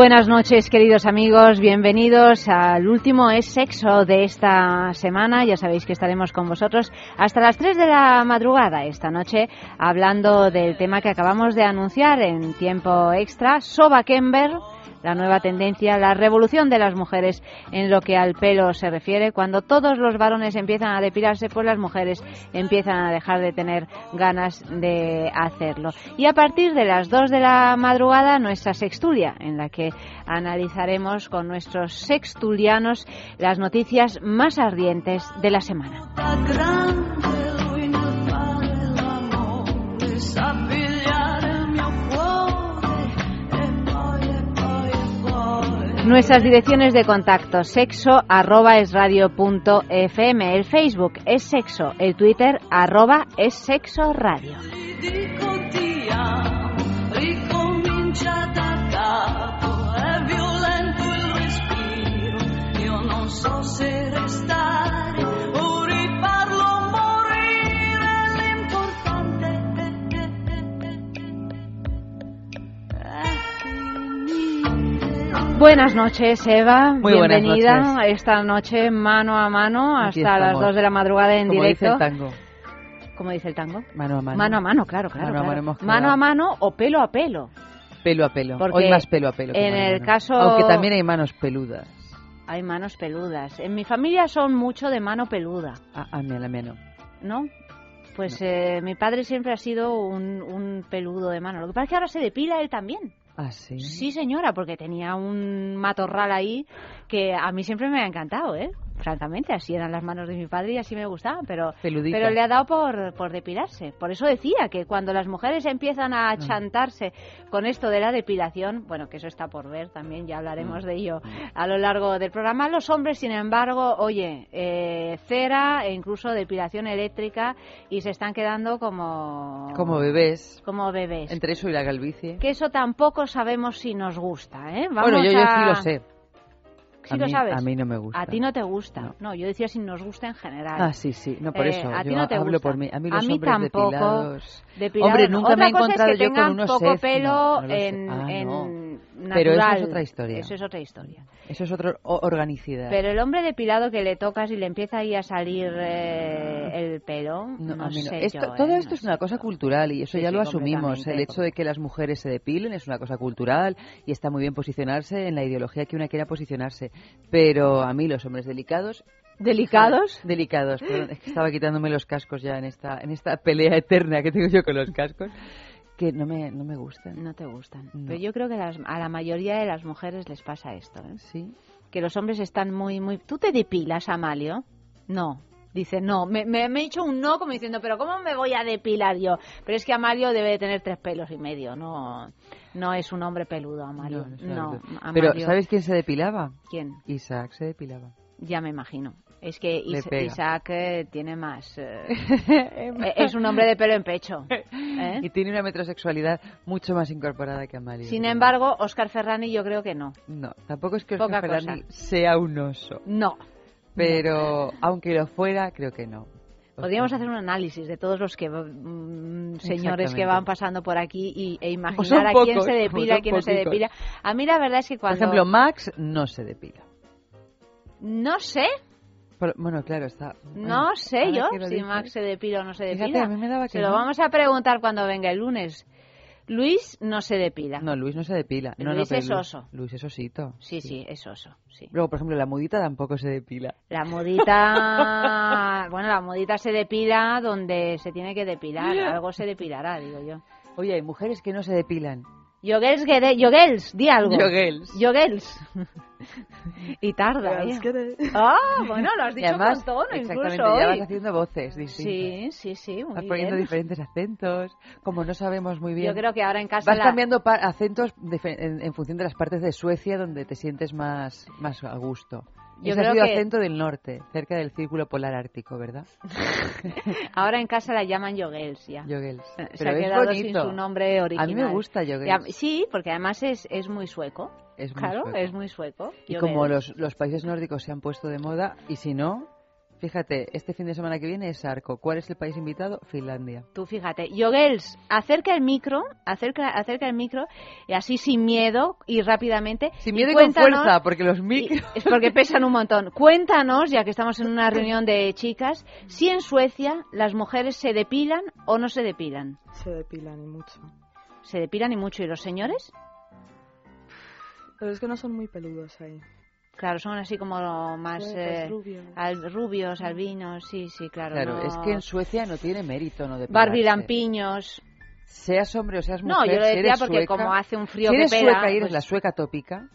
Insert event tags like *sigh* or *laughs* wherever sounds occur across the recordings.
Buenas noches, queridos amigos. Bienvenidos al último Es Sexo de esta semana. Ya sabéis que estaremos con vosotros hasta las 3 de la madrugada esta noche hablando del tema que acabamos de anunciar en tiempo extra, Soba Kember la nueva tendencia, la revolución de las mujeres en lo que al pelo se refiere. Cuando todos los varones empiezan a depilarse, pues las mujeres empiezan a dejar de tener ganas de hacerlo. Y a partir de las 2 de la madrugada, nuestra sextulia, en la que analizaremos con nuestros sextulianos las noticias más ardientes de la semana. Nuestras direcciones de contacto, sexo arroba punto fm, el Facebook es sexo, el Twitter arroba es sexo radio. Buenas noches, Eva. Muy Bienvenida esta noche mano a mano hasta las 2 de la madrugada en Como directo. Dice el tango. ¿Cómo dice el tango? Mano a mano. Mano a mano, claro, claro. Mano a claro. mano hemos Mano quedado. a mano o pelo a pelo. Pelo a pelo. Porque Hoy más pelo a pelo. que en mano a el mano. caso- Aunque también hay manos peludas. Hay manos peludas. En mi familia son mucho de mano peluda, Ah, a mí, a la mía no. ¿no? Pues eh, mi padre siempre ha sido un, un peludo de mano. Lo que pasa es que ahora se depila él también. Ah, sí. Sí, señora, porque tenía un matorral ahí que a mí siempre me ha encantado, ¿eh? Francamente, así eran las manos de mi padre y así me gustaban, pero, Peludita. pero le ha dado por, por depilarse. Por eso decía que cuando las mujeres empiezan Ah. a chantarse con esto de la depilación, bueno, que eso está por ver también, ya hablaremos de ello a lo largo del programa. Los hombres, sin embargo, oye, eh, cera e incluso depilación eléctrica y se están quedando como... Como bebés. Como bebés. Entre eso y la calvicie. Que eso tampoco sabemos si nos gusta, ¿eh? Vamos bueno, yo, sí lo sé. Sí a lo mí, sabes. A mí no me gusta. A ti no te gusta. No. No, yo decía si nos gusta en general. Ah, sí, sí. No, por Eh, eso. a ti yo no te hablo gusta. por mí. A mí A los mí hombres tampoco. depilados... Depilado Hombre, nunca me he encontrado es que yo con unos poco sets, pelo no, no en, Ah, en natural. Pero eso es otra historia. Eso es otra historia. Eso es otra organicidad. Pero el hombre depilado que le tocas y le empieza ahí a salir eh, el pelo, no, sé Esto- yo, todo ¿eh? esto es una cosa cultural y eso Sí, ya sí, lo asumimos. El hecho de que las mujeres se depilen es una cosa cultural y está muy bien posicionarse en la ideología que una quiera posicionarse. Pero a mí los hombres delicados... ¿Delicados? *laughs* Delicados, perdón, es que estaba quitándome los cascos ya en esta, en esta pelea eterna que tengo yo con los cascos, que no me, no me gustan. No te gustan. No. Pero yo creo que las- a la mayoría de las mujeres les pasa esto, ¿eh? Sí. que los hombres están muy, muy... ¿Tú te depilas, Amalio? No. Dice, no. Me, me, me he dicho un no como diciendo, pero ¿cómo me voy a depilar yo? Pero es que Amalio debe de tener tres pelos y medio, no no es un hombre peludo, Amalio. No, no. Amalio- Pero ¿sabes quién se depilaba? ¿Quién? Isaac se depilaba. Ya me imagino. Es que Is-. Isaac eh, tiene más... eh, *laughs* *laughs* eh, es un hombre de pelo en pecho. *laughs* ¿eh? Y tiene una metrosexualidad mucho más incorporada que Amalia. Sin embargo, Oscar Ferrani yo creo que no. No, tampoco es que Poca Oscar Ferrandi cosa. sea un oso. No. Pero aunque lo fuera, creo que no. Podríamos hacer un análisis de todos los que mm, señores que van pasando por aquí y, e Como imaginar a quién pocos, se como depila, a quién no se depila. A mí la verdad es que Por cuando... ejemplo, Max no se depila. no sé, Bueno, claro, está. no bueno, sé yo si Max se depila o no se Fíjate, depila. a mí me daba que se lo vamos a preguntar cuando venga el lunes. Luis no se depila. No, Luis no se depila. No, Luis es oso. Luis es osito. Sí, sí, es oso, sí. Luego, por ejemplo, la mudita tampoco se depila. La mudita, *laughs* bueno, la mudita se depila donde se tiene que depilar, algo se depilará, digo yo. Oye, hay mujeres que no se depilan. Yogels, Gede- Yogels, di algo. Yogels. Yogels. *laughs* y tarda, ¿eh? Ah, *laughs* bueno, lo has dicho además, con tono exactamente, incluso ya vas haciendo voces distintas. Sí, sí, sí, muy Vas poniendo bien. diferentes acentos, como no sabemos muy bien. Yo creo que ahora en casa Vas la- cambiando acentos en, en función de las partes de Suecia donde te sientes más, más a gusto. Yo ha creo sido que- acento del norte, cerca del círculo polar ártico, ¿verdad? *laughs* ahora en casa la llaman Yogels ya. Yogels. Se Pero ha es quedado bonito. sin su nombre A original. mí me gusta a- Yogels. Sí, porque además es, es muy sueco. Es muy claro, sueco. es muy sueco. Y Yogels. como los, los países nórdicos se han puesto de moda, y si no, fíjate, este fin de semana que viene es Arco. ¿Cuál es el país invitado? Finlandia. Tú fíjate, Yogels, acerca el micro, acerca, acerca el micro, y así sin miedo y rápidamente. Sin miedo y con fuerza, porque los y- micros... *laughs* es porque pesan un montón. Cuéntanos, ya que estamos en una reunión de chicas, si en Suecia las mujeres se depilan o no se depilan. Se depilan y mucho. ¿Se depilan y mucho? ¿Y los señores? Pero es que no son muy peludos ahí. Claro, son así como más eh, rubios. al- rubios, albinos, sí, sí, claro. Claro, no- es que en Suecia no tiene mérito no. Barbilampiños. Seas hombre o seas mujer, No, yo lo decía porque sueca- como hace un frío si que eres pela, sueca y eres pues- la sueca tópica,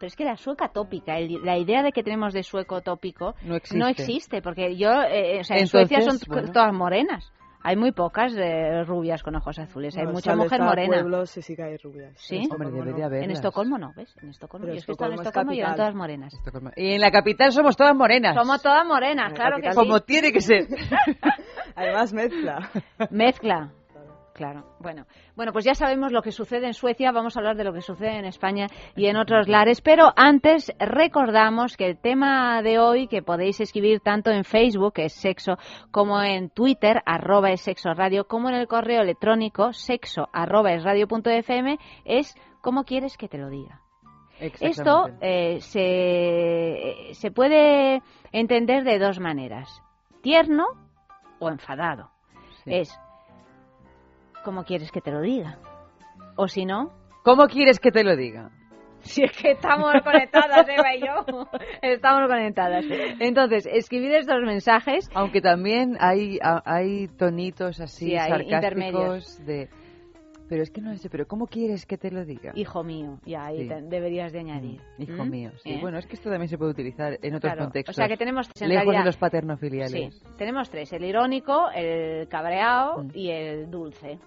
Pero es que la sueca tópica, el- la idea de que tenemos de sueco tópico no existe. no existe, porque yo, eh, o sea, en Entonces, Suecia son bueno. todas morenas. Hay muy pocas eh, rubias con ojos azules, hay No, mucha mujer morena. pueblos y sí que hay rubias. ¿Sí? En Hombre, Estocolmo debería haber. En Estocolmo no, ¿ves? En Estocolmo. Pero Yo es que estaba en Estocolmo es Estocolmo y eran todas morenas. Estocolmo. Y en la capital somos todas morenas. Somos todas morenas, En la claro que sí. Como tiene que ser. *laughs* Además mezcla. Mezcla. Claro. Bueno, bueno, pues ya sabemos lo que sucede en Suecia. Vamos a hablar de lo que sucede en España y en otros lares. Pero antes recordamos que el tema de hoy que podéis escribir tanto en Facebook, que es sexo, como en Twitter, arroba es sexo radio, como en el correo electrónico sexo arroba es radio punto fm, es cómo quieres que te lo diga. Esto eh, se, se puede entender de dos maneras, tierno o enfadado. Sí. Es cómo quieres que te lo diga. O si no, ¿Cómo quieres que te lo diga? si es que estamos conectadas, Eva y yo, *laughs* estamos conectadas. Entonces, escribid estos mensajes. Aunque también hay, hay tonitos así Sí, hay sarcásticos intermedios. de... Pero es que no sé, pero ¿cómo quieres que te lo diga? Hijo mío, ya ahí Sí. te- deberías de añadir. Hijo ¿Mm? mío, sí. ¿Eh? Bueno, es que esto también se puede utilizar en otros Claro, contextos. O sea que tenemos tres, en lejos realidad. de los paternofiliales. Sí, tenemos tres, el irónico, el cabreado Mm. y el dulce.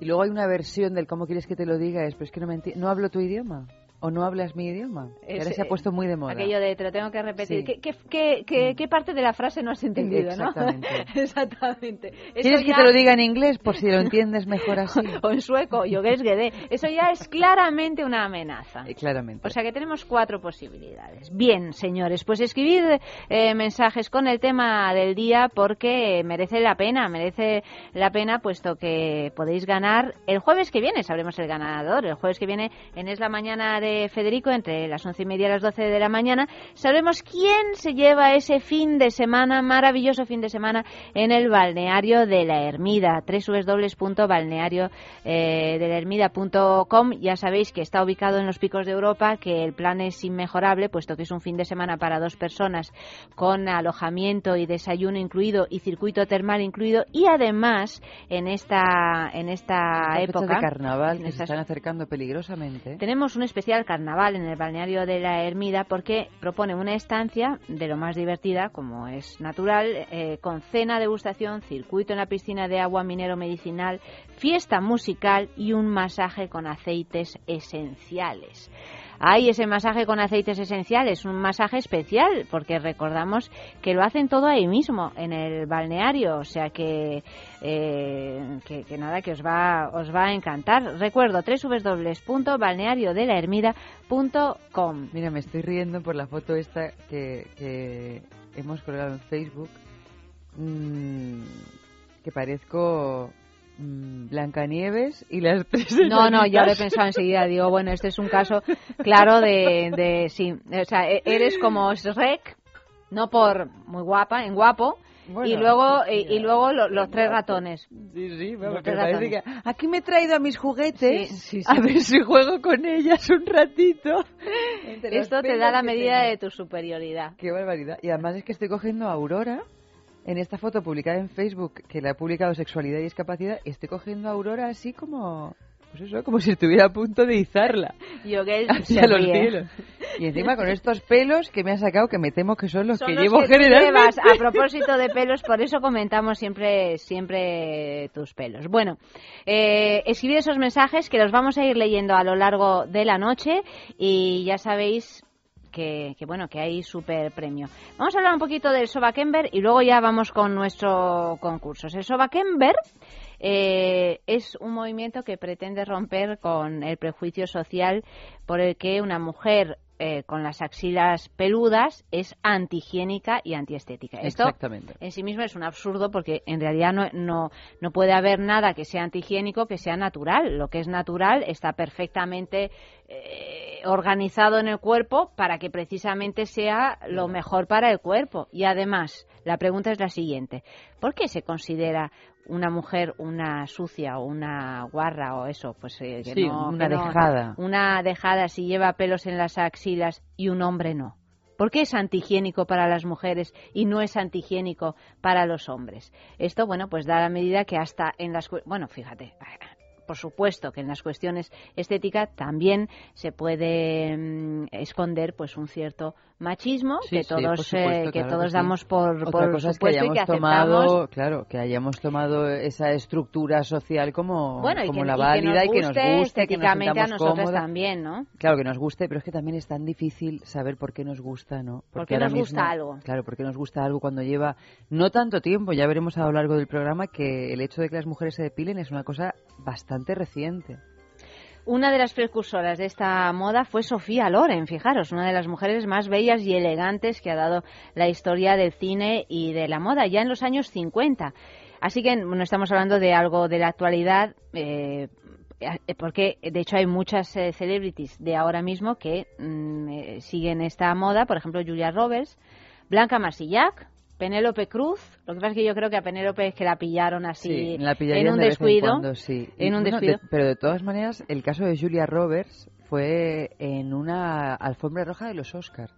Y luego hay una versión del cómo quieres que te lo diga, es, pero es que no, me no hablo tu idioma. O no hablas mi idioma. Es, Ahora se ha eh, puesto muy de moda. Aquello de te lo tengo que repetir. Sí. ¿Qué, qué, qué, qué- parte de la frase no has entendido, Exactamente. no? Exactamente. *laughs* ¿Quieres que ya- te lo diga en inglés por si lo entiendes mejor así? *laughs* o en sueco, yogesgede. Eso ya es claramente una amenaza. Eh, claramente. O sea que tenemos cuatro posibilidades. Bien, señores, pues escribid eh, mensajes con el tema del día porque merece la pena, merece la pena puesto que podéis ganar el jueves que viene, sabremos el ganador, el jueves que viene en Es la Mañana de Federico entre las once y media y las doce de la mañana, sabremos quién se lleva ese fin de semana, maravilloso fin de semana en el balneario de la Ermida, www.balneario eh, de la Ermida.com. Ya sabéis que está ubicado en los picos de Europa, que el plan es inmejorable, puesto que es un fin de semana para dos personas con alojamiento y desayuno incluido y circuito termal incluido y además en esta en esta época de carnaval en que se están acercando peligrosamente. tenemos un especial carnaval en el balneario de la Ermida porque propone una estancia de lo más divertida, como es natural, eh, con cena, degustación, circuito en la piscina de agua minero medicinal, fiesta musical y un masaje con aceites esenciales. Hay ese masaje con aceites esenciales, un masaje especial, porque recordamos que lo hacen todo ahí mismo, en el balneario, o sea que, eh, que, que nada, que os va, os va a encantar. Recuerdo, www.balneariodelahermida.com. Mira, me estoy riendo por la foto esta que, que hemos colgado en Facebook mm, que parezco Blancanieves y las *laughs* tres No, no, ya lo he pensado enseguida. Digo, bueno, este es un caso claro de, de sí. O sea, e- eres como Shrek, no por muy guapa, en guapo, Bueno, y luego sí, y, y luego lo- los tres ratones. Sí, sí, vamos, tres que ratones. aquí me he traído a mis juguetes Sí, sí, sí. a ver si juego con ellas un ratito. Esto te da la medida de tu superioridad. Qué barbaridad. Y además es que estoy cogiendo a Aurora en esta foto publicada en Facebook, que la ha publicado Sexualidad y Discapacidad, estoy cogiendo a Aurora así como, pues eso, como si estuviera a punto de izarla Yo que hacia los cielos. Y encima con estos pelos que me ha sacado, que me temo que son los Son que los llevo que generalmente. llevas. A *laughs* propósito de pelos, por eso comentamos siempre, siempre tus pelos. Bueno, eh, escribid esos mensajes que los vamos a ir leyendo a lo largo de la noche y ya sabéis que, que, bueno que hay super premio. Vamos a hablar un poquito del Sobakember y luego ya vamos con nuestro concurso. El Sobakember eh, es un movimiento que pretende romper con el prejuicio social por el que una mujer eh, con las axilas peludas es antihigiénica y antiestética. Esto Exactamente. en sí mismo es un absurdo porque en realidad no, no, no puede haber nada que sea antihigiénico que sea natural. Lo que es natural está perfectamente eh, organizado en el cuerpo para que precisamente sea lo mejor para el cuerpo. Y además, la pregunta es la siguiente. ¿Por qué se considera una mujer una sucia o una guarra o eso? Pues eh, que Sí, no- una que dejada. Una dejada si lleva pelos en las axilas y un hombre no. ¿Por qué es antihigiénico para las mujeres y no es antihigiénico para los hombres? Esto, bueno, pues da la medida que hasta en las... Bueno, fíjate, por supuesto que en las cuestiones estéticas también se puede mm, esconder pues un cierto machismo Sí, que sí, todos eh, que claro todos que sí. damos por, Otra por cosa es que y hayamos que aceptamos tomado, claro, que hayamos tomado esa estructura social como, bueno como que, la y que válida y nos que nos guste guste, que nos estéticamente a nosotros también, ¿no? Claro que nos guste, pero es que también es tan difícil saber por qué nos gusta, ¿no? ¿Por Porque nos gusta mismo- algo? Claro, porque nos gusta algo cuando lleva no tanto tiempo. Ya veremos a lo largo del programa que el hecho de que las mujeres se depilen es una cosa bastante reciente. Una de las precursoras de esta moda fue Sofía Loren, fijaros, una de las mujeres más bellas y elegantes que ha dado la historia del cine y de la moda, ya en los años 50. Así que no estamos hablando de algo de la actualidad, eh, eh, porque de hecho hay muchas eh, celebrities de ahora mismo que mm, eh, siguen esta moda, por ejemplo Julia Roberts, Blanca Marsillac, Penélope Cruz. Lo que pasa es que yo creo que a Penélope es que la pillaron así Sí, la en un de vez en descuido. cuando, sí. En un bueno, de- descuido. pero de todas maneras, el caso de Julia Roberts fue en una alfombra roja de los Oscar.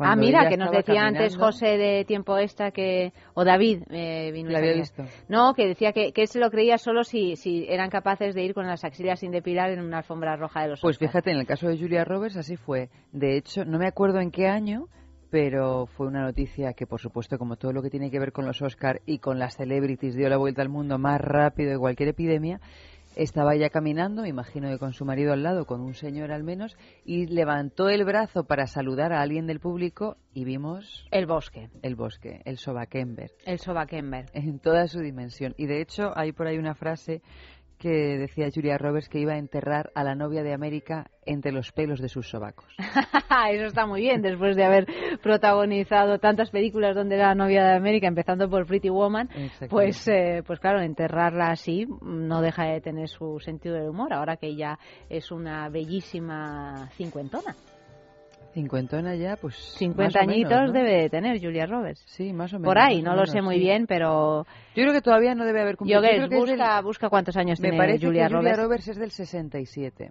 Ah, mira, que nos decía antes José de Tiempo Extra que, o David, eh, vino La esta había visto. No, que decía que, se lo creía solo si, si eran capaces de ir con las axilas sin depilar en una alfombra roja de los Pues Oscars. fíjate, en el caso de Julia Roberts así fue. De hecho, no me acuerdo en qué año, pero fue una noticia que, por supuesto, como todo lo que tiene que ver con los Oscar y con las celebrities, dio la vuelta al mundo más rápido de cualquier epidemia. Estaba ya caminando, me imagino que con su marido al lado, con un señor al menos, y levantó el brazo para saludar a alguien del público y vimos El bosque, el bosque, el Sobakember, el Sobakember. en toda su dimensión. Y de hecho, hay por ahí una frase que decía Julia Roberts que iba a enterrar a la novia de América entre los pelos de sus sobacos. *laughs* Eso está muy bien, después de haber protagonizado tantas películas donde era la novia de América, empezando por Pretty Woman, pues, eh, pues claro, enterrarla así no deja de tener su sentido del humor, ahora que ella es una bellísima cincuentona. Cincuentona ya, pues. 50 más o menos, añitos ¿no? debe de tener Julia Roberts. Sí, más o menos. Por ahí, no lo sé muy sí. bien, pero Yo creo que todavía no debe haber cumplido. yo Yo que creo que es del- busca, busca cuántos años Me tiene parece Julia que Julia Roberts. Roberts es del 67.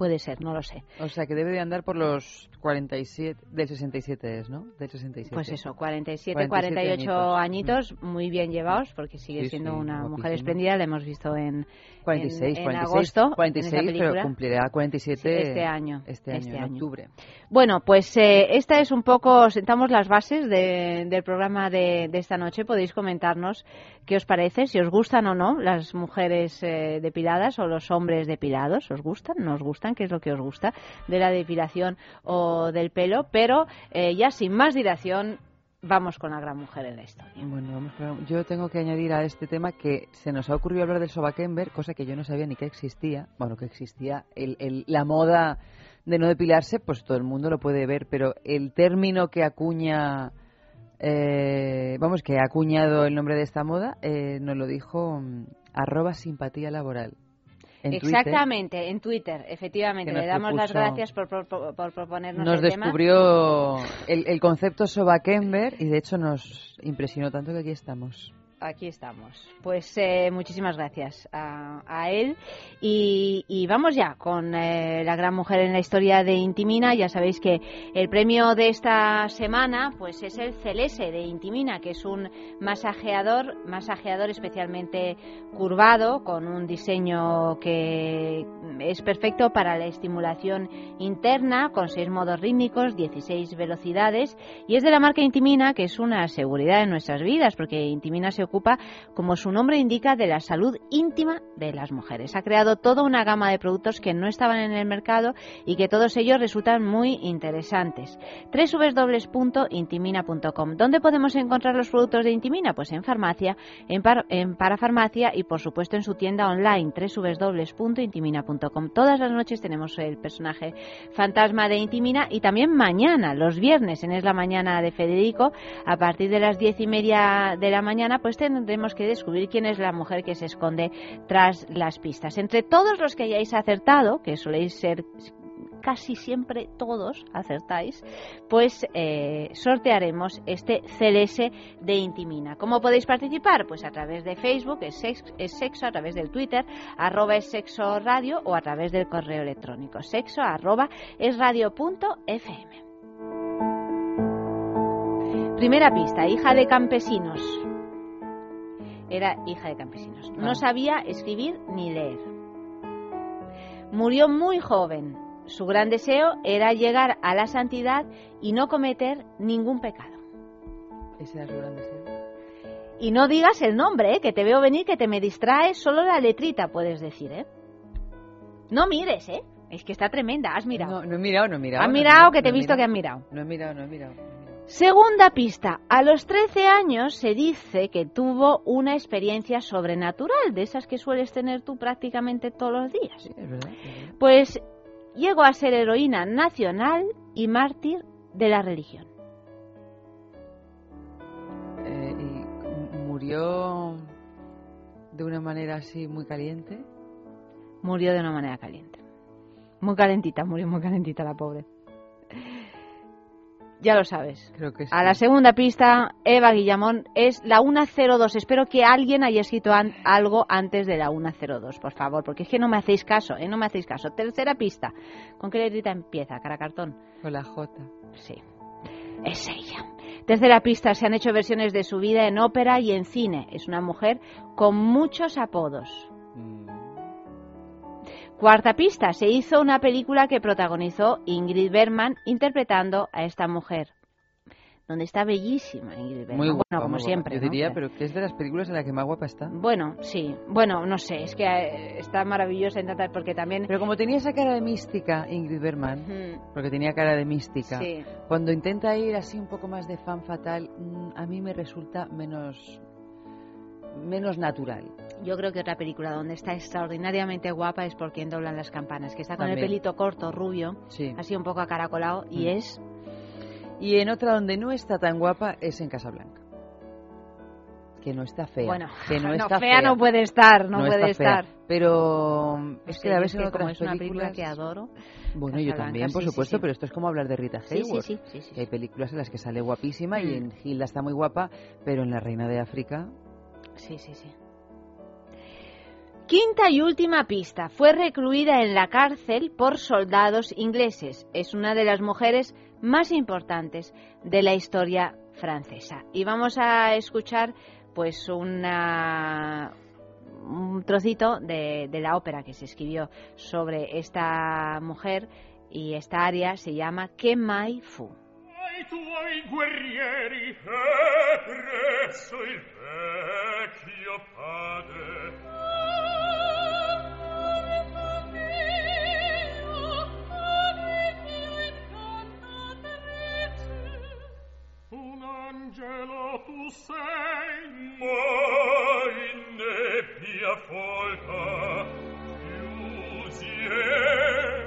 Puede ser, no lo sé. O sea que debe de andar por los 47. Del 67 es, ¿no? Del 67. Pues eso, 47, 47 48 añitos, muy bien llevados, porque sigue Sí, siendo sí, una mujer espléndida, la hemos visto en, 46, en, en 46. agosto, en 46, esa película. pero cumplirá 47 Este año, Este año, este en año. octubre. Bueno, pues eh, esta es un poco, sentamos las bases de- del programa de, de esta noche. Podéis comentarnos qué os parece, si os gustan o no las mujeres eh, depiladas o los hombres depilados. ¿Os gustan? ¿No os gustan? ¿Qué es lo que os gusta de la depilación o del pelo? Pero eh, ya sin más dilación, vamos con la gran mujer en la historia. Bueno, vamos con- yo tengo que añadir a este tema que se nos ha ocurrido hablar del Sobakember, cosa que yo no sabía ni que existía. Bueno, que existía el- la moda de no depilarse, pues todo el mundo lo puede ver, pero el término que acuña eh, vamos, que ha acuñado el nombre de esta moda, eh, nos lo dijo mm, arroba simpatía laboral. En Twitter, Exactamente, en Twitter, efectivamente. Le damos las gracias por, por, por- proponernos nos el tema. descubrió el, el concepto Sobakenber y de hecho nos impresionó tanto que aquí estamos. Aquí estamos. Pues eh, muchísimas gracias a, él. Y, y vamos ya con eh, la gran mujer en la historia de Intimina. Ya sabéis que el premio de esta semana pues es el Celese de Intimina, que es un masajeador, masajeador especialmente curvado, con un diseño que es perfecto para la estimulación interna, con seis modos rítmicos, 16 velocidades, y es de la marca Intimina, que es una seguridad en nuestras vidas, porque Intimina se ocupa, como su nombre indica, de la salud íntima de las mujeres. Ha creado toda una gama de productos que no estaban en el mercado y que todos ellos resultan muy interesantes. www.intimina.com. ¿Dónde podemos encontrar los productos de Intimina? Pues en farmacia, en, par- en parafarmacia y por supuesto en su tienda online www.intimina.com. Todas las noches tenemos el personaje fantasma de Intimina y también mañana, los viernes, en Es la Mañana de Federico, a partir de las diez y media de la mañana, pues tendremos que descubrir quién es la mujer que se esconde tras las pistas. Entre todos los que hayáis acertado, que soléis ser casi siempre todos acertáis, pues eh, sortearemos este CLS de Intimina. ¿Cómo podéis participar? Pues a través de Facebook, es, sex- es sexo, a través del Twitter, arroba es sexo radio o a través del correo electrónico, sexo arroba es radio punto fm. Primera pista, hija de campesinos. Era hija de campesinos. No sabía escribir ni leer. Murió muy joven. Su gran deseo era llegar a la santidad y no cometer ningún pecado. Ese era su gran deseo. Y no digas el nombre, ¿eh? que te veo venir, que te me distraes, solo la letrita puedes decir, ¿eh? No mires, ¿eh? Es que está tremenda, has mirado. No, no he mirado, no he mirado. has no mirado, que te he no visto que has mirado. mirado. No he mirado, no he mirado. Segunda pista. A los 13 años se dice que tuvo una experiencia sobrenatural, de esas que sueles tener tú prácticamente todos los días. Sí, es verdad. es verdad. Pues llegó a ser heroína nacional y mártir de la religión. Eh, y murió de una manera así muy caliente. Murió de una manera caliente. Muy calentita, murió muy calentita la pobre. Ya lo sabes. Creo que sí. A la segunda pista, Eva Guillamón es la 102. Espero que alguien haya escrito an- algo antes de la 102, por favor, porque es que no me hacéis caso, ¿eh? No me hacéis caso. Tercera pista. ¿Con qué letrita empieza? Caracartón. Con la J. Sí, es ella. Tercera pista, se han hecho versiones de su vida en ópera y en cine. Es una mujer con muchos apodos. Mm, Cuarta pista, se hizo una película que protagonizó Ingrid Bergman interpretando a esta mujer. Donde está bellísima Ingrid Bergman. Muy guapa. bueno, como muy siempre. Yo ¿no? diría, pero que es de las películas en las que más guapa está. Bueno, sí. Bueno, no sé, es que eh, está maravillosa en tantas porque también... Pero como tenía esa cara de mística, Ingrid Bergman, porque tenía cara de mística, Sí, cuando intenta ir así un poco más de fan fatal, mm, a mí me resulta menos menos natural. Yo creo que otra película donde está extraordinariamente guapa es por quien doblan las campanas, que está con el También. pelito corto, rubio, Sí. así un poco acaracolado, y Mm. es... Y en otra donde no está tan guapa es en Casablanca. Que no está fea. Bueno, que no, *laughs* no, está fea, no puede estar, no, puede está fea. estar. Pero es que la yo ves es en otras es una película que adoro. Bueno, yo también, por sí, sí, supuesto, sí. pero esto es como hablar de Rita Sí, sí, Hayworth. sí, sí, sí, que hay sí. películas en las que sale guapísima y Mm. en Hilda está muy guapa, pero en La Reina de África... Sí, sí, sí. Quinta y última pista. Fue recluida en la cárcel por soldados ingleses. Es una de las mujeres más importantes de la historia francesa. Y vamos a escuchar pues un trocito de, la ópera que se escribió sobre esta mujer y esta área se llama Que mai fu. angelo tu sei ma in nebbia folta chiusi e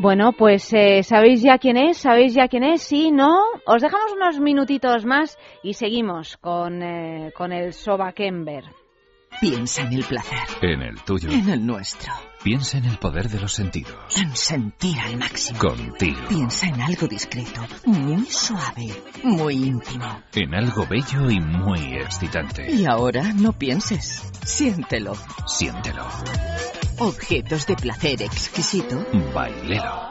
Bueno, pues eh, sabéis ya quién es, sabéis ya quién es, sí, no. Os dejamos unos minutitos más y seguimos con, eh, con el Soba Kember. Piensa en el placer. En el tuyo. En el nuestro. Piensa en el poder de los sentidos. En sentir al máximo. Contigo. Piensa en algo discreto, muy suave, muy íntimo. En algo bello y muy excitante. Y ahora no pienses. Siéntelo. Siéntelo. Objetos de placer exquisito. Bailelo.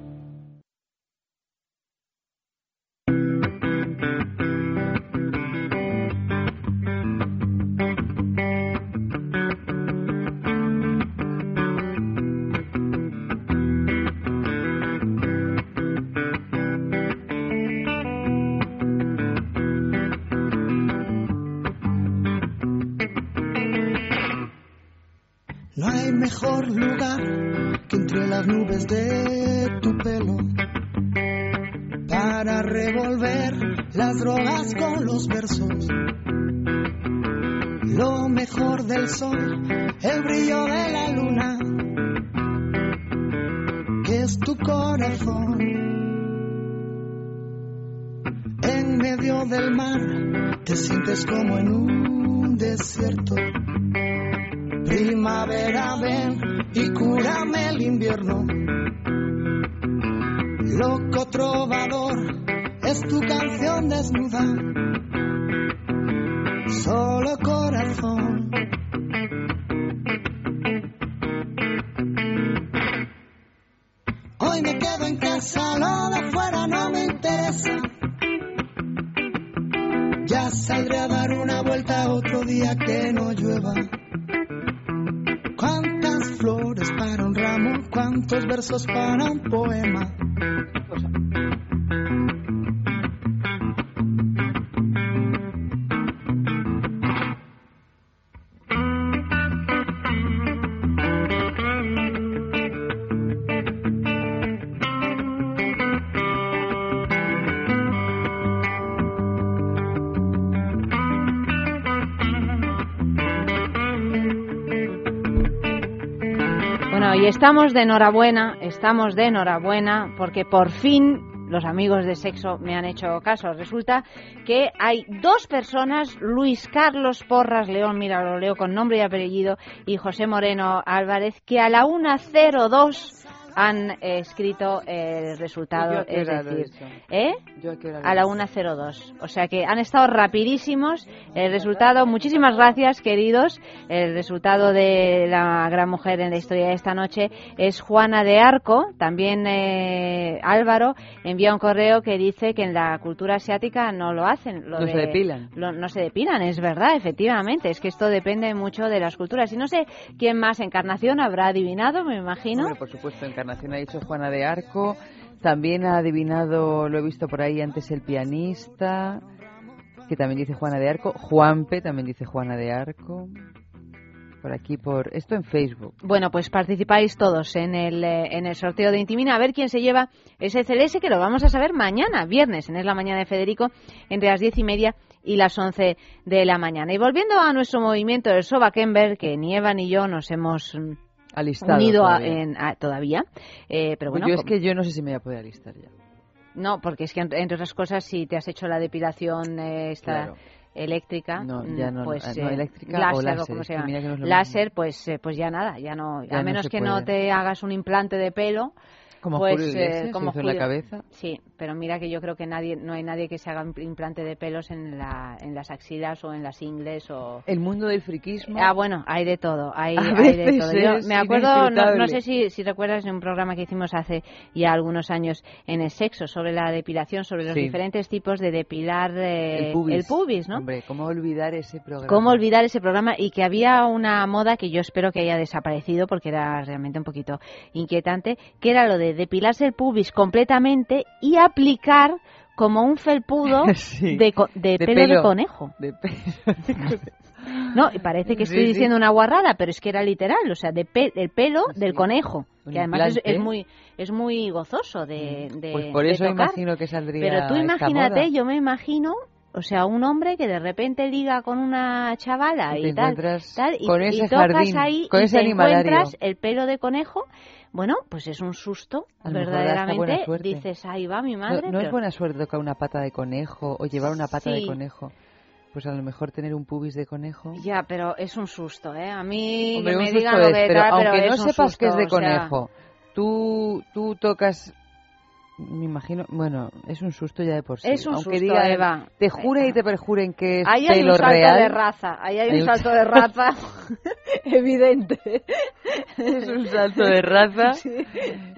Mejor lugar que entre las nubes de tu pelo para revolver las drogas con los versos. Lo mejor del sol, el brillo de la luna, que es tu corazón. En medio del mar te sientes como en un desierto. Primavera ven y cúrame el invierno. Loco trovador, es tu canción desnuda. Solo corazón. Hoy me quedo en casa, lo de afuera no me interesa. Ya saldré a dar una vuelta otro día que no llueva. Flores para un ramo, cuántos versos para un poema. Estamos de enhorabuena, estamos de enhorabuena porque por fin los amigos de sexo me han hecho caso. Resulta que hay dos personas, Luis Carlos Porras León, mira, lo leo con nombre y apellido, y José Moreno Álvarez, que a la 1.02 han eh, escrito el resultado, ¿Y yo a qué es decir? ¿eh? A a la dicho? 1.02. O sea que han estado rapidísimos. El resultado, muchísimas gracias, queridos. El resultado de la gran mujer en la historia de esta noche es Juana de Arco. También eh, Álvaro envía un correo que dice que en la cultura asiática no lo hacen. Lo No se de- depilan. lo- no se depilan, es verdad, efectivamente. Es que esto depende mucho de las culturas. Y no sé quién más, Encarnación, habrá adivinado, me imagino. Hombre, por supuesto, Encarnación ha dicho Juana de Arco. También ha adivinado, lo he visto por ahí antes, el pianista, que también dice Juana de Arco. Juanpe también dice Juana de Arco. Por aquí, por esto en Facebook. Bueno, pues participáis todos en el, eh, en el sorteo de Intimina. A ver quién se lleva ese CLS que lo vamos a saber mañana, viernes, en Es la Mañana de Federico, entre las diez y media y las once de la mañana. Y volviendo a nuestro movimiento del Soba Kember, que ni Eva ni yo nos hemos mm, Alistado unido a- todavía. en- a- todavía. Eh, pero bueno, yo es que yo no sé si me voy a poder alistar ya. no, porque es que entre otras cosas, si te has hecho la depilación eh, esta Claro. eléctrica, No, mm, ya no, pues no, eh, eléctrica o láser, láser, como es se llama, que no láser, pues eh, pues ya nada, ya no, Ya a no menos que no puede. te hagas un implante de pelo, Como pues, Julio Iglesias, eh, se como hizo en la Julio- cabeza. Sí, pero mira que yo creo que nadie, no hay nadie que se haga un implante de pelos en, la, en las axilas o en las ingles o... El mundo del friquismo. Ah, bueno, hay de todo, hay, *laughs* de todo. Yo me acuerdo, no, no sé si, si recuerdas de un programa que hicimos hace ya algunos años en el sexo, sobre la depilación, sobre los Sí. diferentes tipos de depilar eh, el pubis. el pubis, ¿no? Hombre, ¿cómo olvidar ese programa? ¿Cómo olvidar ese programa? Y que había una moda que yo espero que haya desaparecido porque era realmente un poquito inquietante, que era lo de depilarse el pubis completamente y aplicar como un felpudo *laughs* Sí, de, de de pelo, de conejo. De pelo. *laughs* No, y parece que estoy sí. diciendo una guarrada, pero es que era literal, o sea, de pe- el pelo Sí. del conejo, que además es, es muy es muy gozoso de, de Pues por de eso tocar. imagino que saldría Pero tú esta imagínate, moda. yo me imagino, o sea, un hombre que de repente liga con una chavala Y te y, tal, y, con y ese tocas jardín, ahí con y ese te encuentras el pelo de conejo. Bueno, pues es un susto, verdaderamente. Dices, ahí va mi No, madre. no es pero- buena suerte tocar una pata de conejo o llevar una pata de conejo. Pues a lo mejor tener un pubis de conejo. Ya, pero es un susto, ¿eh? A mí Hombre, que me susto digan lo que pero tal, pero aunque no es un sepas que es de susto, o sea, conejo, tú, tú tocas, me imagino, bueno, es un susto ya de por sí. Es un aunque susto, digan, Eva. te juren y te perjuren que es Ahí hay un salto real. de raza, ahí hay, Hay un un salto de raza *laughs* evidente. Es un salto de raza *laughs* Sí.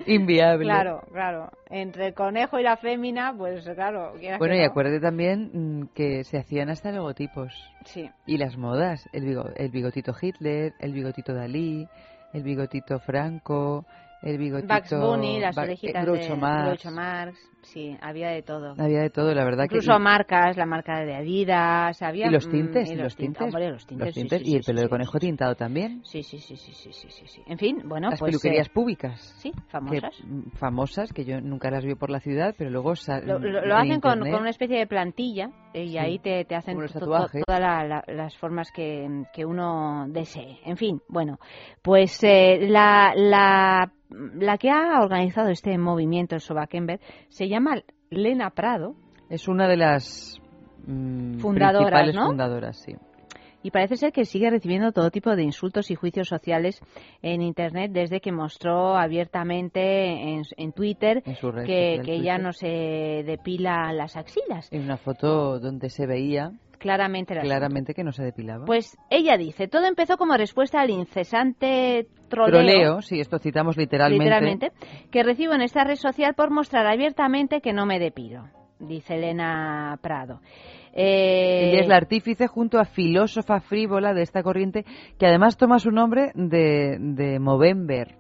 inviable. Claro, claro. Entre el conejo y la fémina, pues claro. Bueno, y no. acuérdate también mm, que se hacían hasta logotipos. Sí. Y las modas, el, bigo- el bigotito Hitler, el bigotito Dalí, el bigotito Franco, el bigotito... Bugs Bunny, las orejitas Groucho de Marx. Groucho Marx. Sí, había de todo. Había de todo, la verdad Incluso que... marcas, la marca de Adidas, había... Y los mm, tintes, y y los tintes, hombre, los tintes, los tintes, sí, y sí, el sí, pelo de conejo tintado también. Sí, sí, sí, sí, sí, sí, sí. En fin, bueno, las pues... peluquerías eh, públicas. Sí, que, famosas. mm, famosas, que yo nunca las vi por la ciudad, pero luego... Lo, lo- lo hacen con, con una especie de plantilla eh, y ahí te, te hacen todas la- la- las formas que, que uno desee. En fin, bueno, pues eh, la, la, la que ha organizado este movimiento, el Sobakenberg, se llama Lena Prado Es una de las... mm, Fundadoras, principales ¿no? fundadoras, sí. y parece ser que sigue recibiendo todo tipo de insultos y juicios sociales en Internet desde que mostró abiertamente en, en Twitter En su red que, que ella Twitter. no se depila las axilas. En una foto donde se veía Claramente que no se depilaba. Pues ella dice, todo empezó como respuesta al incesante troleo, Troleo, sí, esto citamos literalmente. literalmente, que recibo en esta red social por mostrar abiertamente que no me depilo, dice Elena Prado. Eh, Ella es la artífice junto a filósofa frívola de esta corriente que además toma su nombre de, de Movember,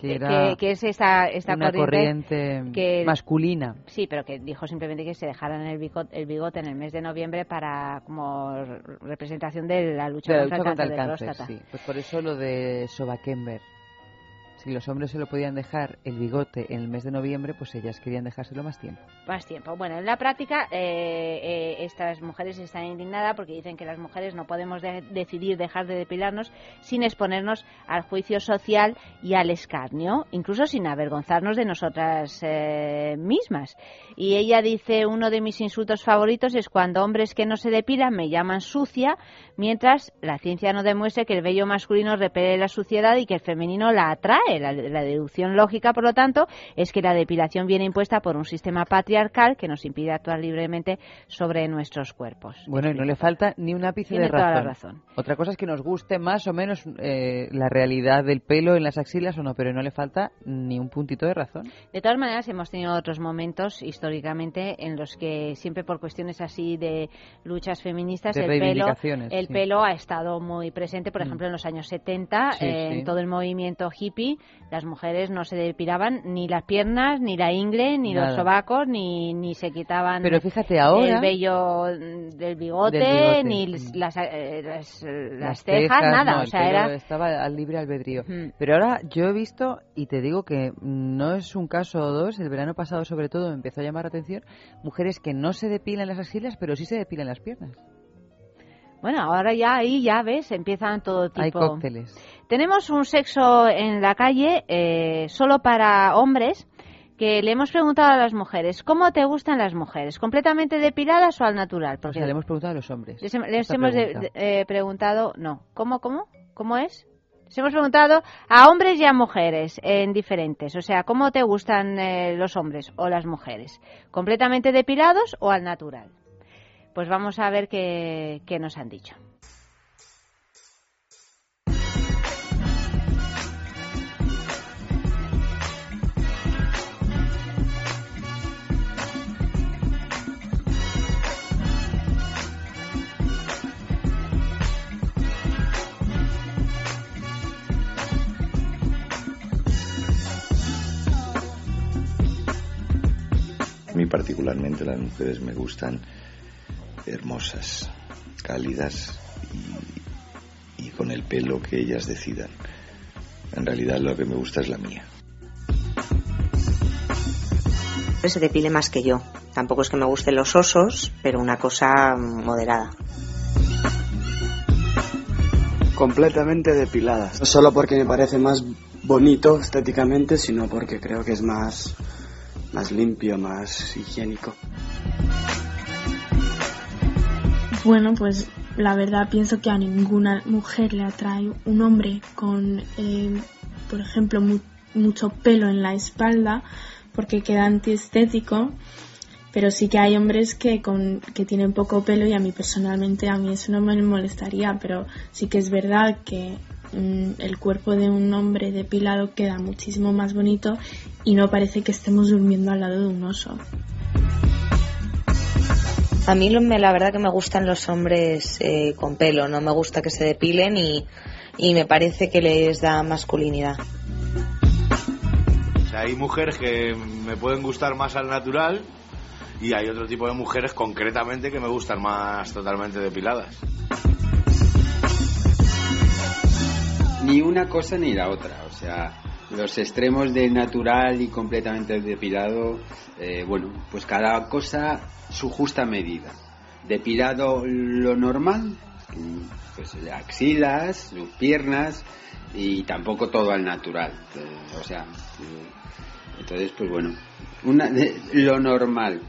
que que, era que es esta, esta una corriente, corriente que- masculina. Sí, pero que dijo simplemente que se dejaran el bigote, el bigote en el mes de noviembre para como representación de la lucha, De la contra, lucha el contra cáncer el de cáncer, próstata. sí. Pues por eso lo de Sobakember. Si los hombres se lo podían dejar el bigote en el mes de noviembre, pues ellas querían dejárselo más tiempo. Más tiempo. Bueno, en la práctica, eh, eh, estas mujeres están indignadas porque dicen que las mujeres no podemos de- decidir dejar de depilarnos sin exponernos al juicio social y al escarnio, incluso sin avergonzarnos de nosotras eh, mismas. Y ella dice, uno de mis insultos favoritos es cuando hombres que no se depilan me llaman sucia, mientras la ciencia no demuestre que el vello masculino repele la suciedad y que el femenino la atrae. La, la deducción lógica, por lo tanto, es que la depilación viene impuesta por un sistema patriarcal que nos impide actuar libremente sobre nuestros cuerpos. Bueno, y no le falta ni un ápice Tiene de toda razón. la razón. Otra cosa es que nos guste más o menos eh, la realidad del pelo en las axilas o no, pero no le falta ni un puntito de razón. De todas maneras, hemos tenido otros momentos históricamente en los que siempre por cuestiones así de luchas feministas De el pelo, el sí. pelo ha estado muy presente. Por Mm. ejemplo, en los años 70, Sí, eh, sí. en todo el movimiento hippie, las mujeres no se depilaban ni las piernas, ni la ingle, ni los sobacos, ni, ni se quitaban Pero fíjate ahora... el vello del bigote, Del bigote, ni mm. las, eh, las, eh, las las cejas, nada. no, o sea, era... estaba al libre albedrío. Mm. Pero ahora yo he visto, y te digo que no es un caso o dos, el verano pasado sobre todo me empezó a llamar la atención, mujeres que no se depilan las axilas, pero sí se depilan las piernas. Bueno, ahora ya ahí ya ves, empiezan todo tipo. Hay cócteles. Tenemos un sexo en la calle eh, solo para hombres que le hemos preguntado a las mujeres, ¿cómo te gustan las mujeres? ¿Completamente depiladas o al natural? O Porque sea, le hemos preguntado a los hombres. les, les hemos de- pregunta. de- eh, preguntado, no, ¿cómo, cómo? ¿Cómo es? Se hemos preguntado a hombres y a mujeres en diferentes. O sea, ¿cómo te gustan eh, los hombres o las mujeres? ¿Completamente depilados o al natural? Pues vamos a ver qué, qué nos han dicho. Particularmente las mujeres me gustan hermosas, cálidas y, y con el pelo que ellas decidan. En realidad lo que me gusta es la mía. se depile más que yo. Tampoco es que me gusten los osos, pero una cosa moderada. Completamente depiladas. No solo porque me parece más bonito estéticamente, sino porque creo que es más, más limpio, más higiénico. Bueno, pues la verdad pienso que a ninguna mujer le atrae un hombre con, eh, por ejemplo, mu mucho pelo en la espalda porque queda antiestético, pero sí que hay hombres que, con, que tienen poco pelo y a mí personalmente a mí eso no me molestaría, pero sí que es verdad que el cuerpo de un hombre depilado queda muchísimo más bonito y no parece que estemos durmiendo al lado de un oso. A mí la verdad que me gustan los hombres eh, con pelo, no me gusta que se depilen y, y me parece que les da masculinidad. O sea, hay mujeres que me pueden gustar más al natural y hay otro tipo de mujeres concretamente que me gustan más totalmente depiladas. Ni una cosa ni la otra, o sea, los extremos de natural y completamente depilado, eh, bueno, pues cada cosa su justa medida. Depilado lo normal, pues axilas, sus piernas y tampoco todo al natural, eh, o sea, entonces pues bueno, una, *laughs* lo normal,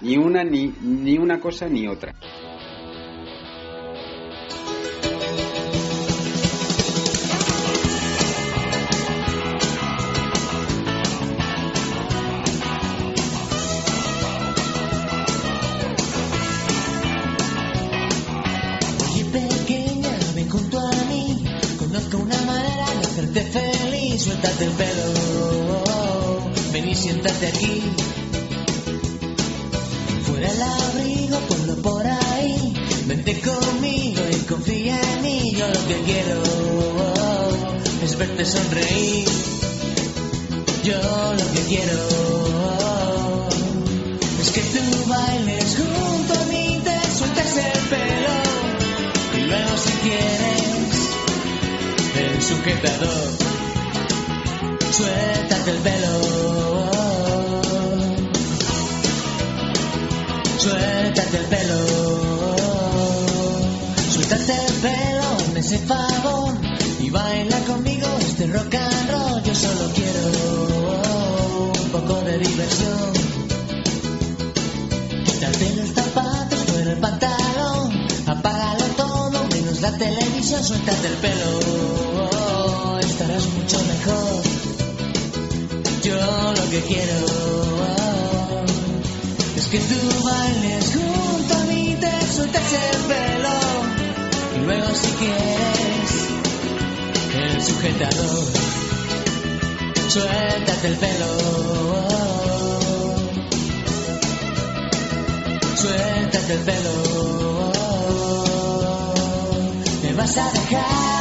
ni una ni, ni una cosa ni otra. Aquí. Fuera el abrigo, ponlo por ahí. Vente conmigo y confía en mí Yo lo que quiero Es verte sonreír. Yo lo que quiero Es que tú bailes junto a mí Te sueltes el pelo. Y luego si quieres el sujetador suéltate el pelo suéltate el pelo. Suéltate el pelo en ese favor y baila conmigo este rock and roll. Yo solo quiero un poco de diversión. Quítate los zapatos fuera el pantalón. Apágalo todo menos la televisión. Suéltate el pelo estarás mucho mejor. Yo lo que quiero es que tú bailes te sueltes el pelo y luego si quieres el sujetador suéltate el pelo. Suéltate el pelo. Me vas a dejar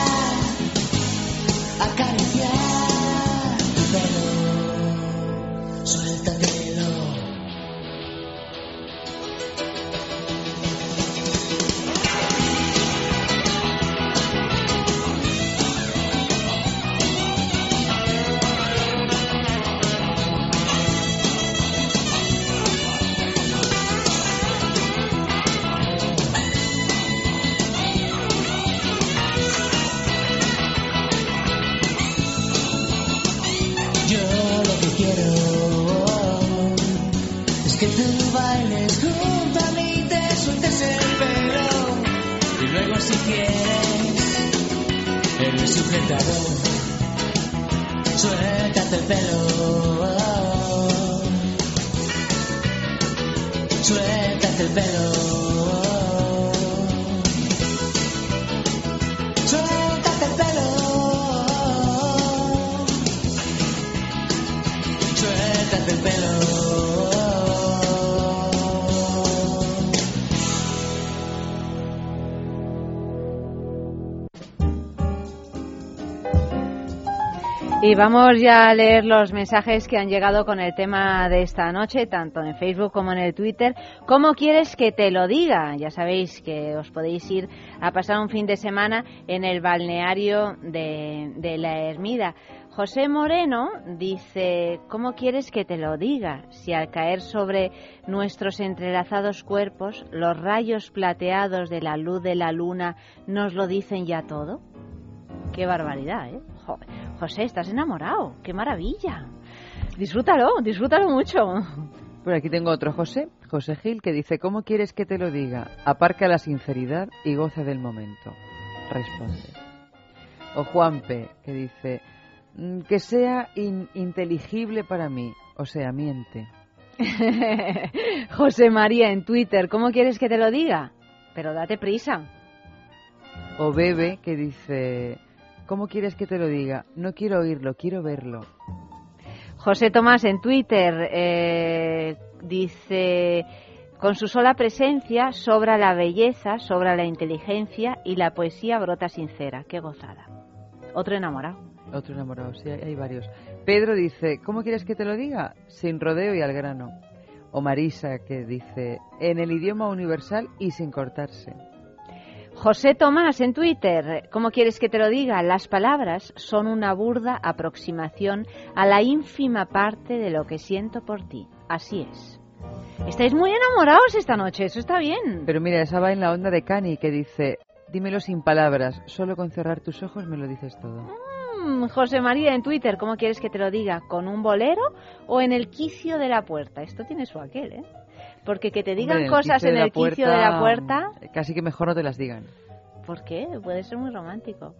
Vamos ya a leer los mensajes que han llegado con el tema de esta noche, tanto en Facebook como en el Twitter. ¿Cómo quieres que te lo diga? Ya sabéis que os podéis ir a pasar un fin de semana en el balneario de, de la Ermida. José Moreno dice, ¿cómo quieres que te lo diga? Si al caer sobre nuestros entrelazados cuerpos los rayos plateados de la luz de la luna nos lo dicen ya todo. Qué barbaridad, ¿eh? Joder. José, estás enamorado. Qué maravilla. Disfrútalo, disfrútalo mucho. Por aquí tengo otro José, José Gil, que dice, ¿cómo quieres que te lo diga? Aparca la sinceridad y goza del momento. Responde. O Juanpe, que dice, "Mm, que sea in- inteligible para mí, o sea, miente. *laughs* José María en Twitter, ¿cómo quieres que te lo diga? Pero date prisa. O Bebe, que dice, ¿cómo quieres que te lo diga? No quiero oírlo, quiero verlo. José Tomás en Twitter eh, dice, con su sola presencia sobra la belleza, sobra la inteligencia y la poesía brota sincera. Qué gozada. Otro enamorado. Otro enamorado, sí, hay hay varios. Pedro dice, ¿cómo quieres que te lo diga? Sin rodeo y al grano. O Marisa, que dice, en el idioma universal y sin cortarse. José Tomás en Twitter, ¿cómo quieres que te lo diga? Las palabras son una burda aproximación a la ínfima parte de lo que siento por ti. Así es. Estáis muy enamorados esta noche, eso está bien. Pero mira, esa va en la onda de Cani, que dice, dímelo sin palabras, solo con cerrar tus ojos me lo dices todo. Mm, José María en Twitter, ¿cómo quieres que te lo diga? ¿Con un bolero o en el quicio de la puerta? Esto tiene su aquel, ¿eh? Porque que te digan Hombre, cosas en el quicio de la puerta, puerta, Casi que mejor no te las digan. ¿por qué? Puede ser muy romántico.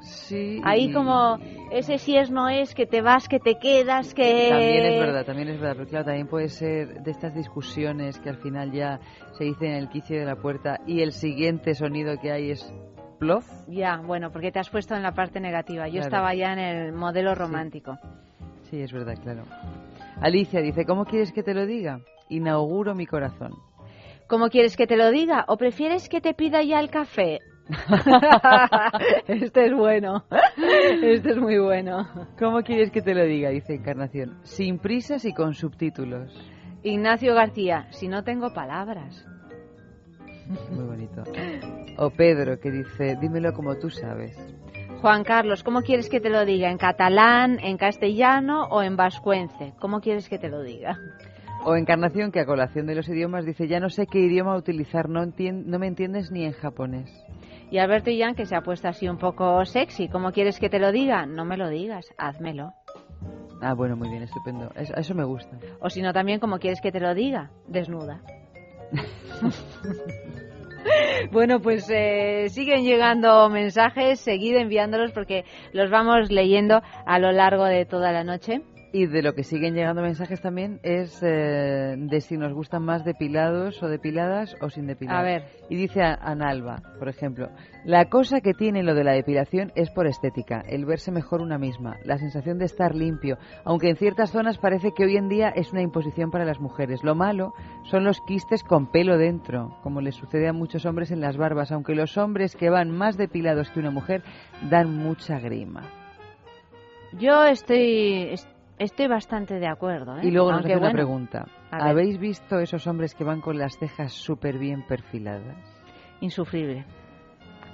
Sí. Ahí como ese si es no es, que te vas, que te quedas, que... También es verdad, también es verdad, pero claro, también puede ser de estas discusiones que al final ya se dicen en el quicio de la puerta y el siguiente sonido que hay es plof. Ya, bueno, porque te has puesto en la parte negativa. Yo Claro. estaba ya en el modelo romántico. Sí, es verdad, claro. Alicia dice, ¿cómo quieres que te lo diga? Inauguro mi corazón. ¿Cómo quieres que te lo diga? ¿O prefieres que te pida ya el café? *laughs* este es bueno. Este es muy bueno. ¿Cómo quieres que te lo diga? Dice Encarnación. Sin prisas y con subtítulos. Ignacio García, si no tengo palabras. Muy bonito. O Pedro, que dice, dímelo como tú sabes. Juan Carlos, ¿cómo quieres que te lo diga? ¿En catalán, en castellano o en vascuence? ¿Cómo quieres que te lo diga? O Encarnación, que a colación de los idiomas dice, ya no sé qué idioma utilizar, no, no me entiendes ni en japonés. Y Alberto Illán, que se ha puesto así un poco sexy. ¿Cómo quieres que te lo diga? No me lo digas, házmelo. Ah, bueno, muy bien, estupendo. Eso, eso me gusta. O si no, también, ¿cómo quieres que te lo diga? Desnuda. *laughs* Bueno, pues eh, siguen llegando mensajes, seguid enviándolos porque los vamos leyendo a lo largo de toda la noche. Y de lo que siguen llegando mensajes también es eh, de si nos gustan más depilados o depiladas o sin depilar. A ver. Y dice Analba, por ejemplo, la cosa que tiene lo de la depilación es por estética, el verse mejor una misma, la sensación de estar limpio, aunque en ciertas zonas parece que hoy en día es una imposición para las mujeres. Lo malo son los quistes con pelo dentro, como les sucede a muchos hombres en las barbas, aunque los hombres que van más depilados que una mujer dan mucha grima. Yo estoy est- estoy bastante de acuerdo. ¿eh? Y luego nos Aunque, hace una pregunta. ¿Habéis visto esos hombres que van con las cejas súper bien perfiladas? Insufrible.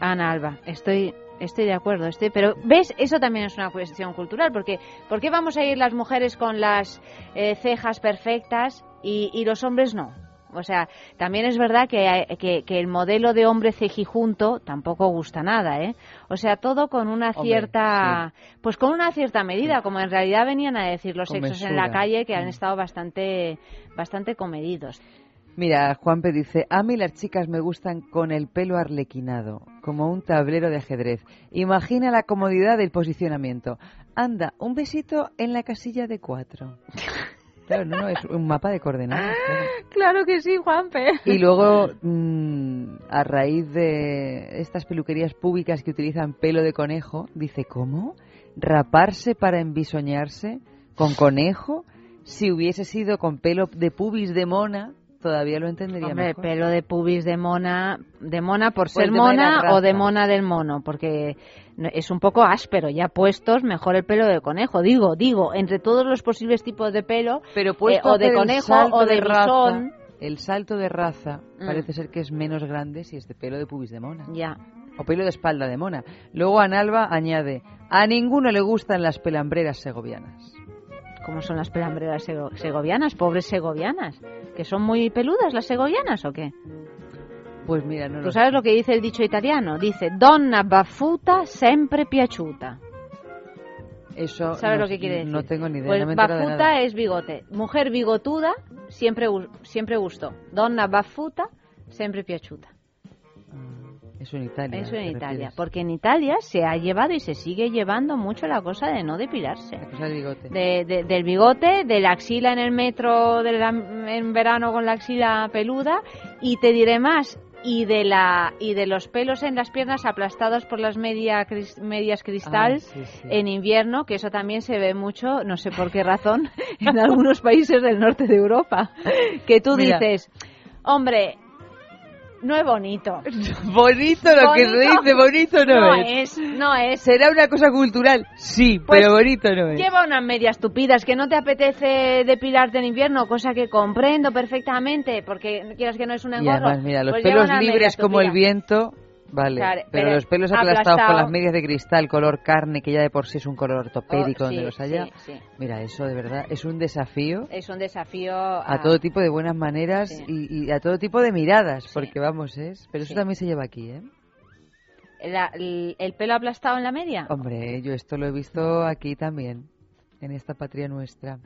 Ana Alba, estoy estoy de acuerdo, estoy, pero ves, eso también es una cuestión cultural, porque ¿por qué vamos a ir las mujeres con las eh, cejas perfectas y, y los hombres no? O sea, también es verdad que, hay- que, que el modelo de hombre cejijunto tampoco gusta nada, ¿eh? O sea, todo con una Hombre, cierta, pues con una cierta medida, como en realidad venían a decir los Con sexos en la calle, que han Mm. estado bastante, bastante comedidos. Mira, Juanpe dice, a mí las chicas me gustan con el pelo arlequinado, como un tablero de ajedrez. Imagina la comodidad del posicionamiento. Anda, un besito en la casilla de cuatro. *laughs* Claro, no, no, es un mapa de coordenadas. claro. Claro que sí, Juanpe. Y luego, mm, a raíz de estas peluquerías públicas que utilizan pelo de conejo, dice, ¿cómo? ¿Raparse para embisoñarse con conejo? Si hubiese sido con pelo de pubis de mona, todavía lo entendería Hombre, mejor. pelo de pubis de mona, de mona por ser de mona o de mona del mono, porque es un poco áspero, ya puestos, mejor el pelo de conejo. Digo, digo, entre todos los posibles tipos de pelo, Pero eh, puesto a o de conejo o de, raza, bisón. el salto de raza Mm. parece ser que es menos grande si es de pelo de pubis de mona. Ya. O pelo de espalda de mona. Luego Analba añade, a ninguno le gustan las pelambreras segovianas. ¿Cómo son las pelambreras sego- segovianas? Pobres segovianas. ¿Que son muy peludas las segovianas o qué? Pues mira, no ¿Tú lo sabes sé. lo que dice el dicho italiano? Dice, donna baffuta sempre piaciuta. Eso ¿Sabes no, lo que quiere decir? No tengo ni idea, Pues no nada. es bigote. Mujer bigotuda siempre, siempre gustó. Donna baffuta sempre piaciuta. Eso en Italia. Eso en ¿te Italia. refieres? Porque en Italia se ha llevado y se sigue llevando mucho la cosa de no depilarse. La cosa del bigote. De- de- del bigote, de la axila en el metro de la- en verano con la axila peluda y te diré más y de la y de los pelos en las piernas aplastados por las media cris- medias cristal Ah, sí, sí. en invierno que eso también se ve mucho no sé por qué razón *laughs* en algunos países del norte de Europa que tú Mira. dices hombre no es bonito *laughs* Bonito lo que se dice, bonito no, no es. es no es ¿Será una cosa cultural? Sí, Pues, pero bonito no es. Lleva unas medias tupidas que no te apetece depilarte en invierno, cosa que comprendo perfectamente, porque quieras que no es un Y engorro. además, mira, los pues pelos libres como el viento, vale. Pero, pero los pelos aplastados aplastado. por las medias de cristal, color carne, que ya de por sí es un color ortopédico Oh, donde los haya. sí, sí. Mira, eso de verdad es un desafío Es un desafío a todo tipo de buenas maneras y, y a todo tipo de miradas, porque vamos, es. Pero eso también se lleva aquí, ¿eh? La- el, el pelo aplastado en la media. Hombre, yo esto lo he visto aquí también, en esta patria nuestra.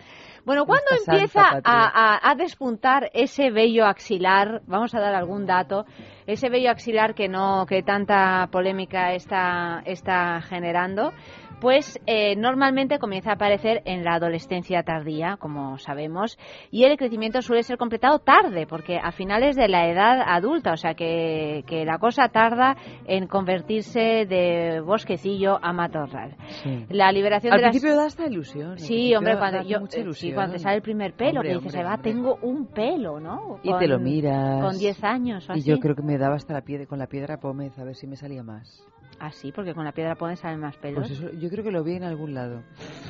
Bueno, ¿cuándo empieza a despuntar ese vello axilar? Vamos a dar algún dato. Ese vello axilar que no, que tanta polémica está, está generando. Pues eh, normalmente comienza a aparecer en la adolescencia tardía, como sabemos, y el crecimiento suele ser completado tarde, porque a finales de la edad adulta, o sea que, que la cosa tarda en convertirse de bosquecillo a matorral. Sí. La liberación Al de las- principio da hasta ilusión. Sí, hombre, cuando yo ilusión. cuando te sale el primer pelo, Hombre, que dices, hombre, "Eva, hombre. tengo un pelo, ¿no? Y te lo miras. Con 10 años o Y yo creo que me daba hasta la piedra, con la piedra pómez, a ver si me salía más. Ah, sí, porque con la piedra pones salen más pelos. Pues yo creo que lo vi en algún lado.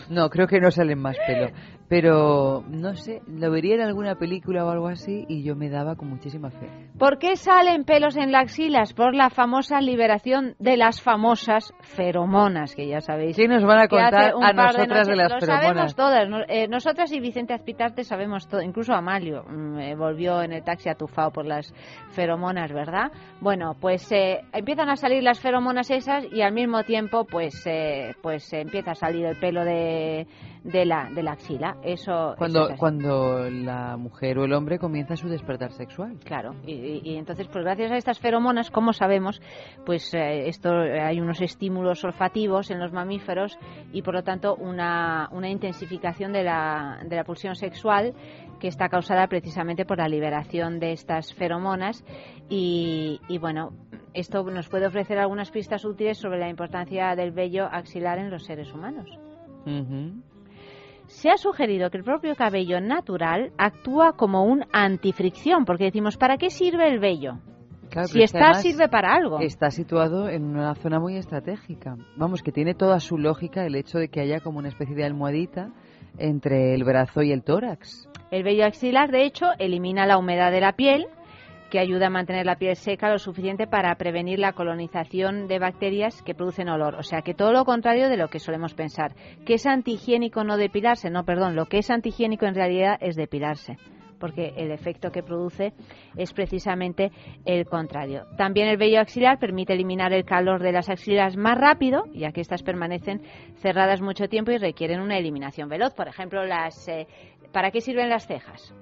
No, creo que no salen más pelo. Pero, no sé, lo vería en alguna película o algo así y yo me daba con muchísima fe. ¿Por qué salen pelos en las axilas? Por la famosa liberación de las famosas feromonas, que ya sabéis. ¿Qué nos van a contar a de nosotras de las Lo feromonas? sabemos todas. eh, nosotras y Vicente Azpitarte sabemos todo. Incluso Amalio mm, eh, volvió en el taxi atufado por las feromonas, ¿verdad? Bueno, pues eh, empiezan a salir las feromonas esas y al mismo tiempo pues eh, pues eh, empieza a salir el pelo de, de la de la axila. Eso Cuando, es cuando la mujer o el hombre comienza su despertar sexual. Claro, y, y- y entonces, pues gracias a estas feromonas, como sabemos, pues eh, esto hay unos estímulos olfativos en los mamíferos y por lo tanto una, una intensificación de la, de la pulsión sexual que está causada precisamente por la liberación de estas feromonas y, y, bueno, esto nos puede ofrecer algunas pistas útiles sobre la importancia del vello axilar en los seres humanos. Ujú. Se ha sugerido que el propio cabello natural actúa como un antifricción, porque decimos, ¿para qué sirve el vello? Claro, si está, sirve para algo. Está situado en una zona muy estratégica. Vamos, que tiene toda su lógica el hecho de que haya como una especie de almohadita entre el brazo y el tórax. El vello axilar, de hecho, elimina la humedad de la piel, que ayuda a mantener la piel seca lo suficiente para prevenir la colonización de bacterias que producen olor. O sea, que todo lo contrario de lo que solemos pensar. Que es antihigiénico no depilarse. No, perdón, lo que es antihigiénico en realidad es depilarse. Porque el efecto que produce es precisamente el contrario. También el vello axilar permite eliminar el calor de las axilas más rápido, ya que estas permanecen cerradas mucho tiempo y requieren una eliminación veloz. Por ejemplo, las, eh, ¿para qué sirven las cejas?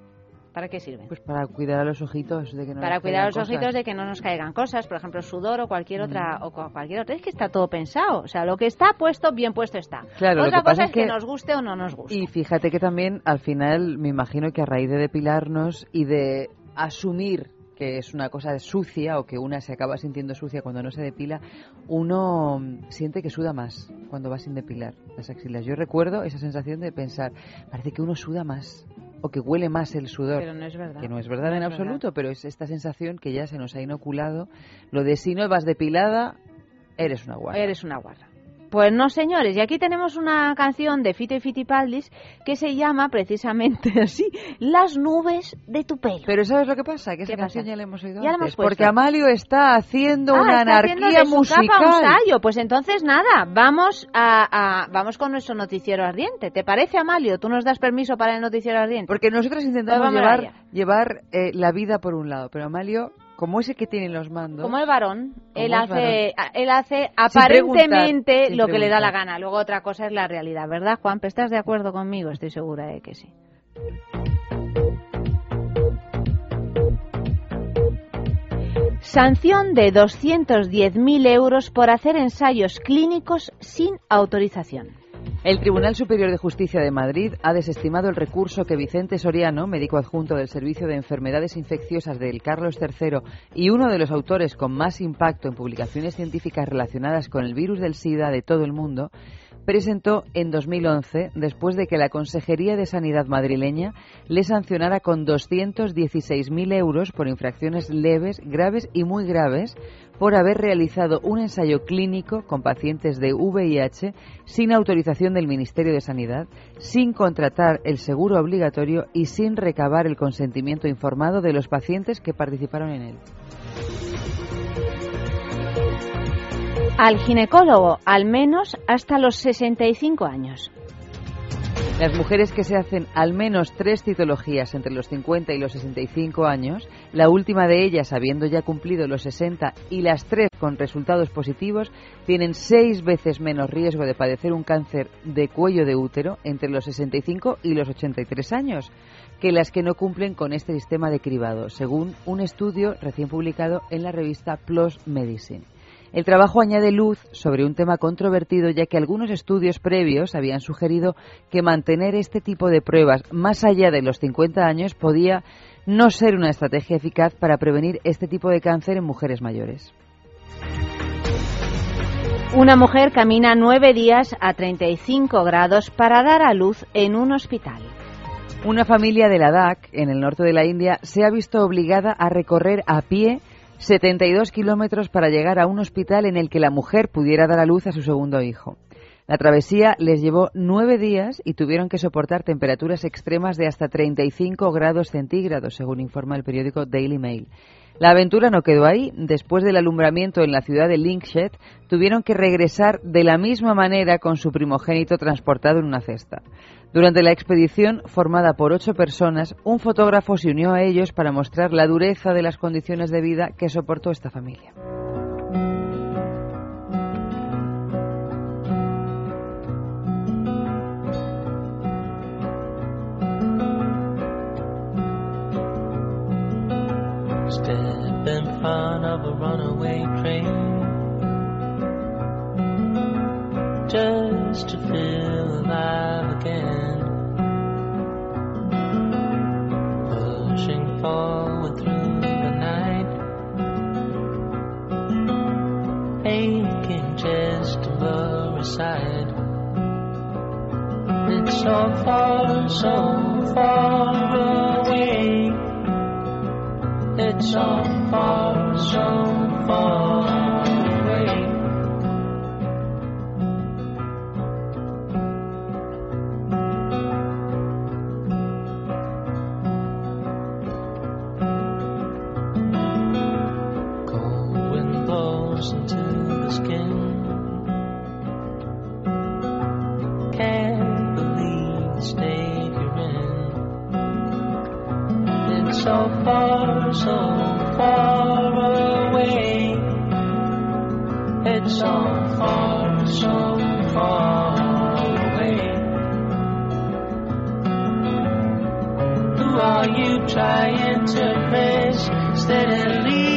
¿Para qué sirven? Pues para cuidar a los ojitos de que no para nos cuidar a los cosas. ojitos de que no nos caigan cosas, por ejemplo, sudor o cualquier otra Mm. o cu- cualquier otra. Es que está todo pensado, o sea, lo que está puesto bien puesto está. Claro, lo otra que pasa cosa es es que, que- nos guste o no nos guste. Y fíjate que también al final me imagino que a raíz de depilarnos y de asumir que es una cosa sucia o que una se acaba sintiendo sucia cuando no se depila, uno mm, siente que suda más cuando va sin depilar las axilas. Yo recuerdo esa sensación de pensar, parece que uno suda más o que huele más el sudor. Pero no es verdad. Que no es verdad No en es absoluto, pero es esta sensación que ya se nos ha inoculado. Lo de si no vas depilada, eres una guarra. Eres una guarra. Pues no, señores, y aquí tenemos una canción de Fito y Fitipaldis que se llama precisamente *laughs* así, Las nubes de tu pelo. Pero ¿sabes lo que pasa? Que esa ¿Qué canción pasa? ya la hemos oído Ya la antes, hemos porque Amalio está haciendo Ah, una está haciendo anarquía de su musical. capa un sallo. Pues entonces nada, vamos a, a- vamos con nuestro noticiero ardiente. ¿Te parece, Amalio? ¿Tú nos das permiso para el noticiero ardiente? Porque nosotros intentamos Pues llevar, llevar eh, la vida por un lado, pero Amalio, como ese que tiene los mandos, Como el varón, él hace, él hace aparentemente sin lo que le da la gana. Luego otra cosa es la realidad, ¿verdad, Juan? ¿Estás de acuerdo conmigo? Estoy segura de que sí. Sanción de 210.000 euros por hacer ensayos clínicos sin autorización. El Tribunal Superior de Justicia de Madrid ha desestimado el recurso que Vicente Soriano, médico adjunto del Servicio de Enfermedades Infecciosas del Carlos III y uno de los autores con más impacto en publicaciones científicas relacionadas con el virus del SIDA de todo el mundo, presentó en 2011 después de que la Consejería de Sanidad madrileña le sancionara con 216.000 euros por infracciones leves, graves y muy graves por haber realizado un ensayo clínico con pacientes de VIH sin autorización del Ministerio de Sanidad, sin contratar el seguro obligatorio y sin recabar el consentimiento informado de los pacientes que participaron en él. Al ginecólogo, al menos hasta los 65 años. Las mujeres que se hacen al menos tres citologías entre los 50 y los 65 años, la última de ellas habiendo ya cumplido los 60 y las tres con resultados positivos, tienen seis veces menos riesgo de padecer un cáncer de cuello de útero entre los 65 y los 83 años que las que no cumplen con este sistema de cribado, según un estudio recién publicado en la revista PLOS Medicine. El trabajo añade luz sobre un tema controvertido ya que algunos estudios previos habían sugerido que mantener este tipo de pruebas más allá de los 50 años podía no ser una estrategia eficaz para prevenir este tipo de cáncer en mujeres mayores. Una mujer camina nueve días a 35 grados para dar a luz en un hospital. Una familia de Ladakh, en el norte de la India, se ha visto obligada a recorrer a pie 72 kilómetros para llegar a un hospital en el que la mujer pudiera dar a luz a su segundo hijo. La travesía les llevó nueve días y tuvieron que soportar temperaturas extremas de hasta 35 grados centígrados, según informa el periódico Daily Mail. La aventura no quedó ahí. Después del alumbramiento en la ciudad de Linkshed, tuvieron que regresar de la misma manera con su primogénito transportado en una cesta. Durante la expedición, formada por ocho personas, un fotógrafo se unió a ellos para mostrar la dureza de las condiciones de vida que soportó esta familia. Alive again. Pushing forward through the night, aching just to lower aside. It's so far, so far away. It's so far, so far skin. Can't believe the state you're in. It's so far, so far away. It's so far, so far away. Who are you trying to miss? Steadily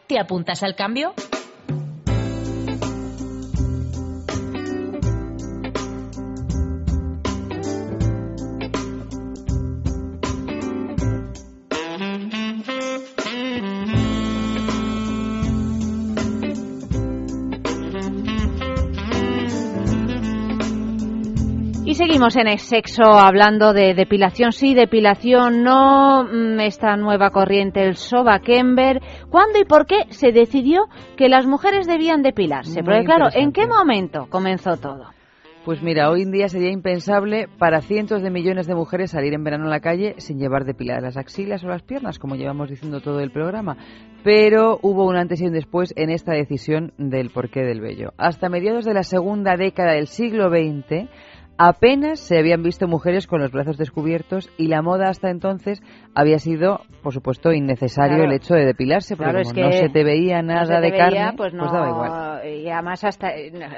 ¿Te apuntas al cambio? Seguimos en el sexo hablando de depilación sí, depilación no, mm, esta nueva corriente, el Soba Kember. ¿Cuándo y por qué se decidió que las mujeres debían depilarse? Muy Porque claro, ¿en qué momento comenzó todo? Pues mira, hoy en día sería impensable para cientos de millones de mujeres salir en verano a la calle sin llevar depiladas las axilas o las piernas, como llevamos diciendo todo el programa. Pero hubo un antes y un después en esta decisión del porqué del vello. Hasta mediados de la segunda década del siglo XX, apenas se habían visto mujeres con los brazos descubiertos y la moda hasta entonces había sido, por supuesto, innecesario Claro. el hecho de depilarse, porque Claro, como es que no se te veía no nada se te de veía, carne, pues, no, daba igual. Y además hasta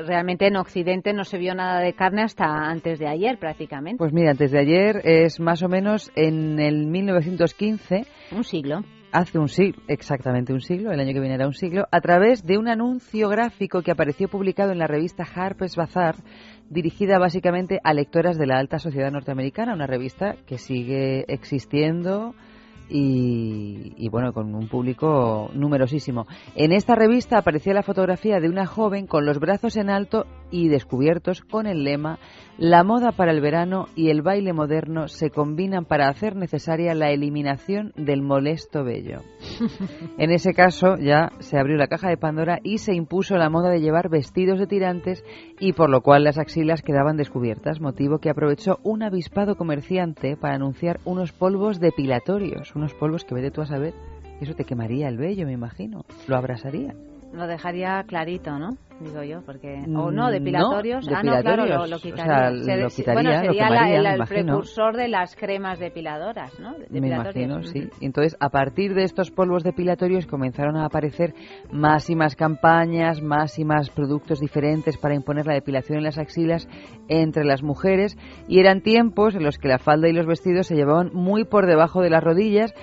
realmente en Occidente no se vio nada de carne hasta antes de ayer prácticamente. Pues mira, antes de ayer es más o menos en el 1915. Un siglo. Hace un siglo, exactamente un siglo, el año que viene era un siglo, a través de un anuncio gráfico que apareció publicado en la revista Harper's Bazaar, dirigida básicamente a lectoras de la alta sociedad norteamericana, una revista que sigue existiendo y, y, bueno, con un público numerosísimo. En esta revista aparecía la fotografía de una joven con los brazos en alto y descubiertos con el lema La moda para el verano y el baile moderno se combinan para hacer necesaria la eliminación del molesto vello. *laughs* En ese caso ya se abrió la caja de Pandora y se impuso la moda de llevar vestidos de tirantes y por lo cual las axilas quedaban descubiertas, motivo que aprovechó un avispado comerciante para anunciar unos polvos depilatorios, unos polvos que vete tú a saber, eso te quemaría el vello, me imagino, lo abrasaría. Lo dejaría clarito, ¿no? Digo yo, porque... O Mm, no, depilatorios. no, ah, no, claro, lo, O sea, quitaría. lo Se- quitaría, bueno, lo sería la- el, precursor de las cremas depiladoras, ¿no? Me imagino, sí. Entonces, a partir de estos polvos depilatorios comenzaron a aparecer más y más campañas, más y más productos diferentes para imponer la depilación en las axilas entre las mujeres y eran tiempos en los que la falda y los vestidos se llevaban muy por debajo de las rodillas,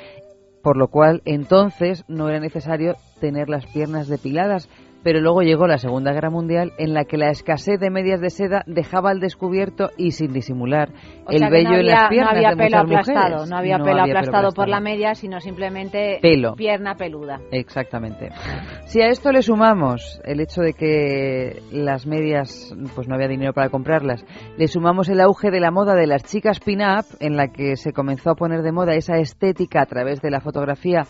por lo cual entonces no era necesario tener las piernas depiladas. Pero luego llegó la Segunda Guerra Mundial en la que la escasez de medias de seda dejaba al descubierto y sin disimular O el vello no en las piernas no había de pelo muchas aplastado, mujeres. no había pelo había aplastado por la media, sino simplemente Pelo. pierna peluda. Exactamente. Si a esto le sumamos el hecho de que las medias, pues no había dinero para comprarlas, le sumamos el auge de la moda de las chicas pin-up, en la que se comenzó a poner de moda esa estética a través de la fotografía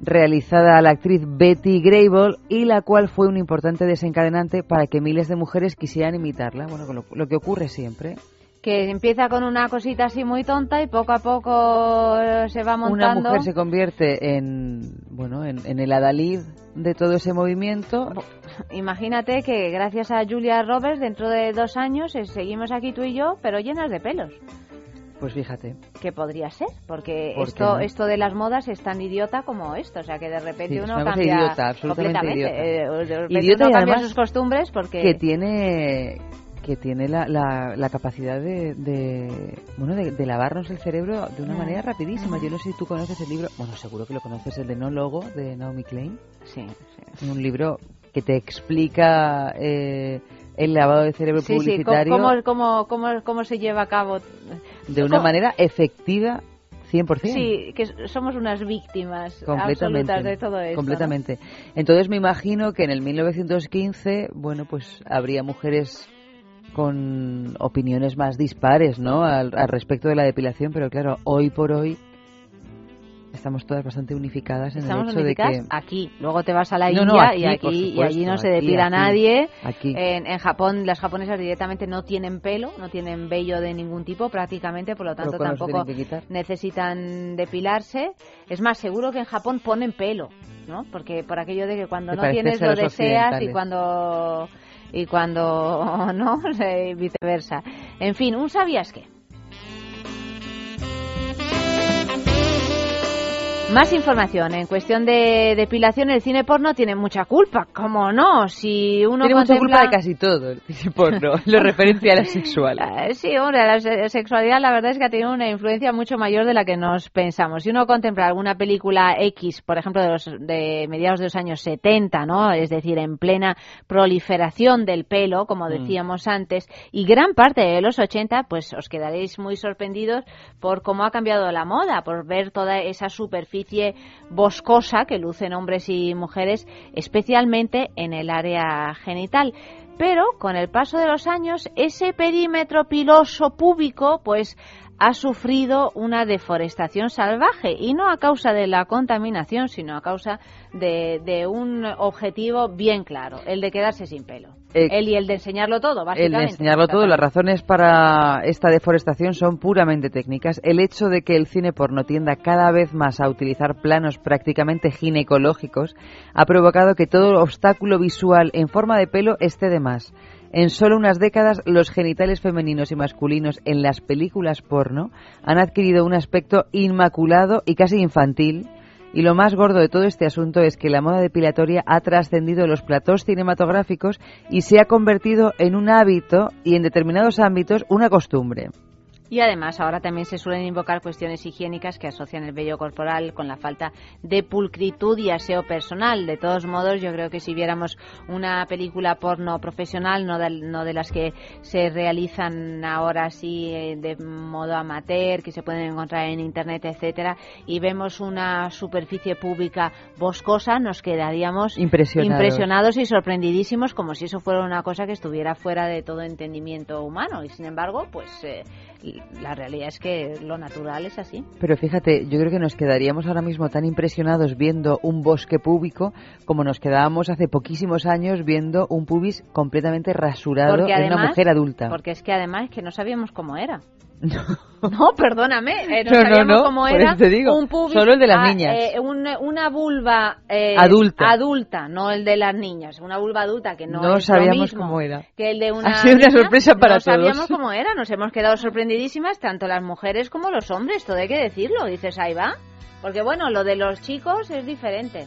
realizada a la actriz Betty Grable y la cual fue un importante desencadenante para que miles de mujeres quisieran imitarla, bueno, lo, lo que ocurre siempre. Que empieza con una cosita así muy tonta y poco a poco eh, se va Una montando. mujer se convierte en, bueno, en, en el adalid de todo ese movimiento. Imagínate que gracias a Julia Roberts, dentro de dos años eh, seguimos aquí tú y yo, pero llenas de pelos. Pues fíjate. Que podría ser, porque ¿Por qué esto no? esto de las modas es tan idiota como esto, o sea que de repente Sí, uno cambia idiota, absolutamente completamente, idiota. eh, de repente Idiota uno y cambia sus costumbres porque que tiene que tiene la, la, la capacidad de, de bueno de, de lavarnos el cerebro de una Mm. manera rapidísima. Yo no sé si tú conoces el libro, bueno, seguro que lo conoces, el de No Logo de Naomi Klein. Sí, Un libro que te explica eh, el lavado de cerebro Sí, sí, publicitario cómo, cómo, cómo, cómo se lleva a cabo. de una ¿Cómo? manera efectiva 100%. Sí, que somos unas víctimas completamente absolutas de todo esto. ¿no? completamente entonces me imagino que en el 1915 bueno pues habría mujeres con opiniones más dispares no al, al respecto de la depilación pero claro hoy por hoy estamos todas bastante unificadas en Estamos el hecho unificadas de que aquí. Luego te vas a la No, no, India aquí, y aquí y allí no se depila nadie. aquí. En, en Japón las japonesas directamente no tienen pelo, no tienen vello de ningún tipo prácticamente, por lo tanto tampoco necesitan depilarse. Es más, seguro que en Japón ponen pelo, ¿no? Porque por aquello de que cuando Te no tienes lo deseas y cuando y cuando *laughs* no, *laughs* viceversa. En fin, un sabías qué. Más información. En cuestión de depilación, el cine porno tiene mucha culpa. ¿Cómo no? Si uno tiene mucha culpa de casi todo el cine porno *laughs* lo referente a la sexual *laughs* Eh, Sí, hombre, la se- sexualidad la verdad es que ha tenido una influencia mucho mayor de la que nos pensamos. Si uno contempla alguna película X, por ejemplo, de, los, de mediados de los años 70, ¿no? Es decir, en plena proliferación del pelo, como Mm. decíamos antes, y gran parte de los 80, pues os quedaréis muy sorprendidos por cómo ha cambiado la moda, por ver toda esa superficie boscosa que lucen hombres y mujeres, especialmente en el área genital. Pero con el paso de los años, ese perímetro piloso púbico, pues ha sufrido una deforestación salvaje y no a causa de la contaminación, sino a causa de, de un objetivo bien claro, el de quedarse sin pelo. Eh, el y el de enseñarlo todo, El básicamente. de enseñarlo todo, las razones para esta deforestación son puramente técnicas. El hecho de que el cine porno tienda cada vez más a utilizar planos prácticamente ginecológicos ha provocado que todo obstáculo visual en forma de pelo esté de más. En solo unas décadas, los genitales femeninos y masculinos en las películas porno han adquirido un aspecto inmaculado y casi infantil. Y lo más gordo de todo este asunto es que la moda depilatoria ha trascendido los platós cinematográficos y se ha convertido en un hábito y en determinados ámbitos una costumbre. Y además ahora también se suelen invocar cuestiones higiénicas que asocian el vello corporal con la falta de pulcritud y aseo personal. De todos modos, yo creo que si viéramos una película porno profesional, no de, no de las que se realizan ahora así eh, de modo amateur, que se pueden encontrar en internet, etcétera, y vemos una superficie pública boscosa, nos quedaríamos Impresionados. impresionados y sorprendidísimos como si eso fuera una cosa que estuviera fuera de todo entendimiento humano. Y sin embargo, pues eh, la realidad es que lo natural es así. Pero fíjate, yo creo que nos quedaríamos ahora mismo tan impresionados viendo un bosque público como nos quedábamos hace poquísimos años viendo un pubis completamente rasurado Porque en una además- mujer adulta. Porque es que además que no sabíamos cómo era. No, perdóname, eh, no, sabíamos no, cómo era te digo, un pubis, solo el de las ah, niñas. eh, un- una vulva eh, Adulta. adulta, no el de las niñas, una vulva adulta que no, No es lo sabíamos mismo cómo era. que el de una Ha sido una sorpresa para no sabíamos todos. cómo era, nos hemos quedado sorprendidísimas tanto las mujeres como los hombres, todo hay que decirlo, dices, ahí va, porque bueno, lo de los chicos es diferente.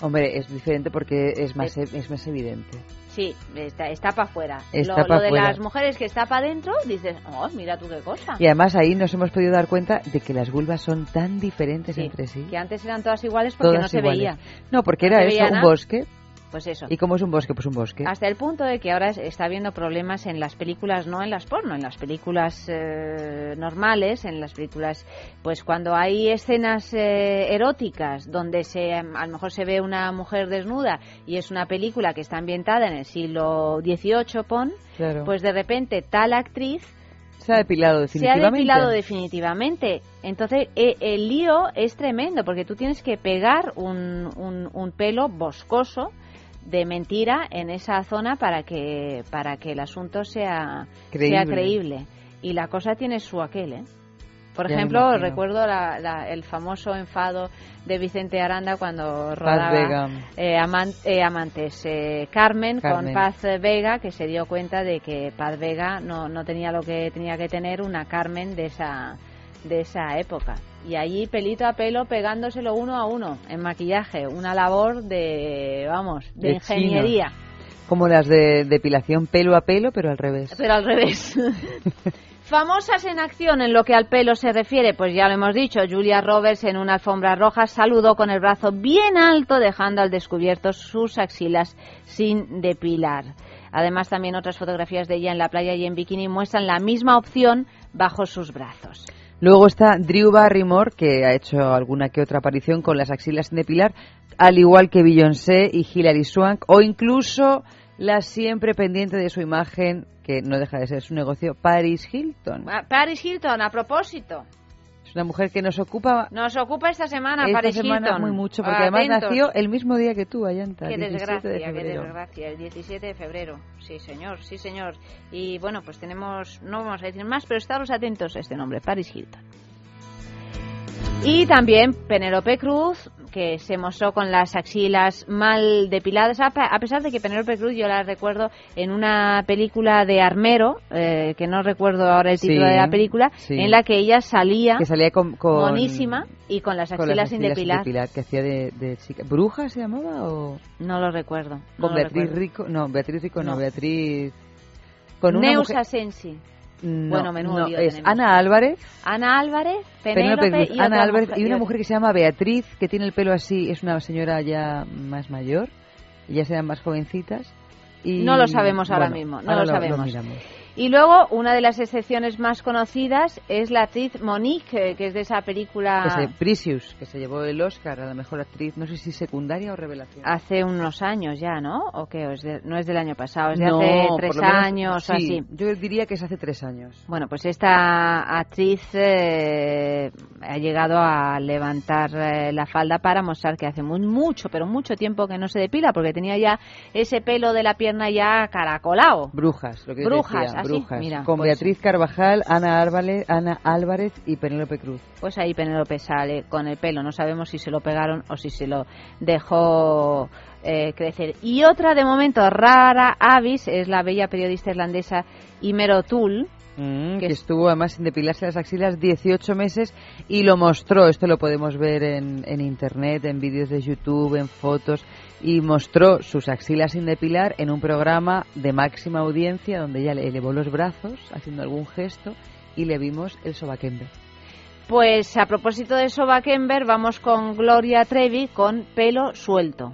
Hombre, es diferente porque es más, e- es más evidente. Sí, está, está para afuera. Lo, pa' lo de fuera. las mujeres que está para adentro, dices, oh, mira tú qué cosa. Y además ahí nos hemos podido dar cuenta de que las vulvas son tan diferentes Sí, entre sí. Que antes eran todas iguales porque Todas no se iguales. veía. No, porque No era eso, veía un nada. bosque. Pues eso. ¿Y cómo es un bosque? Pues un bosque. Hasta el punto de que ahora es- está habiendo problemas en las películas, no en las porno, en las películas eh, normales, en las películas, pues cuando hay escenas eh, eróticas donde se, a lo mejor se ve una mujer desnuda y es una película que está ambientada en el siglo XVIII, pon, Claro. pues de repente tal actriz se ha depilado se ha definitivamente. depilado definitivamente. Entonces, e- el lío es tremendo porque tú tienes que pegar un, un, un pelo boscoso de mentira en esa zona para que para que el asunto sea Creíble. sea creíble y la cosa tiene su aquel ¿eh? por Ya ejemplo recuerdo la- la- el famoso enfado de Vicente Aranda cuando rodaba eh, eh, amantes eh, Carmen, Carmen. con Paz Vega que se dio cuenta de que Paz Vega no, no tenía lo que tenía que tener una Carmen de esa de esa época y allí pelito a pelo pegándoselo uno a uno en maquillaje una labor de vamos de, De ingeniería Como las de depilación pelo a pelo, pero al revés. pero al revés *laughs* Famosas en acción en lo que al pelo se refiere, pues ya lo hemos dicho, Julia Roberts en una alfombra roja saludó con el brazo bien alto dejando al descubierto sus axilas sin depilar. Además también otras fotografías de ella en la playa y en bikini muestran la misma opción bajo sus brazos. Luego está Drew Barrymore, que ha hecho alguna que otra aparición con las axilas sin depilar, al igual que Beyoncé y Hilary Swank, o incluso la siempre pendiente de su imagen, que no deja de ser su negocio, Paris Hilton. Ah, Paris Hilton, a propósito, Es una mujer que nos ocupa nos ocupa esta semana esta Paris semana Hilton. muy mucho, porque además nació el mismo día que tú, Ayanta. Qué 17 de desgracia, qué desgracia, el 17 de febrero. Sí, señor, sí, señor. Y bueno, pues tenemos, no vamos a decir más, pero estaros atentos a este nombre, Paris Hilton. Y también Penélope Cruz, que se mostró con las axilas mal depiladas, a pe- a pesar de que Penélope Cruz yo la recuerdo en una película de Armero, eh, que no recuerdo ahora el título Sí, de la película, sí. en la que ella salía, Que salía con, con- monísima y con las con axilas, las sin depilar. que hacía de, de chica. ¿Bruja se llamaba o...? No lo recuerdo. no Con lo Beatriz recuerdo. Rico, no, Beatriz Rico no, No. Beatriz... Con una Neus mujer- Asensi. No, bueno, menudo no, es tenemos. Ana Álvarez, Ana Álvarez, Penélope y Ana Álvarez mujer- y una mujer que se llama Beatriz, que tiene el pelo así, es una señora ya más mayor, ellas eran más jovencitas. Y, No lo sabemos ahora bueno, mismo, no ahora lo sabemos. miramos. Y luego, una de las excepciones más conocidas es la actriz Monique, que es de esa película Que se, Precious, que se llevó el Oscar a la mejor actriz, no sé si secundaria o revelación. hace unos años ya, ¿no? ¿O qué? ¿O es de- no es del año pasado, es de No, hace tres menos, años o sí, así. Yo diría que es hace tres años. Bueno, pues esta actriz eh, ha llegado a levantar eh, la falda para mostrar que hace muy, mucho, pero mucho tiempo que no se depila, porque tenía ya ese pelo de la pierna ya caracolado. Brujas, lo que Brujas, decía, brujas. mira, con pues- Beatriz Carvajal, Ana Álvarez, Ana Álvarez y Penélope Cruz. Pues ahí Penélope sale con el pelo. No sabemos si se lo pegaron o si se lo dejó eh, crecer. Y otra de momento rara avis es la bella periodista irlandesa Imero Tull. Mm, Que que es- estuvo además sin depilarse las axilas 18 meses y lo mostró. Esto lo podemos ver en, en internet, en vídeos de YouTube, en fotos. Y mostró sus axilas sin depilar en un programa de máxima audiencia donde ella le elevó los brazos haciendo algún gesto y le vimos el sobaquembe. Pues a propósito de Soba Kember, vamos con Gloria Trevi con pelo suelto.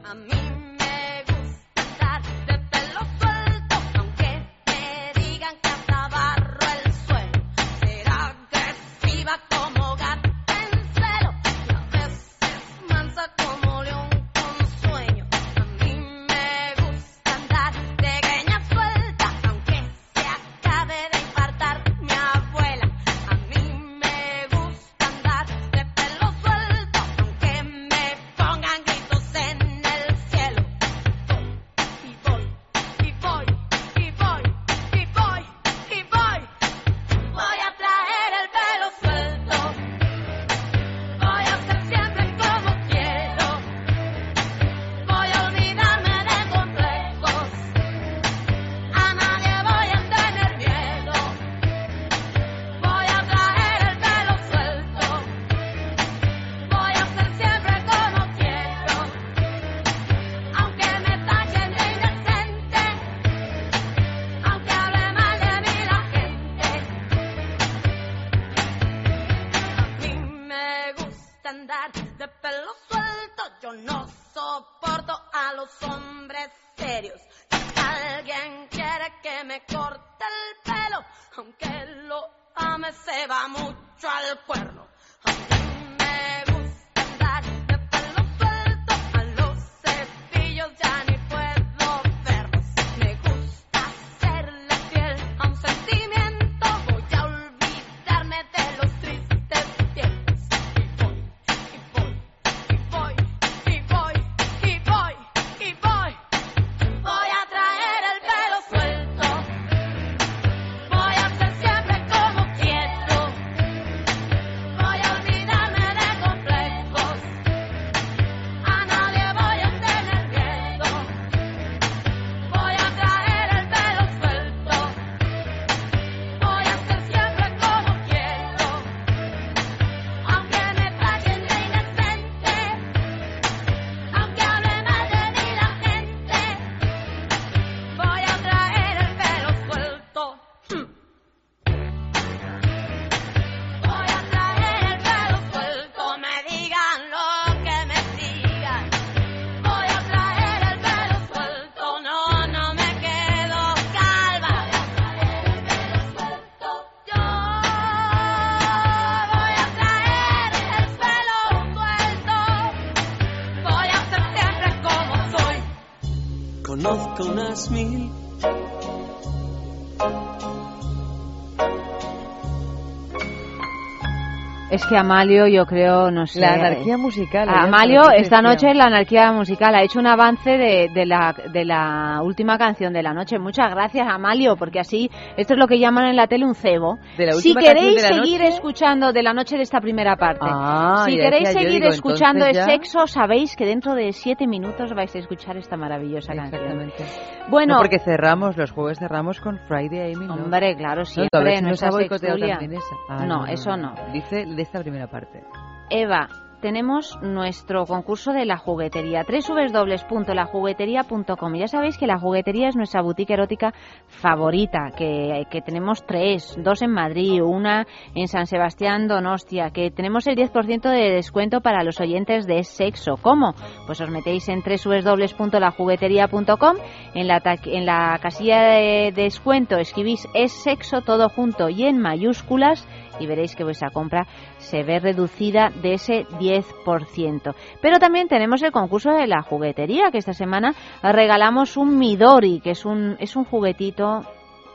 Que Amalio, yo creo, no sé. La anarquía musical. Amalio, esta noche la anarquía musical ha hecho un avance de, de, la, de la última canción de la noche. Muchas gracias, Amalio, porque así, esto es lo que llaman en la tele un cebo. ¿De la Si queréis de la seguir noche? escuchando de la noche de esta primera parte, Ah, si queréis seguir digo, escuchando el ya- sexo, sabéis que dentro de siete minutos vais a escuchar esta maravillosa canción. Exactamente. Bueno, No, porque cerramos, los jueves cerramos con Friday Amy, ¿no? Hombre, claro, No, siempre, a ver si nos nuestra ha boicoteado sextulia. también esa. Ah, No, eso no. Dice de esta primera parte. Eva, tenemos nuestro concurso de la juguetería, www.lajuguetería.com. Ya sabéis que la juguetería es nuestra boutique erótica favorita, que, que tenemos tres, dos en Madrid, una en San Sebastián, Donostia, que tenemos el 10% de descuento para los oyentes de sexo. ¿Cómo? Pues os metéis en www.lajuguetería.com, en la, en la casilla de descuento escribís es sexo todo junto y en mayúsculas y veréis que vuestra compra se ve reducida de ese 10%. Pero también tenemos el concurso de la juguetería, que esta semana regalamos un Midori, que es un, es un juguetito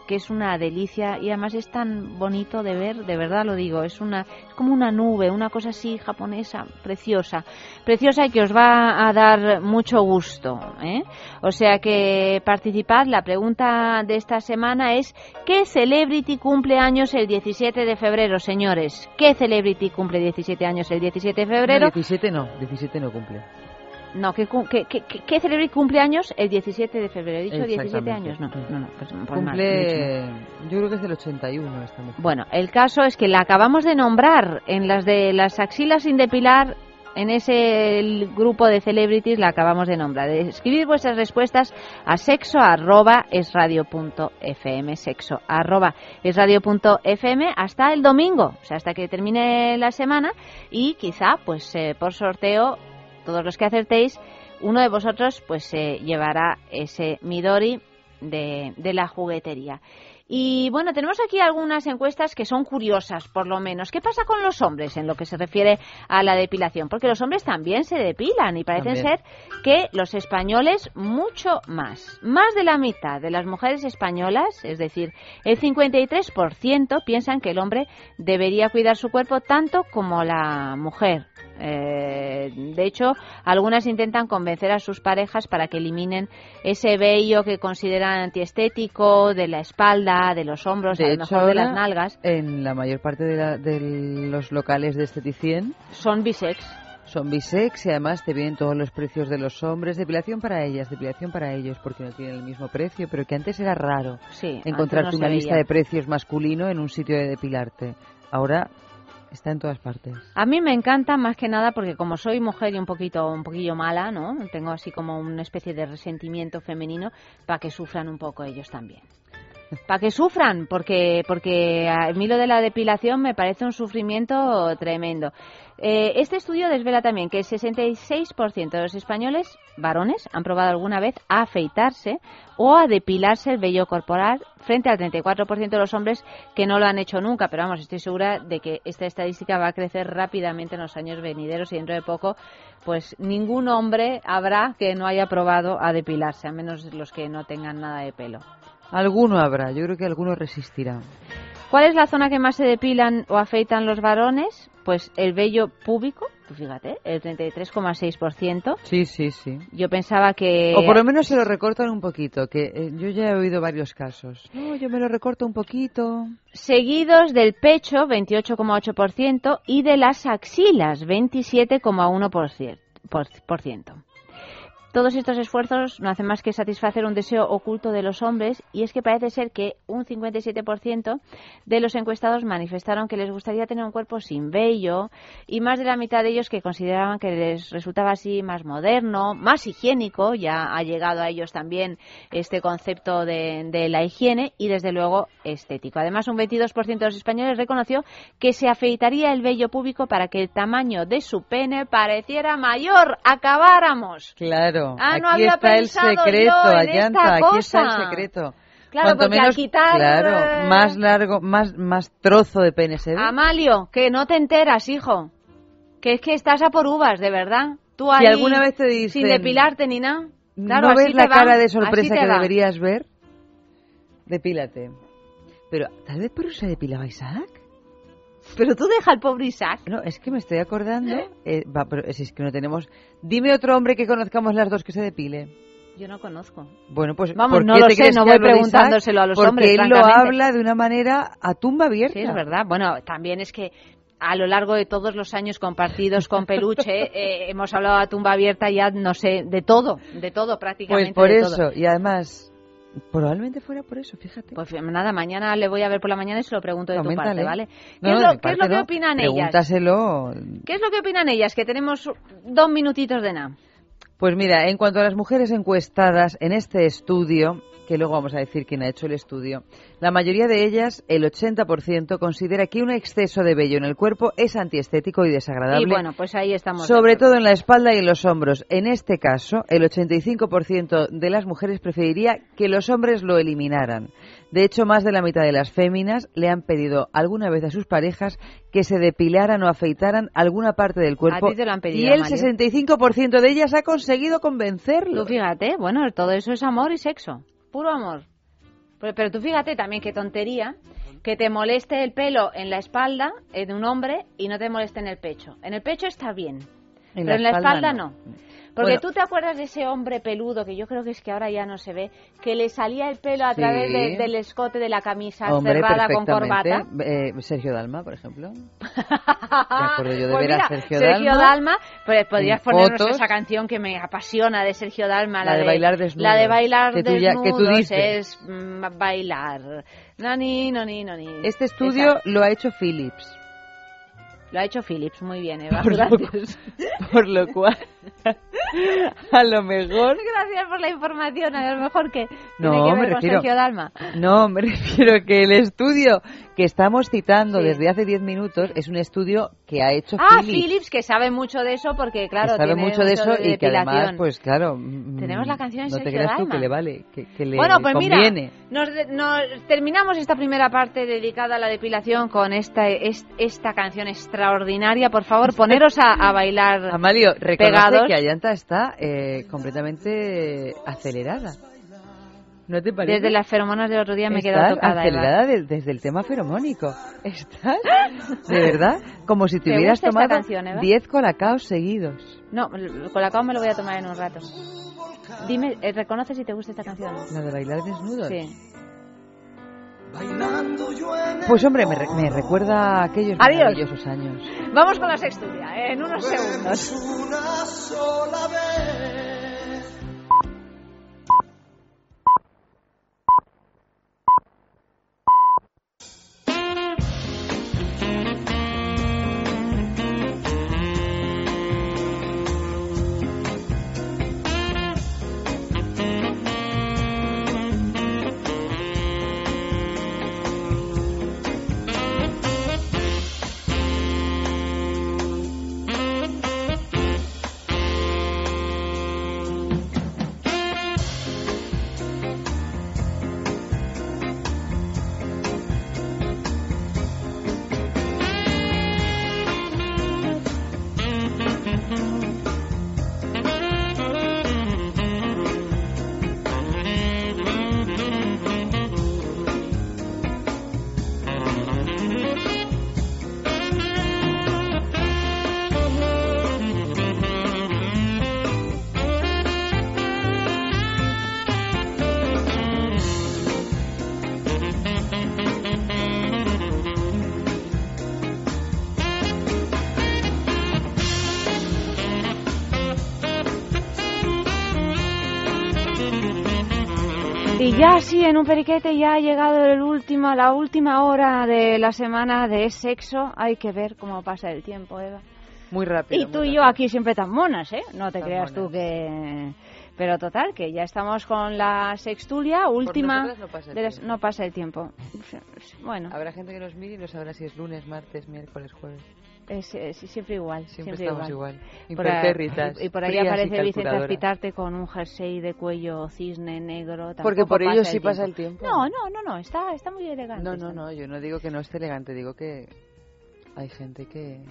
que es una delicia y además es tan bonito de ver, de verdad lo digo, es una es como una nube, una cosa así japonesa, preciosa, preciosa y que os va a dar mucho gusto, ¿eh? O sea que participad, la pregunta de esta semana es ¿qué celebrity cumple años el 17 de febrero, señores? ¿Qué celebrity cumple 17 años el 17 de febrero? No, 17 no, 17 no cumple. No, ¿qué, cu- qué, qué, qué- qué celebrity cumple años el 17 de febrero? He dicho 17 Exactamente. años, no, no, no, pues, pues mal. Cumple, yo creo que es del 81 esta mujer. Bueno, el caso es que la acabamos de nombrar en las de las axilas sin depilar. En ese grupo de celebrities la acabamos de nombrar. Escribid vuestras respuestas a sexo arroba es radio punto fm, sexo arroba es radio punto fm hasta el domingo, o sea, hasta que termine la semana y quizá, pues eh, por sorteo, todos los que acertéis, uno de vosotros pues se llevará ese Midori de, de la juguetería. Y bueno, tenemos aquí algunas encuestas que son curiosas, por lo menos. ¿Qué pasa con los hombres en lo que se refiere a la depilación? Porque los hombres también se depilan y parece También. ser que los españoles mucho más. Más de la mitad de las mujeres españolas, es decir, el 53% piensan que el hombre debería cuidar su cuerpo tanto como la mujer. Eh, de hecho, algunas intentan convencer a sus parejas para que eliminen ese vello que consideran antiestético de la espalda, de los hombros, a de lo hecho, mejor de las nalgas. en la mayor parte de, la- de los locales de esteticien son bisex. Son bisex y además te vienen todos los precios de los hombres, depilación para ellas, depilación para ellos, porque no tienen el mismo precio, pero que antes era raro Sí, encontrarte no una lista de precios masculino en un sitio de depilarte. Ahora está en todas partes. A mí me encanta más que nada porque como soy mujer y un poquito un poquillo mala, ¿no? Tengo así como una especie de resentimiento femenino para que sufran un poco ellos también. Para que sufran, porque, porque a mí lo de la depilación me parece un sufrimiento tremendo. Eh, este estudio desvela también que el 66% de los españoles, varones, han probado alguna vez a afeitarse o a depilarse el vello corporal frente al 34% de los hombres que no lo han hecho nunca. Pero vamos, estoy segura de que esta estadística va a crecer rápidamente en los años venideros y dentro de poco, pues ningún hombre habrá que no haya probado a depilarse, a menos los que no tengan nada de pelo. Alguno habrá, yo creo que alguno resistirá. ¿Cuál es la zona que más se depilan o afeitan los varones? Pues el vello púbico, fíjate, el 33,6%. Sí, sí, sí. Yo pensaba que... O por lo menos se lo recortan un poquito, que eh, yo ya he oído varios casos. *gasps* No, yo me lo recorto un poquito. Seguidos del pecho, 28,8%, y de las axilas, 27,1%. Todos estos esfuerzos no hacen más que satisfacer un deseo oculto de los hombres y es que parece ser que un 57% de los encuestados manifestaron que les gustaría tener un cuerpo sin vello y más de la mitad de ellos que consideraban que les resultaba así más moderno, más higiénico, ya ha llegado a ellos también este concepto de, de la higiene y desde luego estético. Además, un 22% de los españoles reconoció que se afeitaría el vello púbico para que el tamaño de su pene pareciera mayor. ¡Acabáramos! Claro. Ah, no aquí había está el secreto, esta aquí está el secreto. Claro, Cuanto porque al menos, quitar, claro, eh, más largo, más, más trozo de pene se ve. Amalio, que no te enteras, hijo. Que es que estás a por uvas, de verdad. Tú Si ahí, alguna vez te dicen, sin depilarte ni nada. Claro, ¿No ves la cara de sorpresa que va. deberías ver? Depílate. Pero, ¿tal vez por eso se depilaba Isaac? Pero tú deja al pobre Isaac. No, es que me estoy acordando. eh, va, pero si es que no tenemos. Dime otro hombre que conozcamos las dos que se depile. Yo no conozco. Bueno, pues. Vamos, ¿por no lo sé, no voy preguntándoselo a los Porque hombres, él lo habla de una manera a tumba abierta. Sí, es verdad. Bueno, también es que a lo largo de todos los años compartidos con Peluche *laughs* eh, hemos hablado a tumba abierta ya, no sé, de todo, de todo Pues prácticamente. por de eso, todo. y además, probablemente fuera por eso, fíjate. Pues nada, mañana le voy a ver por la mañana y se lo pregunto de tu Coméntale. parte, ¿vale? No, ¿Qué, es de lo, qué es lo que no. opinan ellas? Pregúntaselo. ¿Qué es lo que opinan ellas? Que tenemos dos minutitos de nada. Pues mira, en cuanto a las mujeres encuestadas en este estudio, que luego vamos a decir quién ha hecho el estudio, la mayoría de ellas, el 80%, considera que un exceso de vello en el cuerpo es antiestético y desagradable. Y bueno, pues ahí estamos. Sobre todo en la espalda y en los hombros. En este caso, el 85% de las mujeres preferiría que los hombres lo eliminaran. De hecho, más de la mitad de las féminas le han pedido alguna vez a sus parejas que se depilaran o afeitaran alguna parte del cuerpo. ti te lo han pedido, y el Mario. 65% de ellas ha conseguido convencerlo. Tú fíjate, bueno, todo eso es amor y sexo. Puro amor. Pero, pero tú fíjate también qué tontería que te moleste el pelo en la espalda de un hombre y no te moleste en el pecho. En el pecho está bien, En pero en la espalda no. no. Porque Bueno. tú te acuerdas de ese hombre peludo, que yo creo que es que ahora ya no se ve, que le salía el pelo a Sí. través de- del escote de la camisa Hombre, cerrada con corbata. Eh, Sergio Dalma, por ejemplo. *laughs* Me acuerdo yo de Pues ver a mira, Sergio, Sergio Dalma, pues podrías ponernos fotos. esa canción que me apasiona de Sergio Dalma, La de bailar desnudos, La de bailar que tú ya- que tú dices. es mm, bailar. No ni, no ni, no ni. Este estudio Esa. lo ha hecho Philips. Lo ha hecho Philips, muy bien, Eva. Por lo, *laughs* por lo cual, *laughs* a lo mejor... Gracias por la información, a lo mejor que No, tiene que me ver con refiero- Sergio Dalma. No, me *laughs* refiero que el estudio que estamos citando desde hace 10 minutos es un estudio que ha hecho Ah, Philips. Philips, que sabe mucho de eso porque, que claro, sabe tiene mucho de eso y que además, pues claro... mm, Tenemos la canción de No te Sergio creas tú que le vale, que, que le Bueno, pues conviene. mira, nos, de- nos terminamos esta primera parte dedicada a la depilación con esta es- esta canción extraordinaria. Por favor, *laughs* poneros a, a bailar Amalio, reconoce que Ayanta está eh, completamente acelerada. ¿No te parece? Desde las feromonas del otro día me he quedado tocada. Acelerada de- desde el tema feromónico. ¿Estás? *laughs* De verdad, como si te ¿Te hubieras tomado canción, Eva? 10 colacaos seguidos. No, el colacao me lo voy a tomar en un rato. Dime, eh, ¿reconoces si te gusta esta canción? La de bailar desnudos. Sí. Pues hombre, me, re- me recuerda a aquellos Adiós. maravillosos años. Vamos con la sextulia, eh, en unos segundos. Una sola vez. Ya sí, en un periquete ya ha llegado el último, la última hora de la semana de sexo. Hay que ver cómo pasa el tiempo, Eva. Muy rápido. Y tú y yo aquí siempre tan monas, ¿eh? No te Tan creas tú monas. que... Pero total, que ya estamos con la sextulia última. no pasa de las- no pasa el tiempo. Bueno, Habrá gente que nos mire y no sabrá si es lunes, martes, miércoles, jueves. Es, es siempre igual. Siempre Siempre, estamos igual. igual, Por y, y por ahí aparece Vicente. Azpitarte con un jersey de cuello cisne negro. Porque por ello sí pasa el tiempo. No, no, no, no, está, está muy elegante. No, está no, no, yo no digo que no esté elegante, digo que hay gente que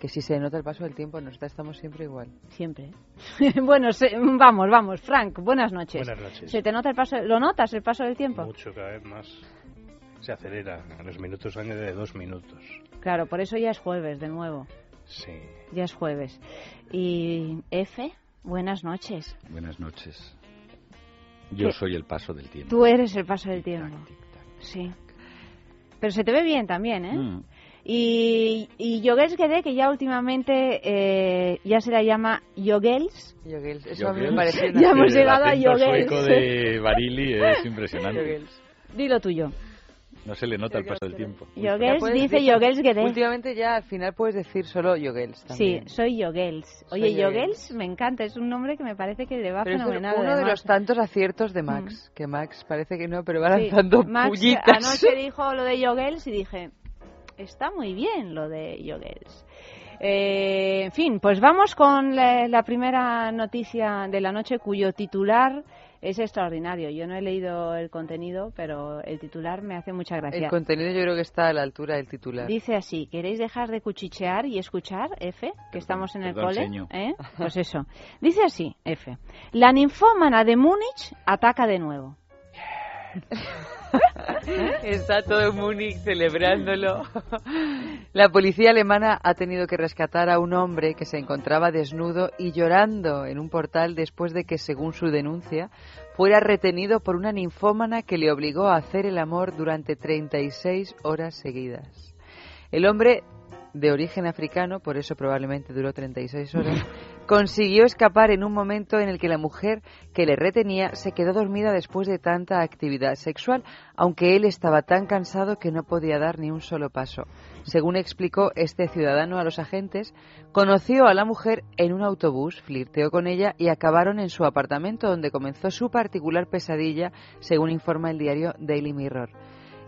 que si se nota el paso del tiempo, nosotras estamos siempre igual. Siempre. *laughs* bueno, se- vamos, vamos. Frank, buenas noches. Buenas noches. ¿Se te nota el paso? ¿Lo notas el paso del tiempo? Mucho, cada vez más. Se acelera. A los minutos añade de dos minutos. Claro, por eso ya es jueves de nuevo. Sí. Ya es jueves. Y F, buenas noches. Buenas noches. Yo ¿Qué? soy el paso del tiempo. Tú eres el paso del tiempo. Sí. Pero se te ve bien también, ¿eh? Mm. Y, y Yogels Guede, que ya últimamente eh, ya se la llama Yogels. Yogels, eso a mí me parece *laughs* Ya hemos El llegado a Yogels. sueco de *laughs* Barili es impresionante. Dilo tuyo. No se le nota el paso del tiempo. Yogels dice Yogels Guede. Últimamente ya al final puedes decir solo Yogels Sí, también. soy Yogels. Soy Oye, Yogels. Yogels me encanta, es un nombre que me parece que le va Pero es fenomenal. uno de además. Mm. los tantos aciertos de Max, que Max parece que no, pero va Sí, lanzando Max pullitas. anoche dijo lo de Yogels y dije, está muy bien lo de Yogels. Eh, en fin, pues vamos con la, la primera noticia de la noche cuyo titular es extraordinario. Yo no he leído el contenido, pero el titular me hace mucha gracia. El contenido yo creo que está a la altura del titular. Dice así, ¿queréis dejar de cuchichear y escuchar, F? Que estamos en el perdón, cole. ¿eh? Pues eso. Dice así, F. La ninfómana de Múnich ataca de nuevo. *laughs* Está todo Múnich celebrándolo. La policía alemana ha tenido que rescatar a un hombre que se encontraba desnudo y llorando en un portal después de que, según su denuncia, fuera retenido por una ninfómana que le obligó a hacer el amor durante 36 horas seguidas. El hombre, de origen africano, por eso probablemente duró 36 horas, consiguió escapar en un momento en el que la mujer que le retenía se quedó dormida después de tanta actividad sexual, aunque él estaba tan cansado que no podía dar ni un solo paso. Según explicó este ciudadano a los agentes, conoció a la mujer en un autobús, flirteó con ella y acabaron en su apartamento donde comenzó su particular pesadilla, según informa el diario Daily Mirror.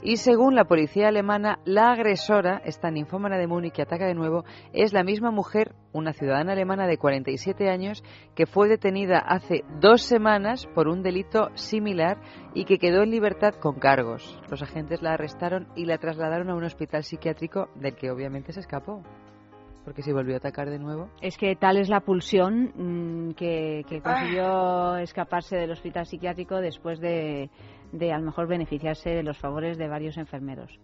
Y según la policía alemana, la agresora, esta ninfómana de Múnich que ataca de nuevo, es la misma mujer, una ciudadana alemana de 47 años, que fue detenida hace dos semanas por un delito similar y que quedó en libertad con cargos. Los agentes la arrestaron y la trasladaron a un hospital psiquiátrico del que obviamente se escapó. Porque si volvió a atacar de nuevo. Es que tal es la pulsión mm, que, que consiguió escaparse del hospital psiquiátrico después de, de a lo mejor beneficiarse de los favores de varios enfermeros.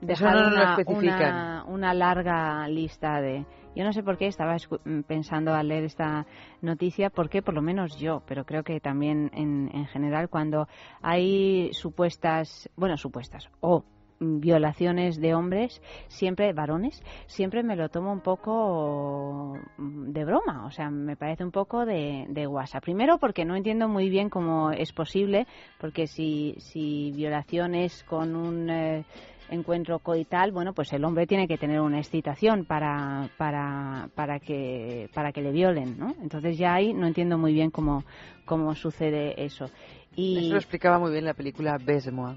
Eso Dejar lo una, especifican. una, una larga lista de... Yo no sé por qué estaba mm, pensando al leer esta noticia, porque por lo menos yo, pero creo que también en, en general cuando hay supuestas, bueno, supuestas, o violaciones de hombres, siempre varones, siempre me lo tomo un poco mm, de broma, o sea, me parece un poco de, de guasa. Primero porque no entiendo muy bien cómo es posible, porque si, si violaciones con un eh, encuentro coital, bueno, pues el hombre tiene que tener una excitación para, para, para, que, para que le violen, ¿no? Entonces ya ahí no entiendo muy bien cómo, cómo sucede eso. Y, Eso lo explicaba muy bien la película Besmoa.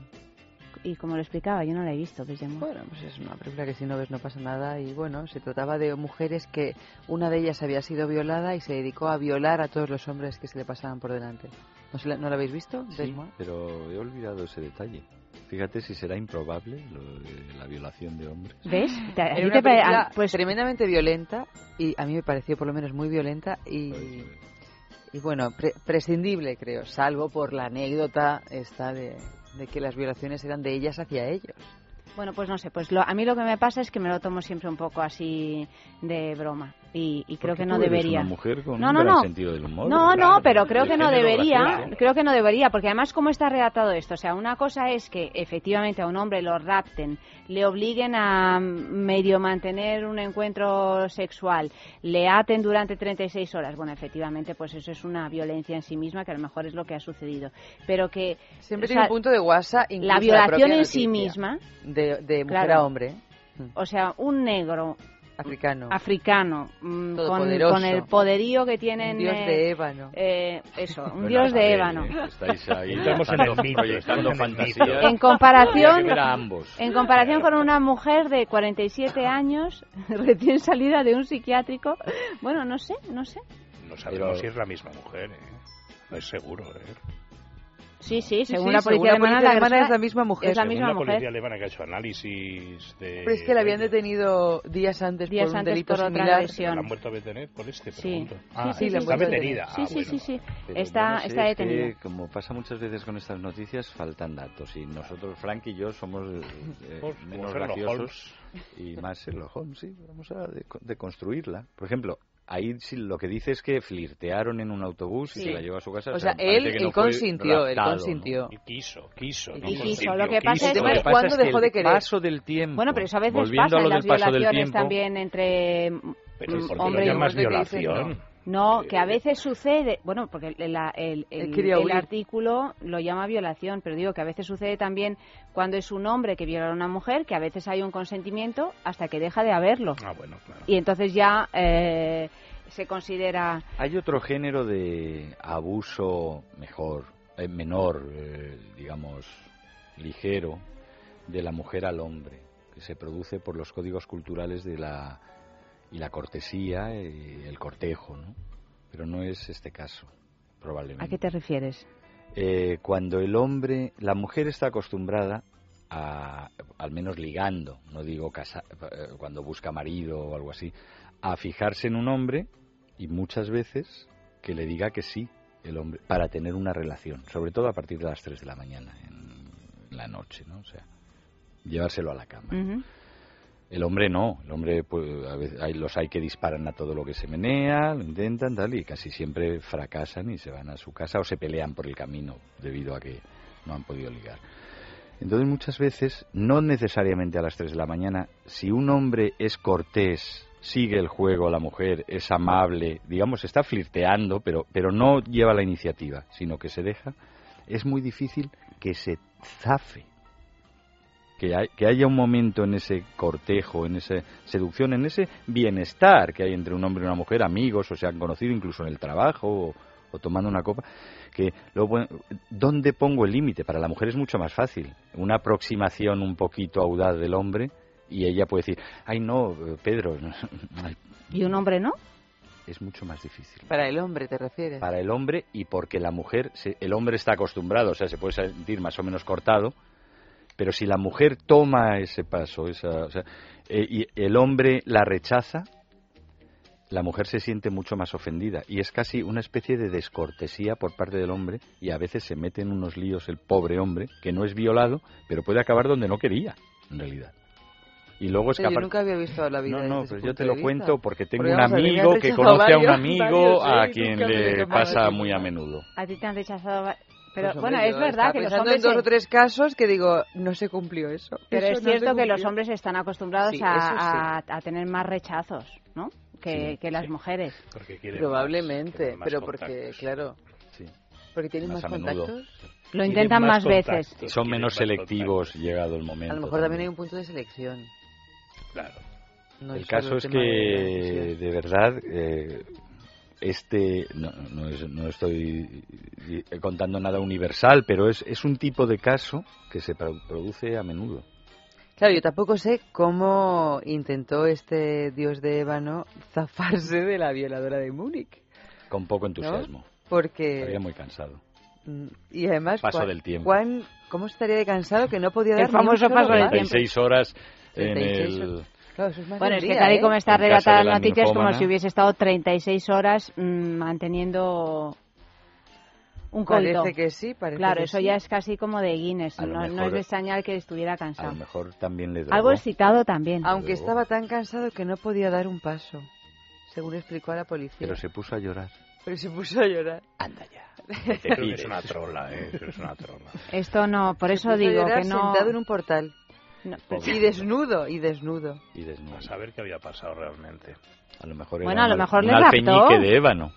Y como lo explicaba, yo no la he visto, pues. Bueno, pues es una película que si no ves no pasa nada y bueno, se trataba de mujeres que una de ellas había sido violada y se dedicó a violar a todos los hombres que se le pasaban por delante. ¿No, se la, ¿no la habéis visto? Sí, pero he olvidado ese detalle. Fíjate si será improbable lo de la violación de hombres. ¿Ves? *laughs* A Era una te ah, pues tremendamente violenta y a mí me pareció por lo menos muy violenta y, y bueno, pre- prescindible creo, salvo por la anécdota esta de, de que las violaciones eran de ellas hacia ellos. Bueno, pues no sé, pues lo- a mí lo que me pasa es que me lo tomo siempre un poco así de broma. Y, y creo que no debería. una mujer con no, un no, gran no. sentido del humor. No, Claro, no, pero creo que no debería, creo que no debería, porque además cómo está redactado esto, o sea, una cosa es que efectivamente a un hombre lo rapten, le obliguen a medio mantener un encuentro sexual, le aten durante 36 horas, bueno, efectivamente, pues eso es una violencia en sí misma, que a lo mejor es lo que ha sucedido, pero que Siempre o tiene un punto de incluso la violación en sí misma, De, de mujer Claro. a hombre. o sea, un negro Africano. africano mm, con, el poderío que tienen Un dios eh, de ébano. eh, eso un Bueno, dios de ver, ébano eh, Estáis ahí *laughs* Estamos en el mito, proyectando en fantasías. comparación ambos. en comparación con una mujer de 47 años *laughs* recién salida de un psiquiátrico bueno no sé no sé No sabemos Pero- si es la misma mujer, ¿eh? No es seguro, ¿eh? Sí sí Sí, según sí, la según policía la alemana policía la alemana es la misma mujer. es la Según misma la mujer policía alemana que ha hecho análisis de... Pero es que la habían detenido días antes Días por un antes delito por otra similar. agresión. ¿La han vuelto a detener por este? Sí. Pregunto. Sí, Ah, sí, está sí, sí. detenida. Sí, Ah, sí, bueno. sí, sí. Pero Está, no sé, está es que, detenida. como pasa muchas veces con estas noticias, faltan datos. Y nosotros, Frank y yo, somos eh, menos graciosos y más Sherlock Holmes. Sí, vamos a deco- deconstruirla. Por ejemplo, ahí sí lo que dice es que flirtearon en un autobús y Sí. se la llevó a su casa. O sea, él, que él no consintió, él raptado, ¿no? consintió. Y quiso, quiso. Y no quiso. Lo que pasa quiso. es Lo que que pasa ¿cuándo es que dejó el de querer? paso del tiempo. bueno pero eso a veces volviendo pasa en las violaciones tiempo, también entre Pero ¿por qué lo y llamas violación? No, que a veces sucede, bueno, porque el, la- el- el- artículo lo llama violación, pero digo que a veces sucede también cuando es un hombre que viola a una mujer, que a veces hay un consentimiento hasta que deja de haberlo. Ah, bueno, claro. Y entonces ya eh, se considera... Hay otro género de abuso mejor, eh, menor, eh, digamos, ligero, de la mujer al hombre, que se produce por los códigos culturales de la y la cortesía y el cortejo, ¿no? Pero no es este caso, probablemente. ¿A qué te refieres? Eh, cuando el hombre, la mujer está acostumbrada a, al menos ligando, no digo casa, eh, cuando busca marido o algo así, a fijarse en un hombre y muchas veces que le diga que sí el hombre para tener una relación, sobre todo a partir de las 3 de la mañana en la noche, ¿no? O sea, llevárselo a la cama. Ujú. El hombre no, el hombre pues a veces hay los hay que disparan a todo lo que se menea, lo intentan tal y casi siempre fracasan y se van a su casa o se pelean por el camino debido a que no han podido ligar. Entonces muchas veces, no necesariamente a las 3 de la mañana, si un hombre es cortés, sigue el juego a la mujer, es amable, digamos, está flirteando, pero, pero no lleva la iniciativa, sino que se deja, es muy difícil que se zafe que, hay- que haya un momento en ese cortejo, en esa seducción, en ese bienestar que hay entre un hombre y una mujer, amigos, o se han conocido incluso en el trabajo o, o tomando una copa, que luego, ¿dónde pongo el límite? Para la mujer es mucho más fácil. Una aproximación un poquito audaz del hombre y ella puede decir, ay no, Pedro, ¿Y un hombre no? es mucho más difícil Para el hombre, ¿te refieres? para el hombre y porque la mujer, se- el hombre está acostumbrado, o sea, se puede sentir más o menos cortado, pero si la mujer toma ese paso, esa, o sea, eh, y el hombre la rechaza, la mujer se siente mucho más ofendida y es casi una especie de descortesía por parte del hombre y a veces se mete en unos líos el pobre hombre que no es violado, pero puede acabar donde no quería, en realidad. Y luego Pero yo escapar. nunca había visto la vida No, no, pero yo te lo cuento porque tengo Porque, un amigo que conoce a un amigo varios, a quien le pasa muy a menudo. A ti te han rechazado... Pero Pues, bueno, hombre, es verdad que los hombres... en dos se- o tres casos que digo, no se cumplió eso. Pero Eso es no cierto que los hombres están acostumbrados Sí, a, sí. a- a tener más rechazos, ¿no? Que, Sí, que las mujeres. Probablemente, más, quieren más pero porque, claro, Sí. porque tienen más, Más a menudo. contactos. Lo intentan más, veces. Son menos selectivos contactos. llegado el momento. A lo mejor también hay un punto de selección. Claro. No el caso es de que, decisión. de verdad, eh, este, no, no, es- no estoy eh, contando nada universal, pero es, es un tipo de caso que se pro- produce a menudo. Claro, yo tampoco sé cómo intentó este dios de ébano zafarse de la violadora de Múnich. Con poco entusiasmo. Porque... Estaría muy cansado. Mm, Y además, Paso cuán- del tiempo. cuán- ¿cómo estaría de cansado que no podía El dar un famoso paso del paso? tiempo. 36 horas en 36 el... Claro, eso es más Bueno, es que tal y ¿eh? como está En caso redactada de la la noticia es como si hubiese estado 36 horas mm, manteniendo un coito. Parece que sí, parece Claro, que eso sí. ya es casi como de Guinness, no, no mejor- es de extrañar que estuviera A lo cansado. mejor también le drogó. Algo excitado también. Aunque estaba tan cansado que no podía dar un paso. según explicó a la policía. Pero se puso a llorar. Pero se puso a llorar. Anda ya. *laughs* Es una trola, ¿eh? Es una trola. Esto no, por eso digo que no... sentado en un portal. No, Y desnudo, y desnudo. Y desnudo. A saber qué había pasado realmente. A lo mejor Bueno, era a lo un mejor un le raptó. alfeñique de ébano.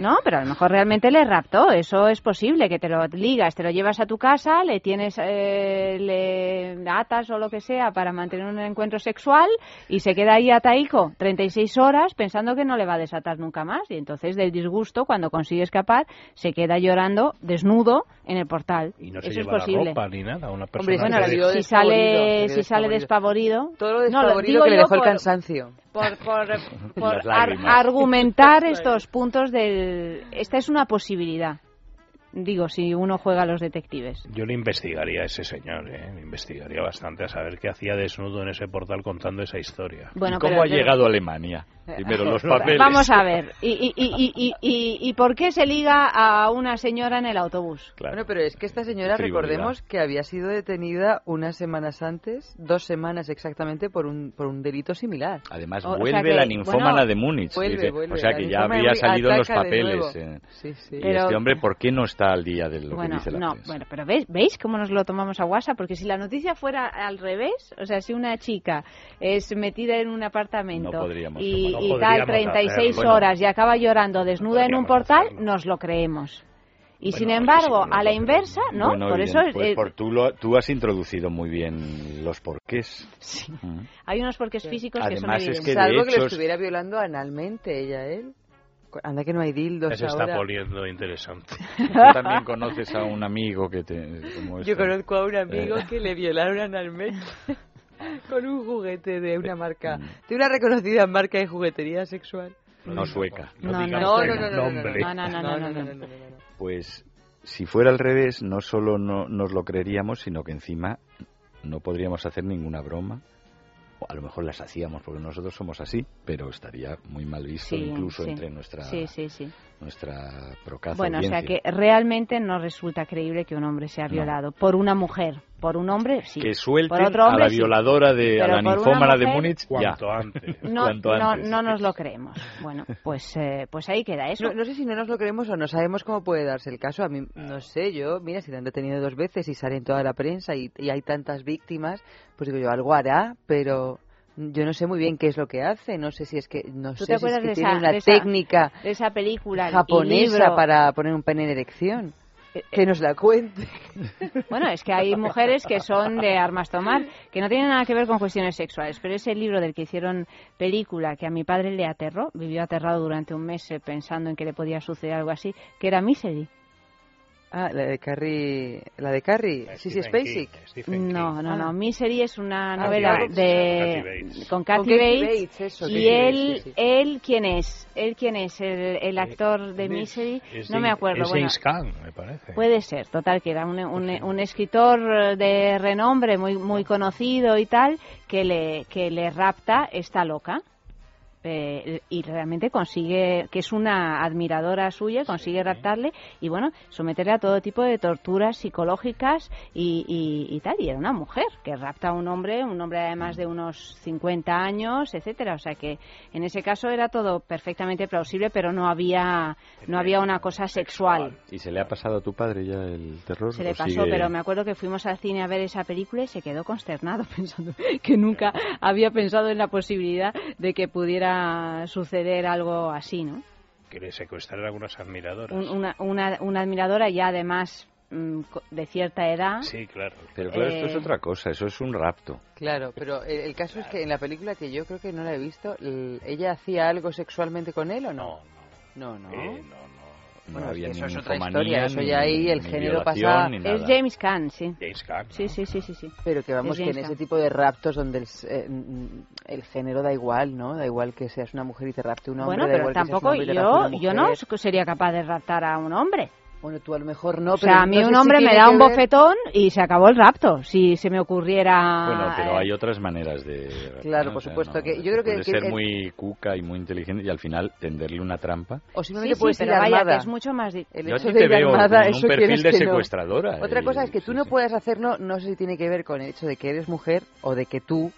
No, pero a lo mejor realmente le raptó. Eso es posible, que te lo ligas, te lo llevas a tu casa, le tienes, eh, le atas o lo que sea para mantener un encuentro sexual y se queda ahí ataico 36 horas pensando que no le va a desatar nunca más. Y entonces, del disgusto, cuando consigue escapar, se queda llorando desnudo en el portal. Y no se Eso es lleva posible. la ropa ni nada. Una persona Hombre, Bueno, si despavorido, sale, si sale despavorido, Todo lo No, lo despavorido digo que le dejó el cansancio. Por, por, *laughs* ar- argumentar estos puntos del... Esta es una posibilidad. Digo, si uno juega a los detectives. Yo le investigaría a ese señor, ¿eh? Le investigaría bastante a saber qué hacía desnudo en ese portal contando esa historia. Bueno, ¿Y cómo pero- ha pero- llegado a Alemania? Primero los *laughs* papeles. Vamos a ver. ¿Y, y, y, y, y, y por qué se liga a una señora en el autobús? Claro. Bueno, pero es que esta señora, recordemos que había sido detenida unas semanas antes, dos semanas exactamente, por un, por un delito similar. Además, O- o vuelve sea que, la ninfómana bueno, de Múnich. vuelve, dice. vuelve, o sea que ya había salido en los papeles. eh. Sí, sí. Y Pero- este hombre, ¿por qué no está al día de lo que Bueno, dice la no, prensa? bueno, pero ¿veis, ¿veis cómo nos lo tomamos a WhatsApp? Porque si la noticia fuera al revés, o sea, si una chica es metida en un apartamento No podríamos y, No y tal 36 hacerlo. horas y acaba llorando desnuda en un portal, hacerlo. nos lo creemos. Y Bueno, sin sí, embargo, sí, no a la inversa, ¿no? Bueno, por bien, eso pues eh, por tú, lo- tú has introducido muy bien los porqués. Mm. hay unos porqués físicos que son Además, es evidentes. que de Salvo que hecho lo es- estuviera violando analmente ella, él. Anda que no hay dildos Ya se está ahora. poniendo interesante. Tú también conoces a un amigo que te... como Yo este. conozco a un amigo Eh. que le violaron analmente con un juguete de una marca, Mm. de una reconocida marca de juguetería sexual. No sueca. No, no, no, no. no. Pues si fuera al revés, no solo no nos lo creeríamos, sino que encima no podríamos hacer ninguna broma. O a lo mejor las hacíamos porque nosotros somos así, pero estaría muy mal visto Sí, incluso sí. entre nuestra Sí, sí, sí. Nuestra procaz Bueno, o sea audiencia. que realmente no resulta creíble que un hombre sea No. violado por una mujer. Por un hombre, sí. que suelte por otro a hombre, la sí. violadora de a la ninfómana de Múnich ya. Cuanto antes. *laughs* No, Cuanto no, antes. no nos lo creemos. Bueno, pues, eh, pues ahí queda eso. No, no sé si no nos lo creemos o no sabemos cómo puede darse el caso. A mí, no sé, yo, mira, si te han detenido dos veces y sale en toda la prensa y, y hay tantas víctimas, pues digo yo, algo hará, pero yo no sé muy bien qué es lo que hace. No sé si es que, no ¿Tú sé te si es que de tiene esa- una de esa- técnica de esa película japonesa para poner un pene en erección. Que nos la cuente. *laughs* Bueno, es que hay mujeres que son de armas tomar, que no tienen nada que ver con cuestiones sexuales, pero ese libro del que hicieron película, que a mi padre le aterró, vivió aterrado durante un mes eh, pensando en que le podía suceder algo así, que era Misery. Ah, la de Carrie, la de Carrie, sí, sí, Stephen Spacek. No, King. no, Ah. no. Misery es una Ah, novela Bates, de con Kathy Bates, y él, sí, sí. él quién es, él quién es el, el actor de Misery, es no me acuerdo. Es me parece. Puede ser, total, que era un, un, un escritor de renombre muy muy conocido y tal, que le, que le rapta esta loca. Eh, y realmente consigue, que es una admiradora suya, consigue raptarle y bueno, someterle a todo tipo de torturas psicológicas y, y, y tal. Y era una mujer que rapta a un hombre, un hombre además de unos 50 años, etcétera. O sea que en ese caso era todo perfectamente plausible, pero no había, no había una cosa sexual. ¿Y se le ha pasado a tu padre ya el terror? Se le pasó, sigue- pero me acuerdo que fuimos al cine a ver esa película y se quedó consternado *laughs* pensando que nunca había pensado en la posibilidad de que pudiera suceder algo así, ¿no? Que le secuestraron algunas admiradoras. Un- una, una, una admiradora ya además mm, de cierta edad. Sí, claro. Pero claro, esto es Eh, otra cosa, eso es un rapto. Claro, pero el, el caso es que en la película que yo creo que no la he visto, el- ¿ella hacía algo sexualmente con él o no? No, no. Eh, no, no. Bueno, no es que había eso ni es otra historia, eso ya ahí el género pasa- Es. James Caan, sí. James Caan, Sí, sí, sí, sí, sí. Pero que vamos, Es que en James ese Caan. tipo de raptos donde el, eh, el género da igual, ¿no? Da igual que seas una mujer y te rapte un hombre, Bueno, da pero igual que seas un tampoco hombre y yo, yo no sería capaz de raptar a un hombre. Bueno, tú a lo mejor no, o pero sea, a mí no un si hombre me tiene da que un ver- bofetón y se acabó el rapto. Si se me ocurriera. Bueno, pero eh, hay otras maneras de... Claro, ¿no? por O sea, supuesto no, que- yo creo que- Puede que ser el- muy cuca y muy inteligente y al final tenderle una trampa. O Sí, simplemente sí, puedes pero ir vaya, armada. que es mucho más. di- El Yo hecho de te ir veo armada, con un eso perfil de que no. secuestradora. Otra y- cosa es que tú sí, no sí. puedas hacerlo, no sé si tiene que ver con el hecho de que eres mujer o de que tú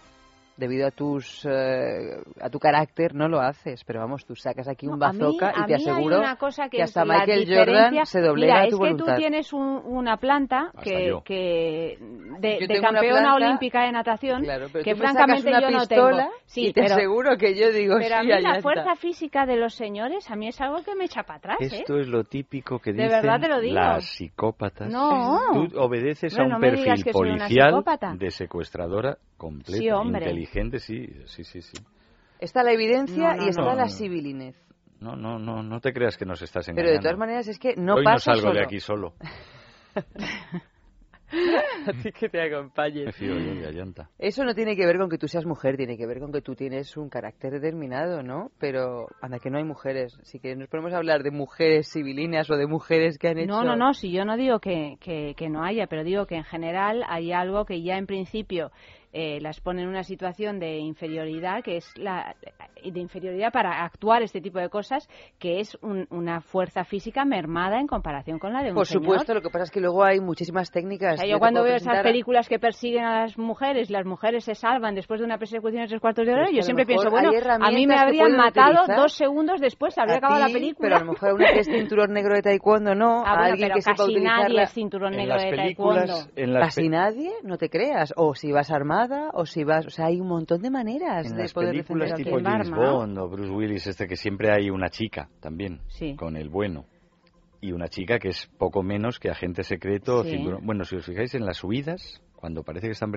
debido a tus eh, a tu carácter, no lo haces. Pero vamos, tú sacas aquí un No, a mí- bazooka y te aseguro una cosa que, hasta Michael Jordan se doblega Mira, a tu es que tú tienes un- una planta que, que de, campeona planta- olímpica de natación Claro, pero que tú me sacas francamente una yo no tengo. Sí, y te pero, aseguro que yo digo pero a mí la está. fuerza física de los señores a mí es algo que me echa para atrás, ¿eh? Esto es lo típico que De dicen verdad te lo digo. las psicópatas. No. Tú obedeces a un perfil policial de secuestradora completa, Sí, hombre. inteligente, sí, sí, sí, sí. Está la evidencia No, no, y está no. la civilinez. No, no, no, no te creas que nos estás Pero engañando. de todas maneras es que no Hoy no pasa salgo de aquí solo. *laughs* a ti que te acompañe. Me fío yo de Ayanta. Eso no tiene que ver con que tú seas mujer, tiene que ver con que tú tienes un carácter determinado, ¿no? Pero anda que no hay mujeres. Si que nos podemos hablar de mujeres civilinas o de mujeres que han hecho... No, no, no, si yo no digo que, que, que no haya, pero digo que en general hay algo que ya en principio eh, las pone en una situación de inferioridad, que es la de inferioridad para actuar este tipo de cosas, que es un- una fuerza física mermada en comparación con la de un Por señor. supuesto, lo que pasa es que luego hay muchísimas técnicas. O sea, Yo cuando veo esas películas que persiguen a las mujeres, las mujeres se salvan después de una persecución de tres cuartos de hora, yo siempre pienso, bueno, a mí me habrían matado utilizar dos segundos después, habría a acabado la película. Pero a lo mejor una que es cinturón negro de taekwondo no, Ah, a bueno, alguien pero que sepa casi utilizarla. nadie es cinturón En negro las de películas, taekwondo. en las Casi pe- nadie, no te creas. O si vas o si vas... O sea, hay un montón de maneras En de las poder películas defender tipo James. Bond o Bruce Willis, este que siempre hay una chica también, Sí. con el bueno. Y una chica que es poco menos que agente secreto. Sí. cinturón- Bueno, si os fijáis en las huidas, cuando parece que están...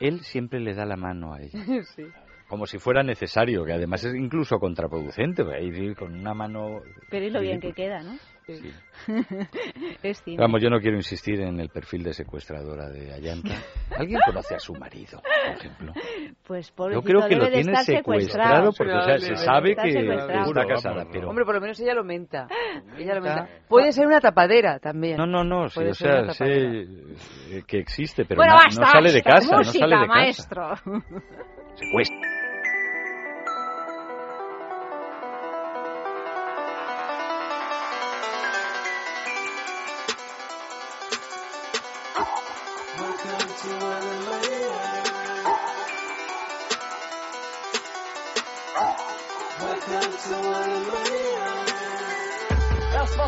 Él siempre le da la mano a ella. *laughs* sí. Como si fuera necesario, que además es incluso contraproducente. ahí con una mano... Pero es lo bien que queda, ¿no? Sí. *laughs* es cine. Vamos, yo no quiero insistir en el perfil de secuestradora de Ayanta. ¿Alguien conoce a su marido, por ejemplo? Pues Yo pobrecito, creo que lo tiene secuestrado porque o sea, se sabe que está casada, pero... Hombre, por lo menos ella lo menta. Ella lo Menta. Puede ser una tapadera también. No, no, no, sí, o sea, sé que existe, pero bueno, no, basta, no sale de casa, no sale de casa. maestro. Secuestro.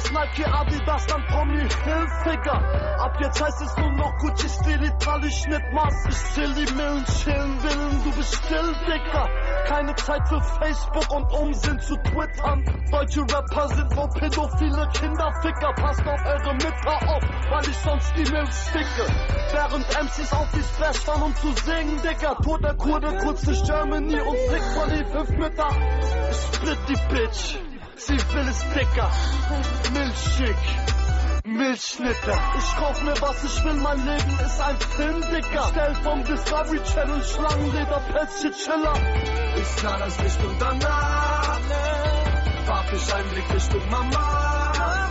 Was Nike, Adidas, dann Tommy Hilfiger. Ab jetzt heißt es nur noch Gucci, Stil, Itali, Schnittmaß. Ich zähl die Millen, chillen Willen, du bist still, Dicker. Keine Zeit für Facebook und Unsinn zu twittern. Deutsche Rapper sind nur pädophile Kinderficker. Passt auf eure Mütter auf, weil ich sonst die Milch sticke. Während MCs auf die Splash fahren, um zu singen, Dicker. Toter Kurde, kurz durch Germany und Trick von die fünf Mütter. Ich split die Bitch. Sie will es dicker, milchschick, Milchschnitte. Ich kauf mir was ich will, mein Leben ist ein Film, Dicker. Stell vom Discovery Channel Schlangenleder, Pelzchen, Chiller. Ich sah das Licht und danach warf ich einen Blick Richtung Mama.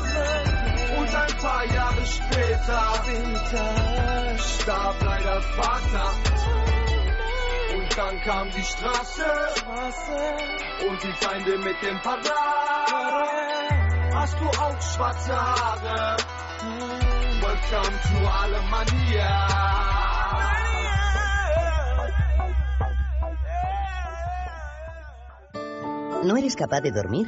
Und ein paar Jahre später starb leider Vater. Dann kam die Straße und die Feinde mit dem Parade. Hast du auch schwarze Haare? Welcome to Alemania. ¿No eres capaz de dormir?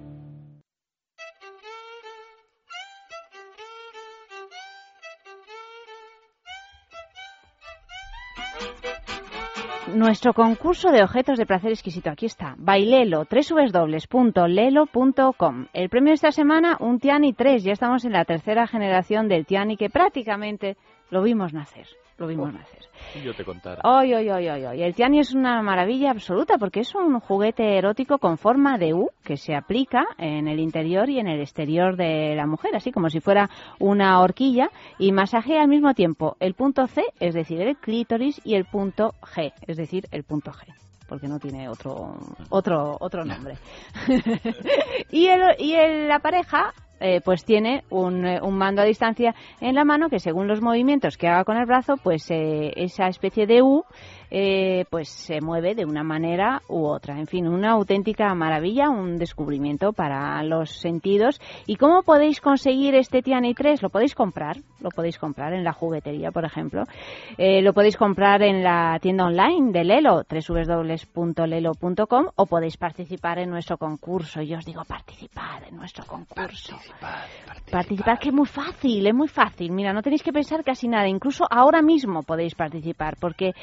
Nuestro concurso de objetos de placer exquisito, aquí está, bailelo, www.lelo.com. El premio de esta semana, un Tiani 3, ya estamos en la tercera generación del Tiani que prácticamente lo vimos nacer, lo vimos nacer. Si yo te contara. Hoy, hoy, hoy, hoy. El Tiani es una maravilla absoluta porque es un juguete erótico con forma de U que se aplica en el interior y en el exterior de la mujer, así como si fuera una horquilla y masajea al mismo tiempo el punto C, es decir, el clítoris, y el punto G, es decir, el punto G porque no tiene otro otro otro nombre. *laughs* y el, y el- la pareja eh, pues tiene un, eh, un mando a distancia en la mano que según los movimientos que haga con el brazo, pues eh, esa especie de U eh, pues se mueve de una manera u otra. En fin, una auténtica maravilla, un descubrimiento para los sentidos. ¿Y cómo podéis conseguir este Tiani 3? Lo podéis comprar, lo podéis comprar en la juguetería, por ejemplo. Eh, lo podéis comprar en la tienda online de Lelo, www.lelo.com, o podéis participar en nuestro concurso. Yo os digo participar en nuestro concurso. Participar, que es muy fácil, es muy fácil. Mira, no tenéis que pensar casi nada. Incluso ahora mismo podéis participar, porque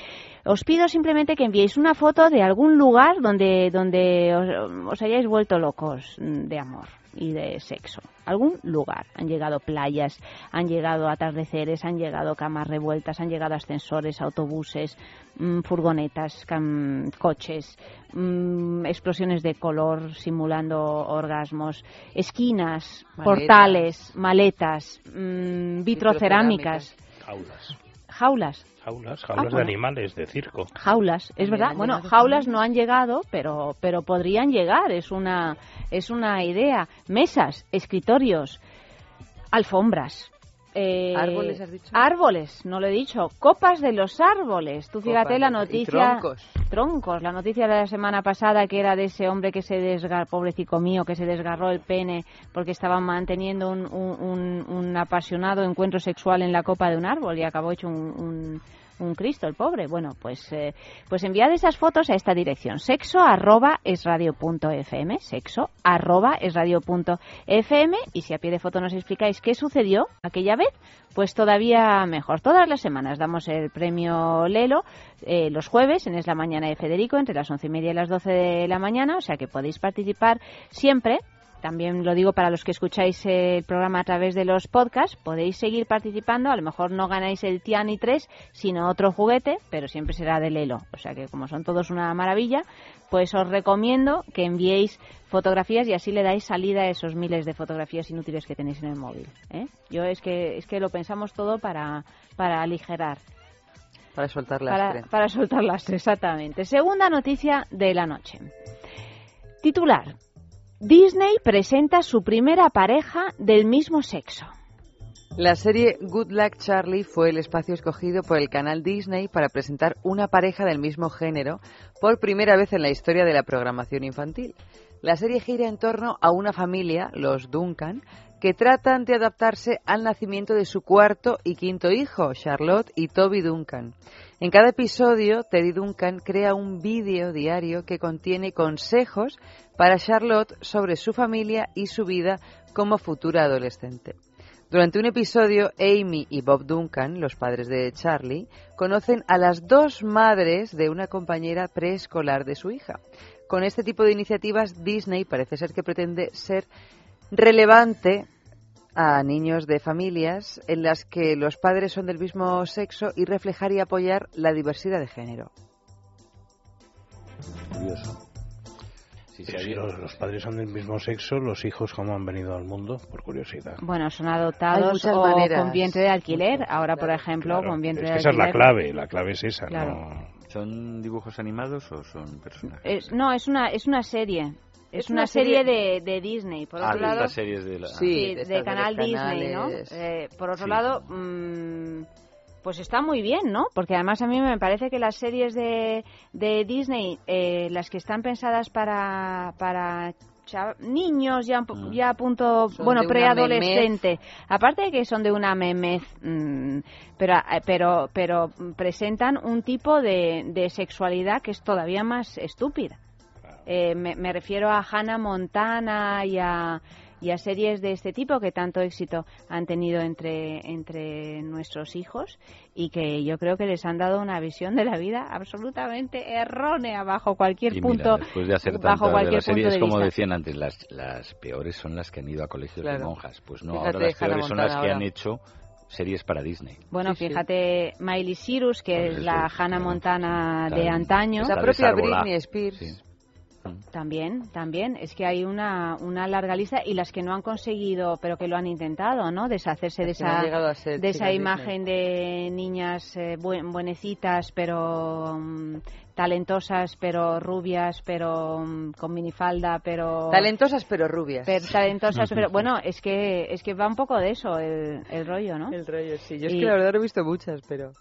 os pido simplemente que enviéis una foto de algún lugar donde, donde os, os hayáis vuelto locos de amor y de sexo. Algún lugar. Han llegado playas, han llegado atardeceres, han llegado camas revueltas, han llegado ascensores, autobuses, mm, furgonetas, cam- coches, mm, explosiones de color simulando orgasmos, esquinas, Maletas. portales, maletas, mm, vitrocerámicas, Jaulas. jaulas. Jaulas, Ah, jaulas de bueno. animales de circo. Jaulas, es verdad. Bueno, jaulas no han llegado, pero pero podrían llegar. Es una es una idea. Mesas, escritorios, alfombras. Eh, ¿Árboles has dicho? Árboles, no lo he dicho. Copas de los árboles. Tú fíjate Copas la y noticia. troncos. Troncos. La noticia de la semana pasada que era de ese hombre que se desgarró, pobrecito mío, que se desgarró el pene porque estaba manteniendo un, un- un- un apasionado encuentro sexual en la copa de un árbol y acabó hecho un, un- Cristo, el pobre. Bueno, pues, eh, pues enviad esas fotos a esta dirección. Sexo arroba es radio punto fm. Sexo arroba es radio punto fm. Y si a pie de foto nos explicáis qué sucedió aquella vez, pues todavía mejor. Todas las semanas damos el premio Lelo eh, los jueves en Es la Mañana de Federico entre las once y media y las doce de la mañana. O sea que podéis participar siempre también lo digo para los que escucháis el programa a través de los podcasts, podéis seguir participando, a lo mejor no ganáis el Tiani 3, sino otro juguete, pero siempre será de Lelo. O sea que como son todos una maravilla, pues os recomiendo que enviéis fotografías y así le dais salida a esos miles de fotografías inútiles que tenéis en el móvil. ¿eh? Yo es que, es que lo pensamos todo para, para aligerar. Para soltar Para, para soltar lastre, exactamente. Segunda noticia de la noche. Titular. Disney presenta su primera pareja del mismo sexo. La serie Good Luck Charlie fue el espacio escogido por el canal Disney para presentar una pareja del mismo género por primera vez en la historia de la programación infantil. La serie gira en torno a una familia, los Duncan, que tratan de adaptarse al nacimiento de su cuarto y quinto hijo, Charlotte y Toby Duncan. En cada episodio, Teddy Duncan crea un vídeo diario que contiene consejos para Charlotte sobre su familia y su vida como futura adolescente. Durante un episodio, Amy y Bob Duncan, los padres de Charlie, conocen a las dos madres de una compañera preescolar de su hija. Con este tipo de iniciativas, Disney parece ser que pretende ser relevante a niños de familias en las que los padres son del mismo sexo y reflejar y apoyar la diversidad de género. Curioso. Si los, los padres son del mismo sexo, los hijos cómo han venido al mundo, por curiosidad. Bueno, son adoptados o maneras. con vientre de alquiler. Ahora, por ejemplo, Claro, con vientre es de que esa es la alquiler. clave, la clave es esa, Claro. ¿no? ¿Son dibujos animados o son personajes? Es- no, es una, es una serie. Es, Es una, una serie, serie- de, de Disney. Por Ah, otro de lado, series de la- sí, Sí, de de, de canal Disney, ¿no? Eh, por otro Sí. lado, mm, pues está muy bien, ¿no? Porque además a mí me parece que las series de, de Disney, eh, las que están pensadas para para niños ya, Mm. ya a punto, Son bueno, de preadolescente, aparte de que son de una memez, mm, pero, eh, pero, pero presentan un tipo de, de sexualidad que es todavía más estúpida. Eh, me, me refiero a Hannah Montana y a, y a series de este tipo que tanto éxito han tenido entre, entre nuestros hijos y que yo creo que les han dado una visión de la vida absolutamente errónea bajo cualquier Y punto mira, después de hacer bajo de cualquier punto de como vista. decían antes, las, las peores son las que han ido a colegios de monjas. Pues no, Fíjate, ahora las peores son las que han hecho series para Disney. Bueno, Sí, sí. fíjate Miley Cyrus, que Pues es la. Hannah Montana de antaño. La propia. Britney Spears. Sí. También, también. Es que hay una, una larga lista y las que no han conseguido, pero que lo han intentado, ¿no? Deshacerse de esa, de esa imagen de niñas eh, buen- buenecitas, pero mm, talentosas, pero rubias, pero mm, con minifalda, pero... Talentosas pero rubias. pero talentosas, pero bueno, es que es que va un poco de eso el, el rollo, ¿no? El rollo, sí. Yo es Y- que la verdad he visto muchas, pero...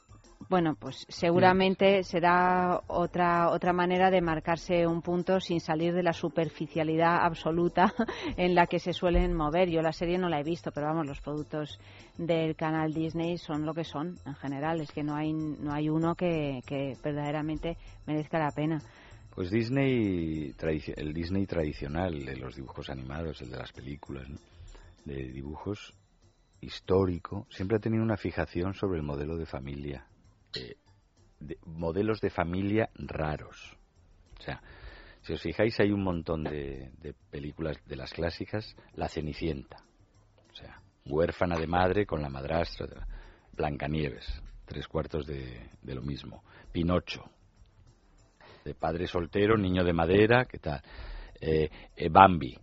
Bueno, pues seguramente será otra otra manera de marcarse un punto sin salir de la superficialidad absoluta *laughs* en la que se suelen mover. Yo la serie no la he visto, pero vamos, los productos del canal Disney son lo que son en general. Es que no hay no hay uno que, que verdaderamente merezca la pena. Pues Disney, el Disney tradicional, de los dibujos animados, el de las películas, ¿no? de dibujos histórico, siempre ha tenido una fijación sobre el modelo de familia, de- modelos de familia raros. O sea, si os fijáis, hay un montón de, películas de las clásicas, La Cenicienta, o sea, huérfana de madre con la madrastra, Blancanieves, tres cuartos de, de lo mismo, Pinocho, de padre soltero, niño de madera, ¿qué tal? Eh, eh, Bambi.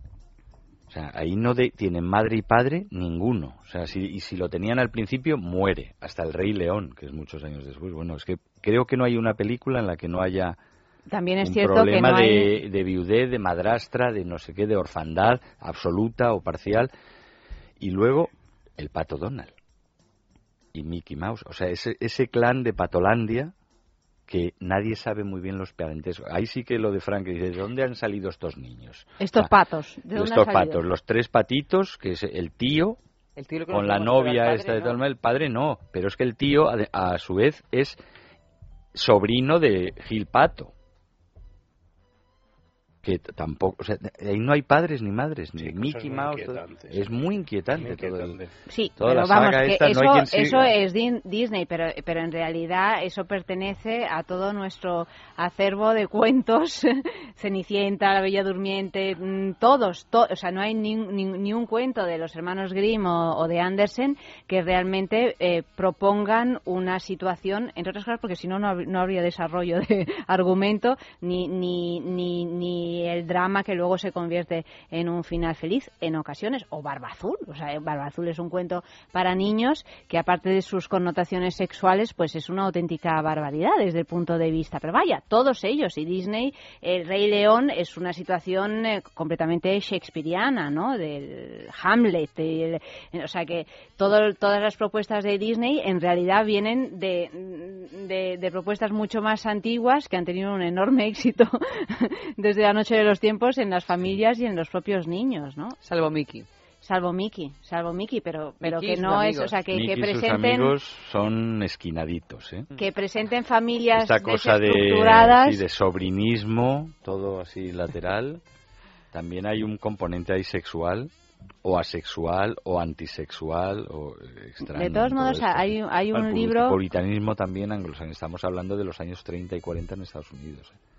Sea, ahí no de- tienen madre y padre ninguno. O sea, si, y si lo tenían al principio, muere. Hasta el Rey León, que es muchos años después. Bueno, es que creo que no hay una película en la que no haya También es un cierto que problema no hay de, de viudez, de madrastra, de no sé qué, de orfandad absoluta o parcial. Y luego el Pato Donald y Mickey Mouse. O sea, ese, ese clan de Patolandia que nadie sabe muy bien los parentescos. Ahí sí que lo de Frank dice, ¿de dónde han salido estos niños? estos Ah, patos. ¿De dónde estos han patos, los tres patitos, que es el tío, El tío con la novia padre esta de no. tal manera, el padre no, pero es que el tío a, a su vez es sobrino de Gil Pato. Que tampoco, o sea, ahí no hay padres ni madres, ni Mickey Mouse. todo- es muy inquietante, Muy todo el-. Sí, toda pero la vamos, saga que esta, eso, no eso es Disney, pero, pero en realidad eso pertenece a todo nuestro acervo de cuentos, *laughs* Cenicienta, La Bella Durmiente, mm, todos, to- o sea, no hay ni, ni- ni un cuento de los hermanos Grimm o, o de Andersen que realmente eh, propongan una situación, entre otras cosas porque si no, no habría desarrollo de *laughs* argumento ni, ni, ni, ni el drama que luego se convierte en un final feliz en ocasiones, o Barba Azul. O sea, Barba Azul es un cuento para niños que aparte de sus connotaciones sexuales, pues es una auténtica barbaridad desde el punto de vista. Pero vaya, todos ellos. Y Disney, el Rey León es una situación eh, completamente shakespeariana, ¿no? Del Hamlet. o sea que todo- todas las propuestas de Disney en realidad vienen de, de, de propuestas mucho más antiguas que han tenido un enorme *laughs* éxito desde la noche de los tiempos en las familias y en los propios niños, ¿no? Salvo Mickey. Salvo Mickey, salvo Mickey, pero, pero Mickey que no es, o sea, que, que y sus presenten amigos son esquinaditos, ¿eh? que presenten familias Esta cosa de, desestructuradas. sí, de sobrinismo, todo así lateral. También hay un componente ahí sexual, o asexual, o antisexual, o extraño. De todos modos, esto. hay, hay El un libro Puritanismo también anglosajón. Estamos hablando de los años 30 y 40 en Estados Unidos. ¿eh?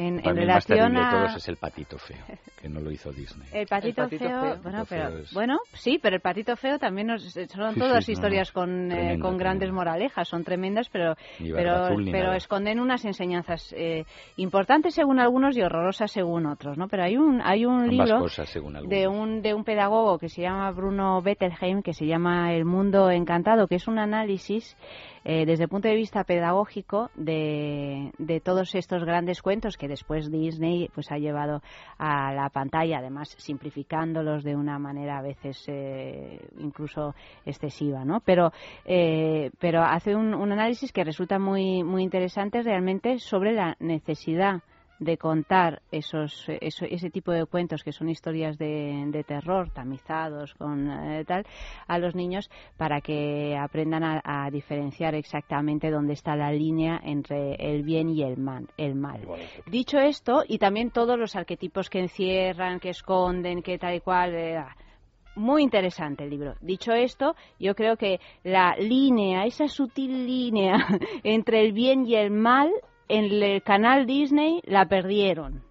En, en mí más relación terrible de a... todos es el patito feo, que no lo hizo Disney. El patito, El patito feo, feo. bueno, Patito pero feo es- bueno, sí, pero el patito feo también nos, son Sí, todas sí, historias no, con, eh, tremendo, con grandes moralejas, son tremendas, pero pero, azul pero esconden unas enseñanzas eh, importantes según algunos y horrorosas según otros, ¿no? Pero hay un hay un Ambas libro cosas, según algunos. de un de un pedagogo que se llama Bruno Bettelheim que se llama El mundo encantado, que es un análisis eh, desde el punto de vista pedagógico de, todos estos grandes cuentos que después Disney pues ha llevado a la pantalla, además simplificándolos de una manera a veces eh, incluso excesiva, ¿no? Pero eh, pero hace un, un análisis que resulta muy muy interesante realmente sobre la necesidad de contar esos, eso- ese tipo de cuentos que son historias de, de terror tamizados con eh, tal a los niños para que aprendan a, a diferenciar exactamente dónde está la línea entre el bien y el mal, el mal. Dicho esto y también todos los arquetipos que encierran, que esconden, que tal y cual eh, muy interesante el libro. Dicho esto, yo creo que la línea, esa sutil línea *laughs* entre el bien y el mal en el canal Disney la perdieron.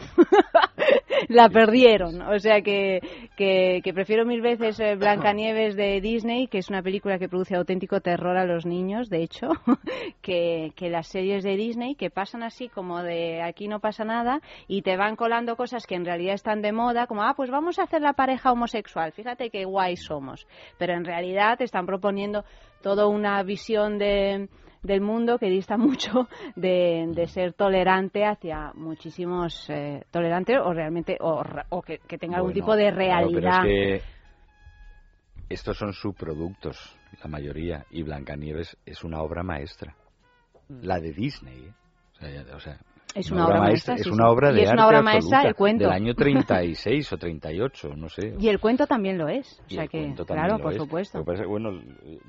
*laughs* la perdieron. O sea que, que, prefiero mil veces eh, Blancanieves de Disney, que es una película que produce auténtico terror a los niños, de hecho, *laughs* que, que las series de Disney que pasan así como de aquí no pasa nada y te van colando cosas que en realidad están de moda, como, ah, pues vamos a hacer la pareja homosexual, fíjate qué guay somos. Pero en realidad te están proponiendo toda una visión de del mundo que dista *laughs* mucho de, de ser tolerante hacia muchísimos eh, tolerante o realmente o, o que, que tenga algún tipo de claro, pero realidad es que estos son subproductos, la mayoría, y Blancanieves es una obra maestra. La de Disney, ¿eh? O sea, Es una obra maestra, Es sí, una obra Y de es una arte obra maestra el cuento. Del año *laughs* 36 o 38, no sé. y el cuento también lo es o Y sea que claro por es. supuesto bueno,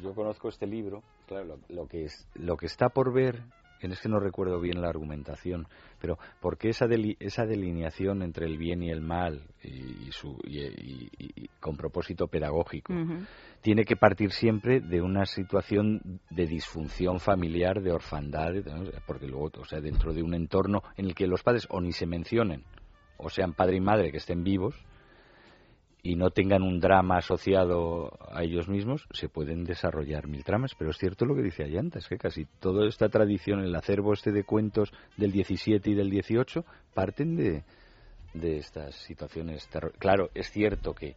yo conozco este libro, claro, lo, lo que es, lo que está por ver, es que no recuerdo bien la argumentación, pero ¿por qué esa, deli- esa delineación entre el bien y el mal y, y su, y- con propósito pedagógico? Tiene que partir siempre de una situación de disfunción familiar, de orfandad, ¿no? porque luego, o sea, dentro de un entorno en el que los padres o ni se mencionen, o sean padre y madre que estén vivos y no tengan un drama asociado a ellos mismos, se pueden desarrollar mil tramas. Pero es cierto lo que dice Ayanta, es que casi toda esta tradición, el acervo este de cuentos del 17 y del 18, parten de, de estas situaciones. terror- Claro, es cierto que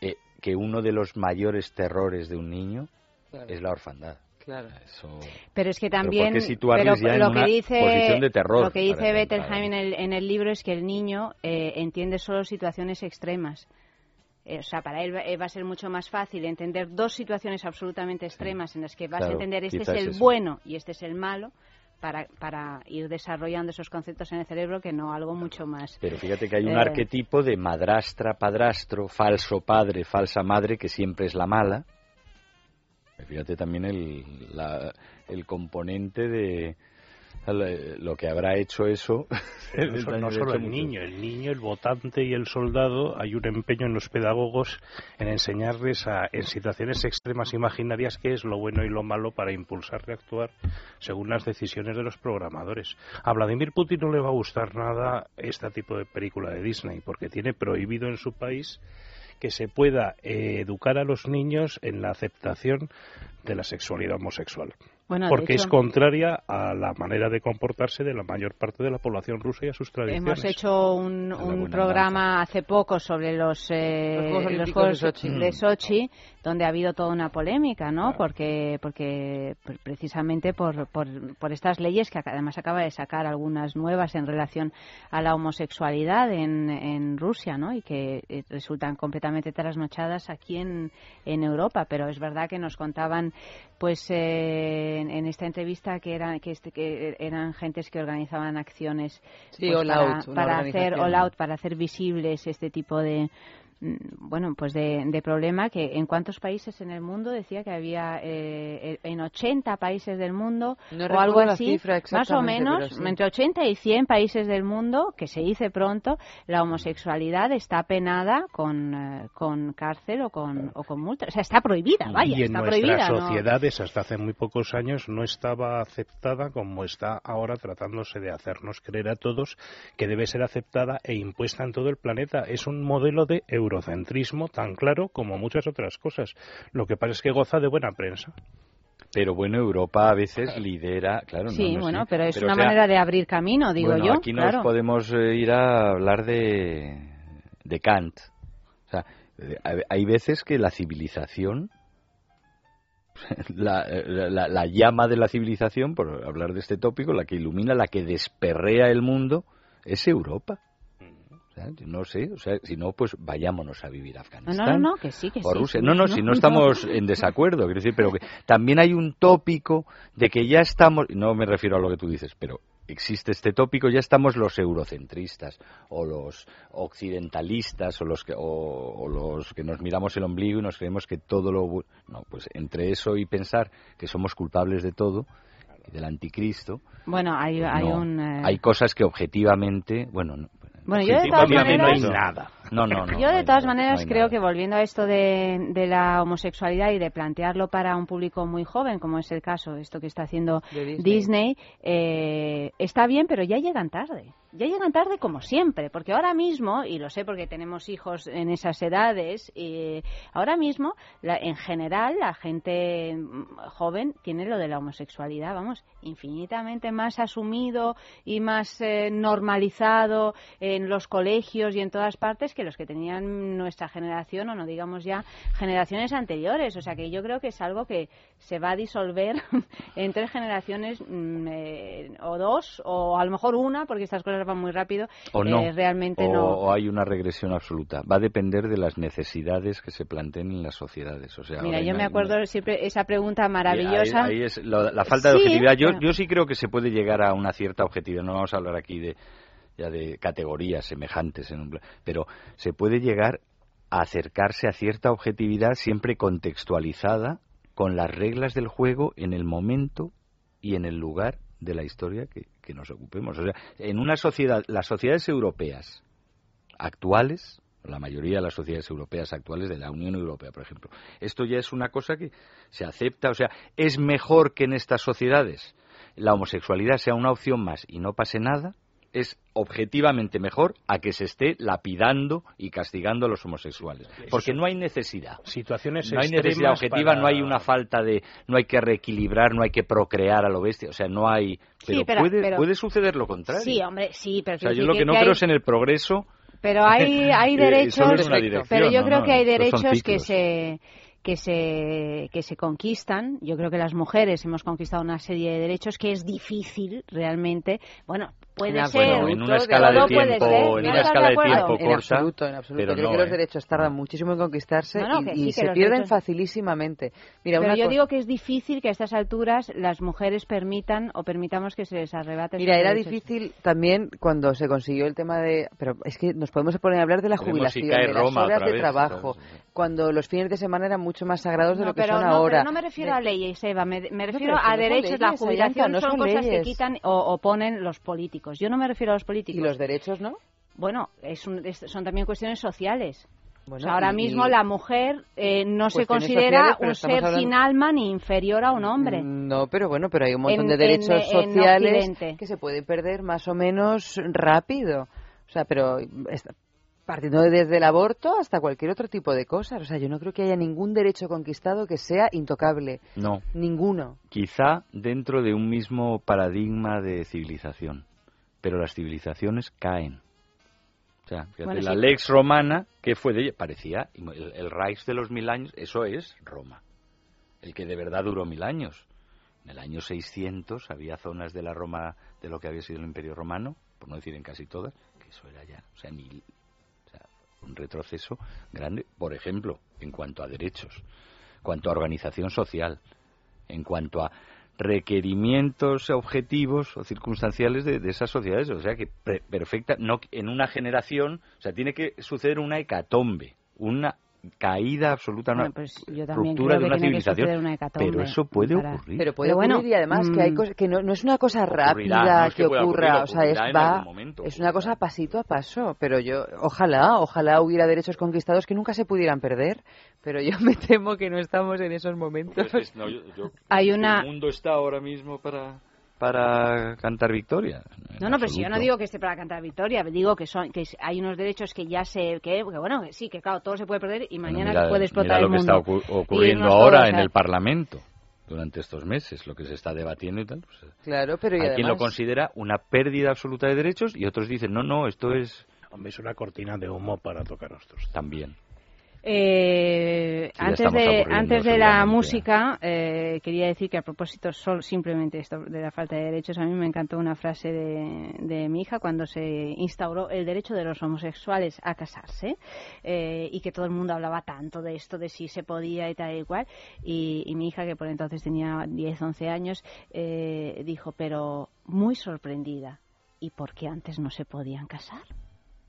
eh, que uno de los mayores terrores de un niño Claro. es la orfandad. Claro. Eso, Pero es que Pero ¿por también, pero ya en lo una que dice, posición de terror lo que dice Bettelheim en el, en el libro es que el niño eh, entiende solo situaciones extremas. Eh, o sea, para él va, eh, va a ser mucho más fácil entender dos situaciones absolutamente extremas en las que vas a entender este es el eso. bueno y este es el malo para, para ir desarrollando esos conceptos en el cerebro que no algo mucho más. Pero fíjate que hay un Eh, arquetipo de madrastra, padrastro, falso padre, falsa madre, que siempre es la mala. Fíjate también el, la- el componente de lo que habrá hecho eso. *laughs* No solo el niño, el niño, el votante y el soldado, hay un empeño en los pedagogos en enseñarles a, en situaciones extremas imaginarias qué es lo bueno y lo malo para impulsarle a actuar según las decisiones de los programadores. A Vladimir Putin no le va a gustar nada este tipo de película de Disney, porque tiene prohibido en su país que se pueda eh, educar a los niños en la aceptación de la sexualidad homosexual. Bueno, porque hecho- es contraria a la manera de comportarse de la mayor parte de la población rusa y a sus tradiciones. Hemos hecho un, un programa hace poco sobre los, eh, Los Juegos los Olímpicos Juegos de Sochi. de Sochi, donde ha habido toda una polémica, ¿no? Porque, porque pre- precisamente por, por, por estas leyes que además acaba de sacar algunas nuevas en relación a la homosexualidad en, en Rusia, ¿no? Y que eh, resultan completamente trasnochadas aquí en, en Europa. Pero es verdad que nos contaban, pues, eh, en, en esta entrevista que eran que, este, que eran gentes que organizaban acciones Sí, pues, para, Out, una para hacer all out para hacer visibles este tipo de bueno pues de, de problema que en cuántos países en el mundo decía que había eh, en 80 países del mundo No o algo así cifra más o menos sí. entre 80 y 100 países del mundo que se dice pronto la homosexualidad está penada con, eh, con cárcel o con o con multa o sea está prohibida vaya y en está nuestras prohibida ¿no? sociedades hasta hace muy pocos años no estaba aceptada como está ahora tratándose de hacernos creer a todos que debe ser aceptada e impuesta en todo el planeta. Es un modelo de eurocentrismo tan claro como muchas otras cosas. Lo que pasa es que goza de buena prensa. Pero bueno, Europa a veces lidera, claro. sí no, bueno pero es Pero, una o sea, manera de abrir camino digo bueno, yo aquí nos claro. podemos eh, ir a hablar de, de Kant. O sea, eh, hay- hay veces que la civilización, *laughs* la, la- la llama de la civilización, por hablar de este tópico, la que ilumina, la que desperrea el mundo, es Europa. No sé, o sea, si no, pues vayámonos a vivir a Afganistán. no no, no que sí que o sí, Rusia. No, no, si no estamos en desacuerdo, quiero decir, pero que también hay un tópico de que ya estamos, no me refiero a lo que tú dices, pero existe este tópico, ya estamos los eurocentristas o los occidentalistas o los que o, o los que nos miramos el ombligo y nos creemos que todo lo no, pues entre eso y pensar que somos culpables de todo y del anticristo, bueno hay, pues hay un eh, hay cosas que objetivamente, bueno, no, Bueno, yo de todas maneras, no. nada. No, no, no. Yo de todas nada, maneras creo nada. que volviendo a esto de, de la homosexualidad y de plantearlo para un público muy joven, como es el caso, esto que está haciendo De Disney. Disney, eh, está bien, pero ya llegan tarde. Ya llegan tarde como siempre, porque ahora mismo, y lo sé porque tenemos hijos en esas edades, eh, ahora mismo, la- en general, la gente mm, joven tiene lo de la homosexualidad, vamos, infinitamente más asumido y más eh, normalizado en los colegios y en todas partes que los que tenían nuestra generación o no digamos ya generaciones anteriores. O sea que yo creo que es algo que se va a disolver *laughs* en tres generaciones mm, eh, o dos o a lo mejor una porque estas cosas van muy rápido. O no. Eh, realmente o, no. o hay una regresión absoluta. Va a depender de las necesidades que se planteen en las sociedades. O sea, Mira, yo me acuerdo siempre esa pregunta maravillosa. Ahí, es la falta de Sí, objetividad. Yo, bueno. yo sí creo que se puede llegar a una cierta objetividad. No vamos a hablar aquí de ya de categorías semejantes, en un, pero se puede llegar a acercarse a cierta objetividad siempre contextualizada con las reglas del juego en el momento y en el lugar de la historia que, que nos ocupemos. O sea, en una sociedad, las sociedades europeas actuales, la mayoría de las sociedades europeas actuales, de la Unión Europea, por ejemplo, esto ya es una cosa que se acepta, o sea, es mejor que en estas sociedades la homosexualidad sea una opción más y no pase nada, es objetivamente mejor a que se esté lapidando y castigando a los homosexuales, porque no hay necesidad. Situaciones No hay necesidad objetiva, para- no hay una falta de, no hay que reequilibrar, no hay que procrear a lo bestia, o sea, no hay, pero, pero- puede, pero- puede suceder lo contrario. Sí, hombre, sí, pero o sea, yo lo que no hay- creo es en el progreso. Pero hay, hay *laughs* eh, derechos, pero yo no, creo no, que hay derechos que se que se que se conquistan. Yo creo que las mujeres hemos conquistado una serie de derechos que es difícil realmente. Bueno, puede En ser. absoluto, en una escala de tiempo, en ¿No una escala de acuerdo? tiempo en corta, absoluto, en absoluto. pero Creo no, que los derechos tardan muchísimo en conquistarse No, no, y, se pierden derechos- facilísimamente. Mira, Pero una yo cosa- digo que es difícil que a estas alturas las mujeres permitan o permitamos que se les arrebate. Mira, era derechos. difícil también cuando se consiguió el tema de... Pero es que nos podemos poner a hablar de la jubilación, de las Roma horas de trabajo, cuando los fines de semana eran mucho más sagrados de No, lo que pero son no, ahora. pero no me refiero a leyes, Eva, me, me refiero a no son derechos. la leyes, jubilación Ayanta, no son, son cosas que quitan o, o ponen los políticos. Yo no me refiero a los políticos. ¿Y los derechos no? Bueno, es un- es- son también cuestiones sociales. Bueno, O sea, ahora mismo la mujer eh, no se considera sociales, un ser hablando- sin alma ni inferior a un hombre. No, pero bueno, pero hay un montón En- de derechos en- sociales que se pueden perder más o menos rápido. O sea, pero partiendo desde el aborto hasta cualquier otro tipo de cosas. O sea, yo no creo que haya ningún derecho conquistado que sea intocable. No. Ninguno. Quizá dentro de un mismo paradigma de civilización, pero las civilizaciones caen. O sea, Bueno, la sí. lex romana, ¿qué fue de ella? Parecía el, el Reich de los mil años, eso es Roma, el que de verdad duró mil años. En el año 600 había zonas de la Roma, de lo que había sido el Imperio Romano, por no decir en casi todas, que eso era ya, o sea, ni, un retroceso grande, por ejemplo, en cuanto a derechos, en cuanto a organización social, en cuanto a requerimientos objetivos o circunstanciales de, esas sociedades. O sea que perfecta, no en una generación, o sea, tiene que suceder una hecatombe, una caída absoluta, una Bueno, pues ruptura de una civilización. una pero eso puede para- ocurrir. Pero puede Pero bueno, ocurrir y además que hay mm, cosas que no, no es una cosa rápida no es que ocurra, ocurrir, o sea, es va, momento, es una cosa pasito a paso, pero yo ojalá, ojalá hubiera derechos conquistados que nunca se pudieran perder, pero yo me temo que no estamos en esos momentos. Pues, no, yo- yo- Hay una- El mundo está ahora mismo para, para cantar victoria. No, no, pero si yo no digo que esté para cantar victoria, digo que son que hay unos derechos que ya se que, que bueno, que sí, que claro, todo se puede perder y Bueno, mañana mira- puede explotar mira lo que está ocurriendo ahora en el Parlamento durante estos meses, lo que se está debatiendo y tal. pues, Claro, pero y hay quien lo considera una pérdida absoluta de derechos y otros dicen, no, no, esto es... Hombre, es una cortina de humo para tocar estos. También. Eh, Sí, antes de antes de la música eh, quería decir que a propósito solo simplemente esto de la falta de derechos a mí me encantó una frase de, de mi hija cuando se instauró el derecho de los homosexuales a casarse eh, y que todo el mundo hablaba tanto de esto de si se podía y tal y cual. Y, y mi hija que por entonces tenía 10 11 años eh, dijo pero muy sorprendida y por qué antes no se podían casar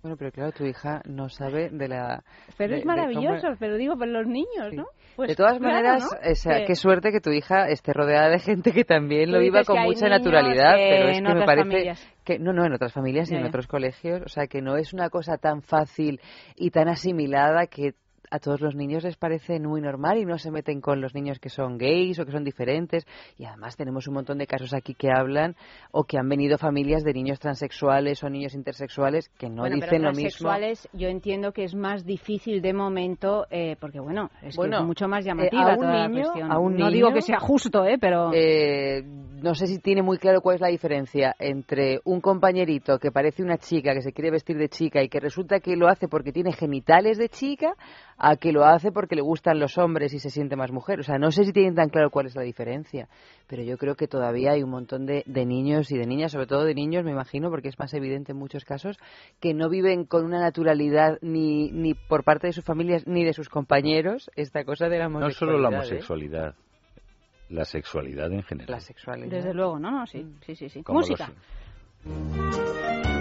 Bueno, pero claro, tu hija no sabe de la... Pero de- es cómo- maravilloso, pero digo, por los niños, ¿no? Pues de todas claro, maneras, ¿no? o sea, qué suerte que tu hija esté rodeada de gente que también lo viva con mucha naturalidad, pero es que me parece familias. que no, no en otras familias y en ya. otros colegios, o sea, que no es una cosa tan fácil y tan asimilada que a todos los niños les parece muy normal y no se meten con los niños que son gays o que son diferentes. Y además tenemos un montón de casos aquí que hablan o que han venido familias de niños transexuales o niños intersexuales que no bueno, dicen pero lo mismo. transexuales yo entiendo que es más difícil de momento eh, porque bueno es, que Bueno, es mucho más eh, llamativa a un toda la niño- cuestión. a un no digo que sea justo eh pero Eh, no sé si tiene muy claro cuál es la diferencia entre un compañerito que parece una chica, que se quiere vestir de chica y que resulta que lo hace porque tiene genitales de chica, a que lo hace porque le gustan los hombres y se siente más mujer. O sea, no sé si tienen tan claro cuál es la diferencia, pero yo creo que todavía hay un montón de, de niños y de niñas, sobre todo de niños, me imagino, porque es más evidente en muchos casos, que no viven con una naturalidad ni, ni por parte de sus familias ni de sus compañeros esta cosa de la No homosexualidad. solo la ¿eh? homosexualidad, la sexualidad en general. La sexualidad. desde luego no no sí sí sí sí música los-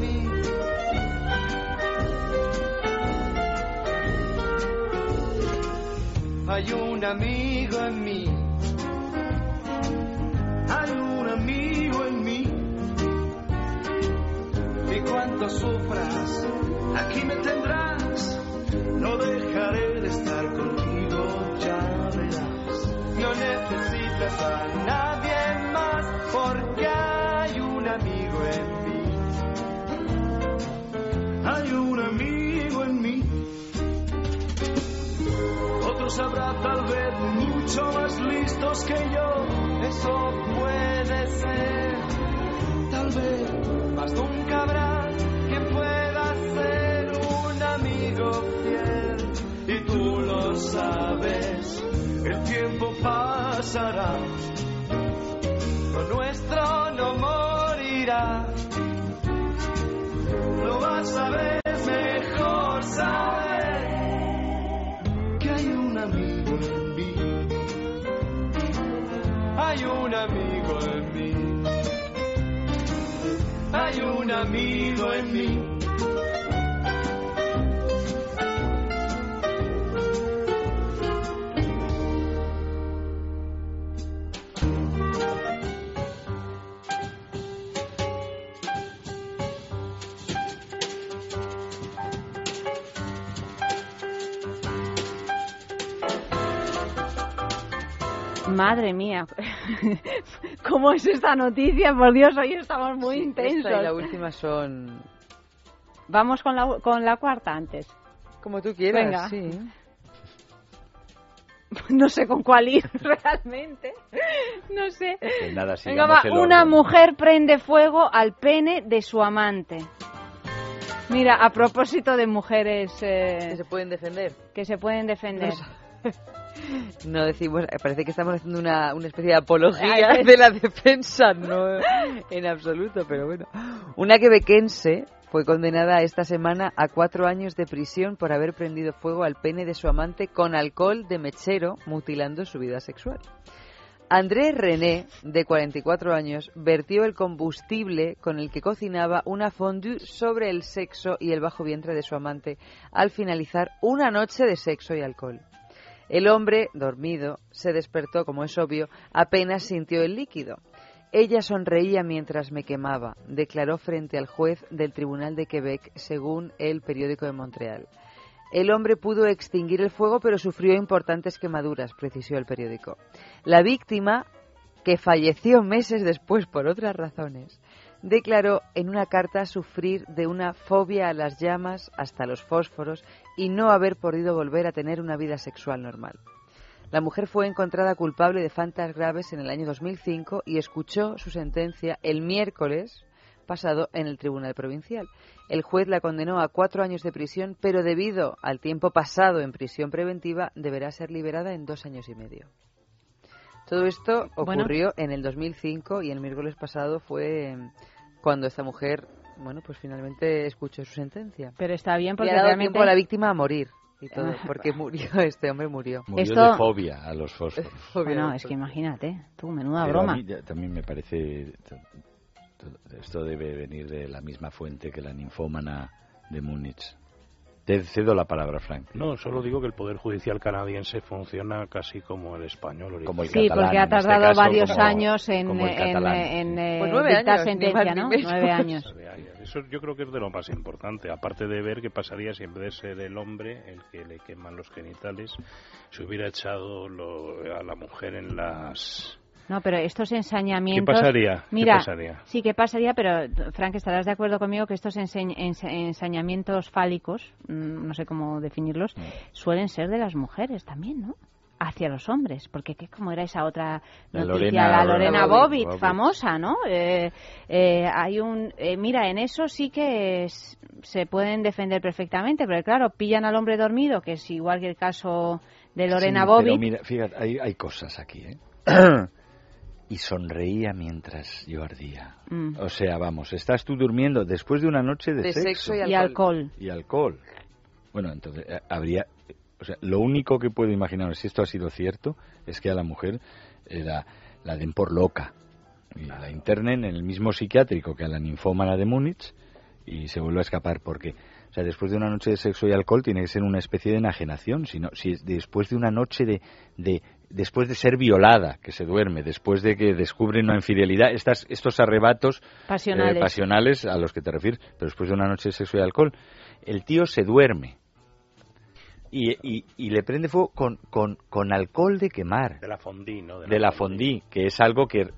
mí. Hay un amigo en mí. Hay un amigo en mí. Y cuanto sufras, aquí me tendrás. No dejaré de estar contigo, ya verás. No necesitas a nadie más porque hay un amigo en mí. Hay un amigo Otros habrá tal vez mucho más listos que yo. Eso puede ser. Tal vez, mas nunca habrá quien pueda ser un amigo fiel. Y tú lo sabes. El tiempo pasará. Lo nuestro no morirá. Lo vas a ver mejor saber hay un amigo en mí. Hay un amigo en mí. Hay un amigo en mí. Madre mía *laughs* cómo es esta noticia por Dios hoy estamos muy intensos Esta y la última son... vamos con la con la cuarta antes Como tú quieras, Venga. sí. *laughs* no sé con cuál ir *laughs* realmente no sé Pues nada, Venga, va, una mujer prende fuego al pene de su amante. Mira, a propósito de mujeres eh, Que se pueden defender. que se pueden defender. No decimos, eh, parece que estamos haciendo una, una especie de apología Ay, de la defensa, no en absoluto, pero bueno. Una quebequense fue condenada esta semana a cuatro años de prisión por haber prendido fuego al pene de su amante con alcohol de mechero, mutilando su vida sexual. André René, de 44 años, vertió el combustible con el que cocinaba una fondue sobre el sexo y el bajo vientre de su amante al finalizar una noche de sexo y alcohol. El hombre, dormido, se despertó, como es obvio, apenas sintió el líquido. Ella sonreía mientras me quemaba, declaró frente al juez del Tribunal de Quebec, según el periódico de Montreal. El hombre pudo extinguir el fuego, pero sufrió importantes quemaduras, precisó el periódico. La víctima, que falleció meses después por otras razones, declaró en una carta sufrir de una fobia a las llamas hasta los fósforos y no haber podido volver a tener una vida sexual normal. La mujer fue encontrada culpable de faltas graves en el año 2005 y escuchó su sentencia el miércoles pasado en el Tribunal Provincial. El juez la condenó a cuatro años de prisión, pero debido al tiempo pasado en prisión preventiva, deberá ser liberada en dos años y medio. Todo esto Bueno. ocurrió en el 2005 y el miércoles pasado fue eh, cuando esta mujer, bueno, pues finalmente escuchó su sentencia. Pero está bien Y porque ha dado realmente... tiempo a la víctima a morir y todo, *laughs* porque murió, *laughs* este hombre murió. Murió Esto- de fobia a los fósforos. *laughs* Bueno, es que imagínate, tú, menuda Pero a broma. mí ya- también me parece. Esto debe venir de la misma fuente que la ninfómana de Múnich. Te cedo la palabra, Frank. No, solo digo que el Poder Judicial canadiense funciona casi como el español. Como el Sí, catalán, porque ha este tardado caso, varios como- años en, en, en, eh, Pues nueve dictar años, sentencia, ¿no? menos. Nueve años. Eso yo creo que es de lo más importante, aparte de ver qué pasaría si en vez de ser el hombre el que le queman los genitales, se hubiera echado lo- a la mujer en las... No, pero estos ensañamientos... ¿Qué pasaría? ¿Qué Mira, pasaría? sí, ¿qué pasaría? Pero, Frank, estarás de acuerdo conmigo que estos ensañamientos fálicos, mm, no sé cómo definirlos, suelen ser de las mujeres también, ¿no? Hacia los hombres, porque ¿qué, como era esa otra La noticia? Lorena- la Lorena Lorena Bobbitt, Bobbitt. famosa, ¿no? Eh, eh, hay un... eh, mira, en eso sí que es- se pueden defender perfectamente, pero claro, pillan al hombre dormido, que es igual que el caso de Lorena Sí, Bobbitt. Pero mira, fíjate, hay, hay cosas aquí, ¿eh? *coughs* y sonreía mientras yo ardía. Mm. O sea, vamos, estás tú durmiendo después de una noche de, De sexo y Y alcohol. y alcohol. Bueno, entonces eh, habría, o sea, lo único que puedo imaginar si esto ha sido cierto es que a la mujer eh, la, la den por loca y la internen en el mismo psiquiátrico que a la ninfómana de Múnich y se vuelve a escapar porque o sea, después de una noche de sexo y alcohol tiene que ser una especie de enajenación, sino si es después de una noche de, de después de ser violada, que se duerme, después de que descubre una infidelidad, estas, estos arrebatos Pasionales. eh, pasionales a los que te refieres, pero después de una noche de sexo y alcohol, el tío se duerme y, y, y le prende fuego con, con, con alcohol de quemar, De la fondí, ¿no? de la fondí, que es algo que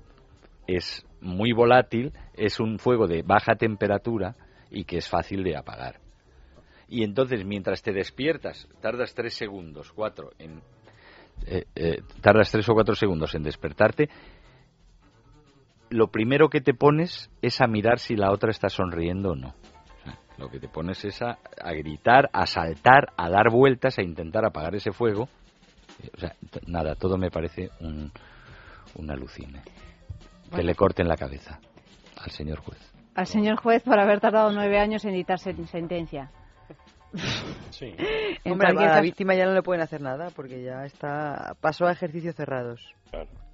es muy volátil, es un fuego de baja temperatura y que es fácil de apagar. Y entonces, mientras te despiertas, tardas tres segundos, cuatro, en, eh, eh, tardas tres o cuatro segundos en despertarte, lo primero que te pones es a mirar si la otra está sonriendo o no. Lo que te pones es a, a gritar, a saltar, a dar vueltas, a intentar apagar ese fuego. Eh, O sea, nada, todo me parece un, un alucine. Que le corten la cabeza al señor juez. Al señor juez por haber tardado nueve años en dictar sen- sentencia. Sí. En Hombre, a la víctima ya no le pueden hacer nada porque ya está pasó a ejercicios cerrados.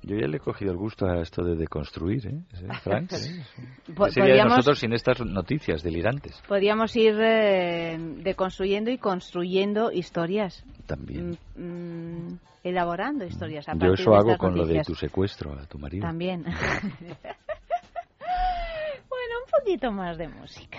Yo ya le he cogido el gusto a esto de deconstruir, ¿eh? ¿Sí, Frank? *laughs* ¿Qué sería de podríamos- nosotros sin estas noticias delirantes? Podríamos ir eh, deconstruyendo y construyendo historias. También. Mm, mm, elaborando historias. A Yo eso de hago con lo de noticias. tu secuestro a tu marido. También. *laughs* bueno, un poquito más de música.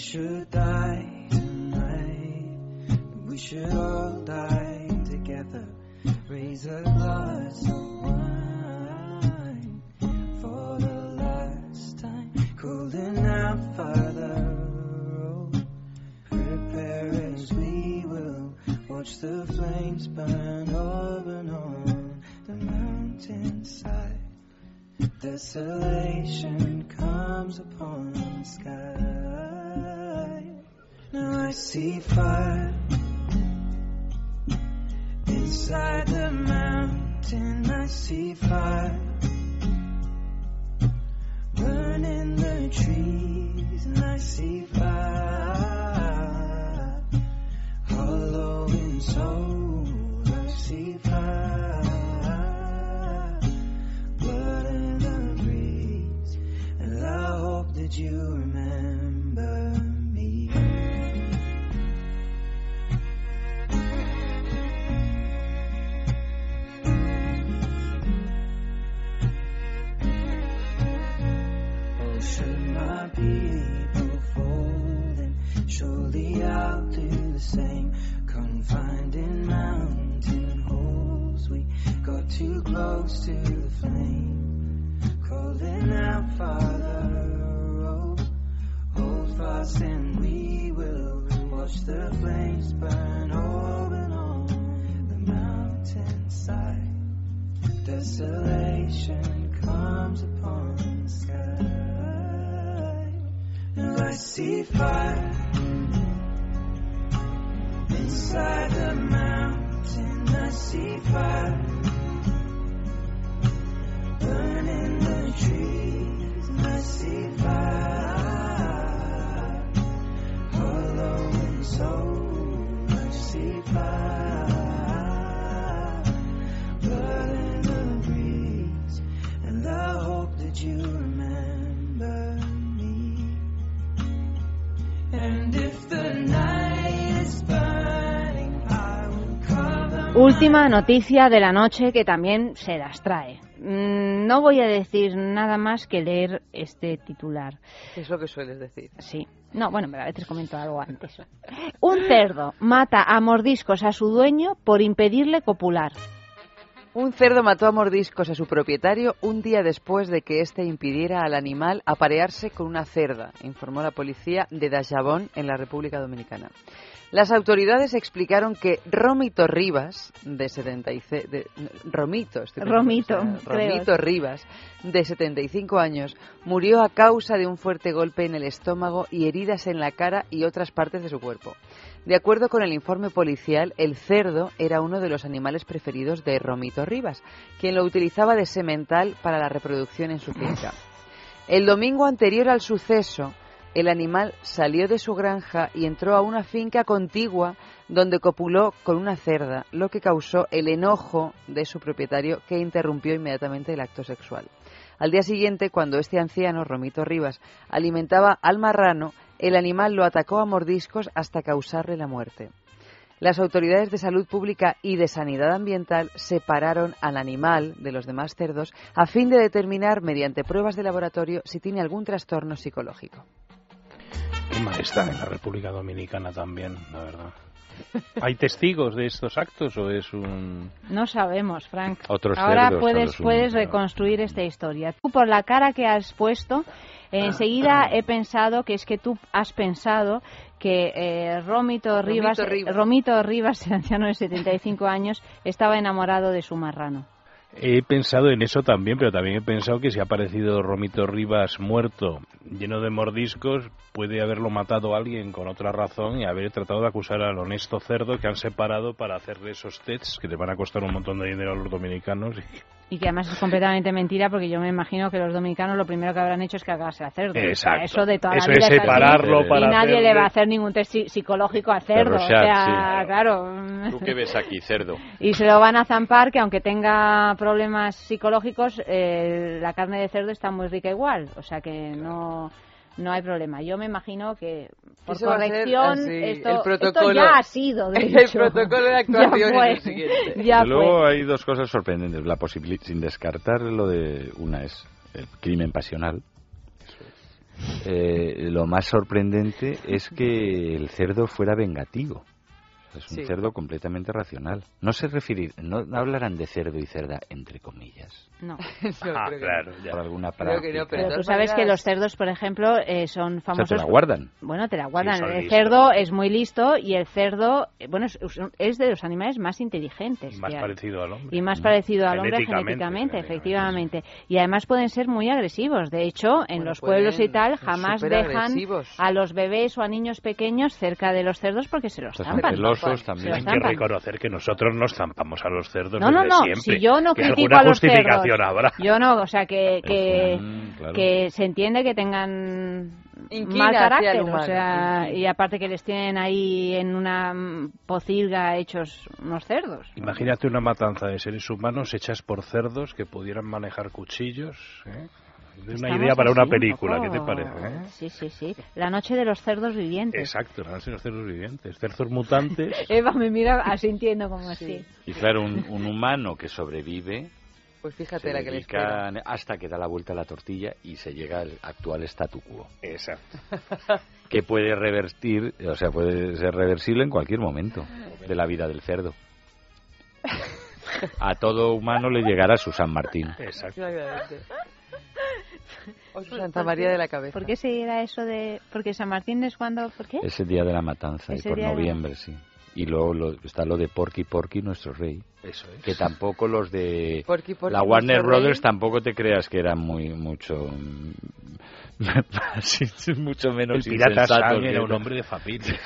Should die tonight, we should all die together. Raise a glass of wine for the last time. Calling out, Father, prepare as we will watch the flames burn over and on the mountainside. Desolation comes upon the sky. Now I see fire inside the mountain. I see fire burning the trees, and I see fire hollow in soul. I see fire blood in the breeze, and I hope that you remember same. Confined in mountain holes we got too close to the flame. Calling out father oh hold fast and we will watch the flames burn open on the mountainside desolation comes upon the sky. Now I see fire inside the mountain. I see fire burning the trees, I see fire and. I see fire the breeze, and I hope that you remember me. And if the night is burning, Última noticia de la noche que también se las trae. Mm, No voy a decir nada más que leer este titular. Es lo que sueles decir. Sí. No, bueno, a veces comento algo antes. Un cerdo mata a mordiscos a su dueño por impedirle copular. Un cerdo mató a mordiscos a su propietario un día después de que éste impidiera al animal aparearse con una cerda, informó la policía de Dajabón en la República Dominicana. Las autoridades explicaron que Romito Rivas, de 76... De, Romito, estoy Romito, o sea, creo. Romito Rivas, de 75 años, murió a causa de un fuerte golpe en el estómago y heridas en la cara y otras partes de su cuerpo. De acuerdo con el informe policial, el cerdo era uno de los animales preferidos de Romito Rivas, quien lo utilizaba de semental para la reproducción en su finca. El domingo anterior al suceso, el animal salió de su granja y entró a una finca contigua donde copuló con una cerda, lo que causó el enojo de su propietario que interrumpió inmediatamente el acto sexual. Al día siguiente, cuando este anciano, Romito Rivas, alimentaba al marrano, el animal lo atacó a mordiscos hasta causarle la muerte. Las autoridades de salud pública y de sanidad ambiental separaron al animal de los demás cerdos a fin de determinar mediante pruebas de laboratorio si tiene algún trastorno psicológico. Qué mal está en la República Dominicana también, la verdad. *laughs* ¿Hay testigos de estos actos o es un...? No sabemos, Frank. Otros Ahora puedes, puedes reconstruir esta historia. Tú, por la cara que has puesto, enseguida he pensado que es que tú has pensado que eh, Romito Rivas, Rivas. Romito Rivas, *laughs* el anciano de 75 años, estaba enamorado de su marrano. He pensado en eso también, pero también he pensado que si ha aparecido Romito Rivas muerto, lleno de mordiscos, puede haberlo matado alguien con otra razón y haber tratado de acusar al honesto cerdo que han separado para hacerle esos tests que le van a costar un montón de dinero a los dominicanos. Y que además es completamente mentira porque yo me imagino que los dominicanos lo primero que habrán hecho es cagarse a cerdo. O sea, Exacto. Eso de toda Eso la vida es separarlo para Y nadie le hacerle- va a hacer ningún test psi- psicológico a cerdo. O sea, sí. claro. ¿Tú qué ves aquí, cerdo? *laughs* Y se lo van a zampar que aunque tenga problemas psicológicos, eh, la carne de cerdo está muy rica igual. O sea que no, no hay problema. Yo me imagino que por Eso corrección así, esto, el esto protocolo- ya ha sido. De *laughs* el hecho. protocolo de *laughs* Ya actuación es fue. el siguiente. Ya Desde luego fue. hay dos cosas sorprendentes. La posibilidad, sin descartar lo de una es el crimen pasional. Eh, lo más sorprendente es que el cerdo fuera vengativo. Es un Sí. cerdo completamente racional. No se referir, no hablarán de cerdo y cerda entre comillas. No. *laughs* Ah, claro. Por alguna Creo que no, práctica. pero Pero tú sabes que los cerdos, por ejemplo, eh, son O sea, famosos. te la guardan. Bueno, te la guardan. el listos. cerdo es muy listo y el cerdo, eh, bueno, es, es de los animales más inteligentes. Más que hay. parecido al hombre. Y más parecido al hombre Genéticamente, genéticamente, efectivamente. Y además pueden ser muy agresivos. De hecho, en Bueno, los pueblos y tal jamás dejan a los bebés o a niños pequeños cerca de los cerdos porque se los zampan. También. Hay que reconocer que nosotros nos zampamos a los cerdos No, no, desde no. siempre. Si yo no que critico alguna a los justificación cerdos. habrá. Yo no, o sea, que, que, Mm, claro. que se entiende que tengan Inquina mal carácter, o sea, y aparte que les tienen ahí en una pocilga hechos unos cerdos. Imagínate una matanza de seres humanos hechas por cerdos que pudieran manejar cuchillos. ¿eh? De una Estamos idea para una así un película, ¿qué te parece? eh? Sí, sí, sí. La noche de los cerdos vivientes. Exacto, no sé, los cerdos vivientes, cerdos mutantes. *laughs* Eva me mira asintiendo como así. Y claro, un, un humano que sobrevive Pues fíjate se la que le espera. hasta que da la vuelta a la tortilla y se llega al actual statu quo. Exacto. *laughs* Que puede revertir, o sea, puede ser reversible en cualquier momento de la vida del cerdo. *laughs* a todo humano le llegará su San Martín. Exacto. O su Santa María de la Cabeza. ¿Por qué se era eso de...? Porque San Martín es cuando... ¿Por qué? Es el día de la matanza, y Ese por noviembre, sí. Y luego lo- está lo de Porky Porky, nuestro rey. Eso es. Que tampoco los de Porky Porky, la Warner Brothers rey. tampoco te creas que eran muy mucho *laughs* mucho menos El pirata Sam que era un hombre de familia.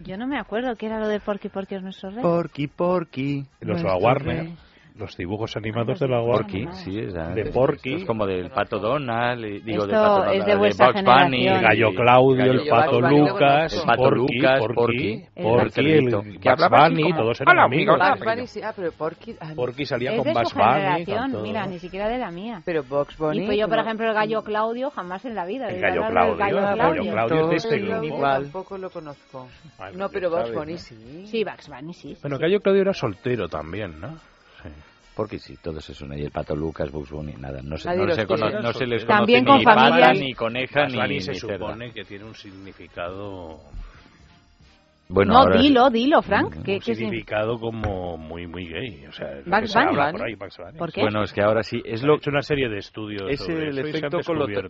Yo no me acuerdo qué era lo de Porky Porky es nuestro rey. Porky Porky. Los Warner, rey. Los dibujos animados de la Warner. Porky, sí, es De Porky. Es como del Pato Donald, y- digo, Esto del Pato Donald, es de vuestra Bugs Bunny. El gallo Claudio, el pato Lucas. El pato Porky, Lucas, Porky, Porky, Porky, el el, cerdito, Bugs Bunny, como, todos eran "Hola, amigos. amigos". Bugs Bunny, sí. Ah, pero Porky... ah, no. Porky salía Es con de Bugs Bunny. con mira, ni siquiera de la mía. Pero Bugs Bunny... y pues yo, por ejemplo, el gallo Claudio, jamás en la vida. El gallo Claudio, el gallo Claudio es de este grupo. Tampoco lo conozco. No, pero Bugs Bunny sí. Sí, Bugs Bunny, sí. Bueno, Gallo Claudio era soltero también, ¿no? Sí. Porky sí, todos eso. Y el Pato Lucas, Bugs Bunny, nada. No se, no se, cono- no se les También conoce con ni pata, familias. ni coneja, ni, Bunny se ni cerda. supone que tiene un significado Bueno, no, ahora- dilo, dilo, Frank. ¿Qué, un qué significa? significado como muy muy gay, o sea, es Bugs se Bunny. habla por ahí, Bugs Bunny. ¿Por qué? Bueno, es que ahora sí, es lo hecho una serie de estudios es sobre el eso se efecto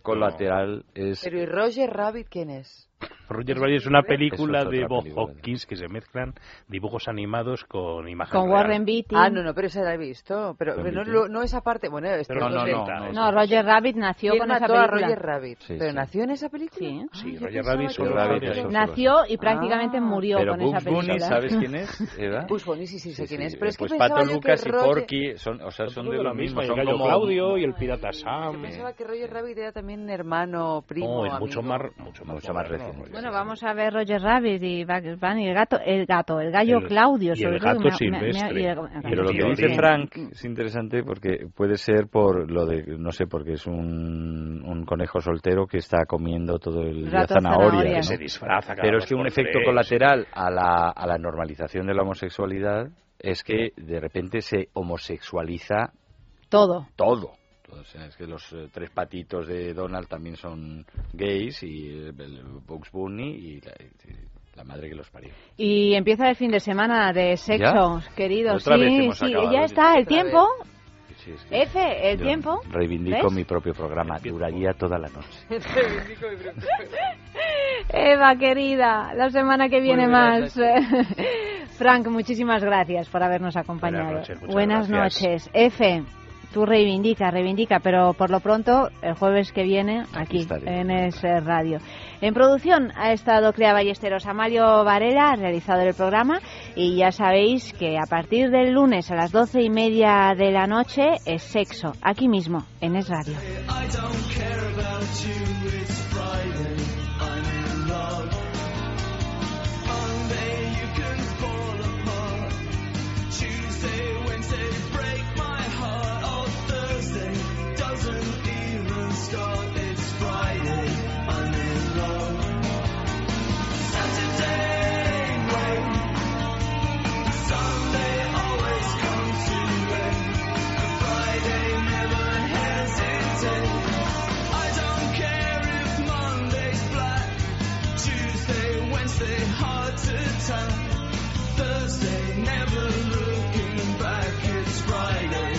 colateral es Pero ¿y Roger Rabbit quién es? Roger Rabbit es una película es de Bob. Hopkins que se mezclan dibujos animados con imagen Con real. Warren Beatty. Ah, no, no, pero esa la he visto. Pero, pero no, no esa parte. Bueno, esto Pero es no, de- no, no, No, Roger Rabbit nació ¿Quién con esa a película. Roger Rabbit? Sí, ¿Pero sí. nació en esa película? Sí. Sí, Roger Rabbit que era- Rabbit. Nació y prácticamente Ah. murió Pero con esa Bugs Bunny, película. ¿sabes quién es, *laughs* Eva? Bugs Bunny, sí, sí, sé quién es. Pero es que pues pensaba Pato Lucas que y Roger... Porky son, o sea, son Todo de lo mismo, son gallo como Claudio y el pirata Yo Sam. pensaba que Roger Rabbit era también hermano, primo, No, es mucho más, mucho más, Mucho más moderno, Roger Bueno, Rabbit. vamos a ver Roger Rabbit y Bugs Bunny, el gato, el gato, el gallo El- Claudio, y sobre el todo. gato me- me- silvestre. me- y el- el Pero gallo lo que dice Frank es interesante porque puede ser por lo de, no sé, porque es un, un conejo soltero que está comiendo todo el día zanahoria. zanahoria. ¿no? Que se disfraza cada Pero es que un efecto tres. colateral a la, a la normalización de la homosexualidad es que de repente se homosexualiza Todo. todo. O sea, es que los eh, tres patitos de Donald también son gays y el, el Bugs Bunny y la, y la madre que los parió. Y empieza el fin de semana de sexo, querido. Otra vez Sí, hemos sí, acabado, ya está, el Otra tiempo. Sí, es que F, el tiempo. Reivindico ¿Ves? mi propio programa, duraría toda la noche. *laughs* Reivindico mi propio- Eva, querida, la semana que viene más. *laughs* Frank, muchísimas gracias por habernos acompañado. Buenas noches, Buenas noches. F, tú reivindica, reivindica, pero por lo pronto, el jueves que viene, aquí, en Es Radio. En producción ha estado Clea Ballesteros, Amalio Varela, ha realizado el programa, y ya sabéis que a partir del lunes a las doce y media de la noche es sexo, aquí mismo, en Es Radio. Thursday, never looking back. It's Friday,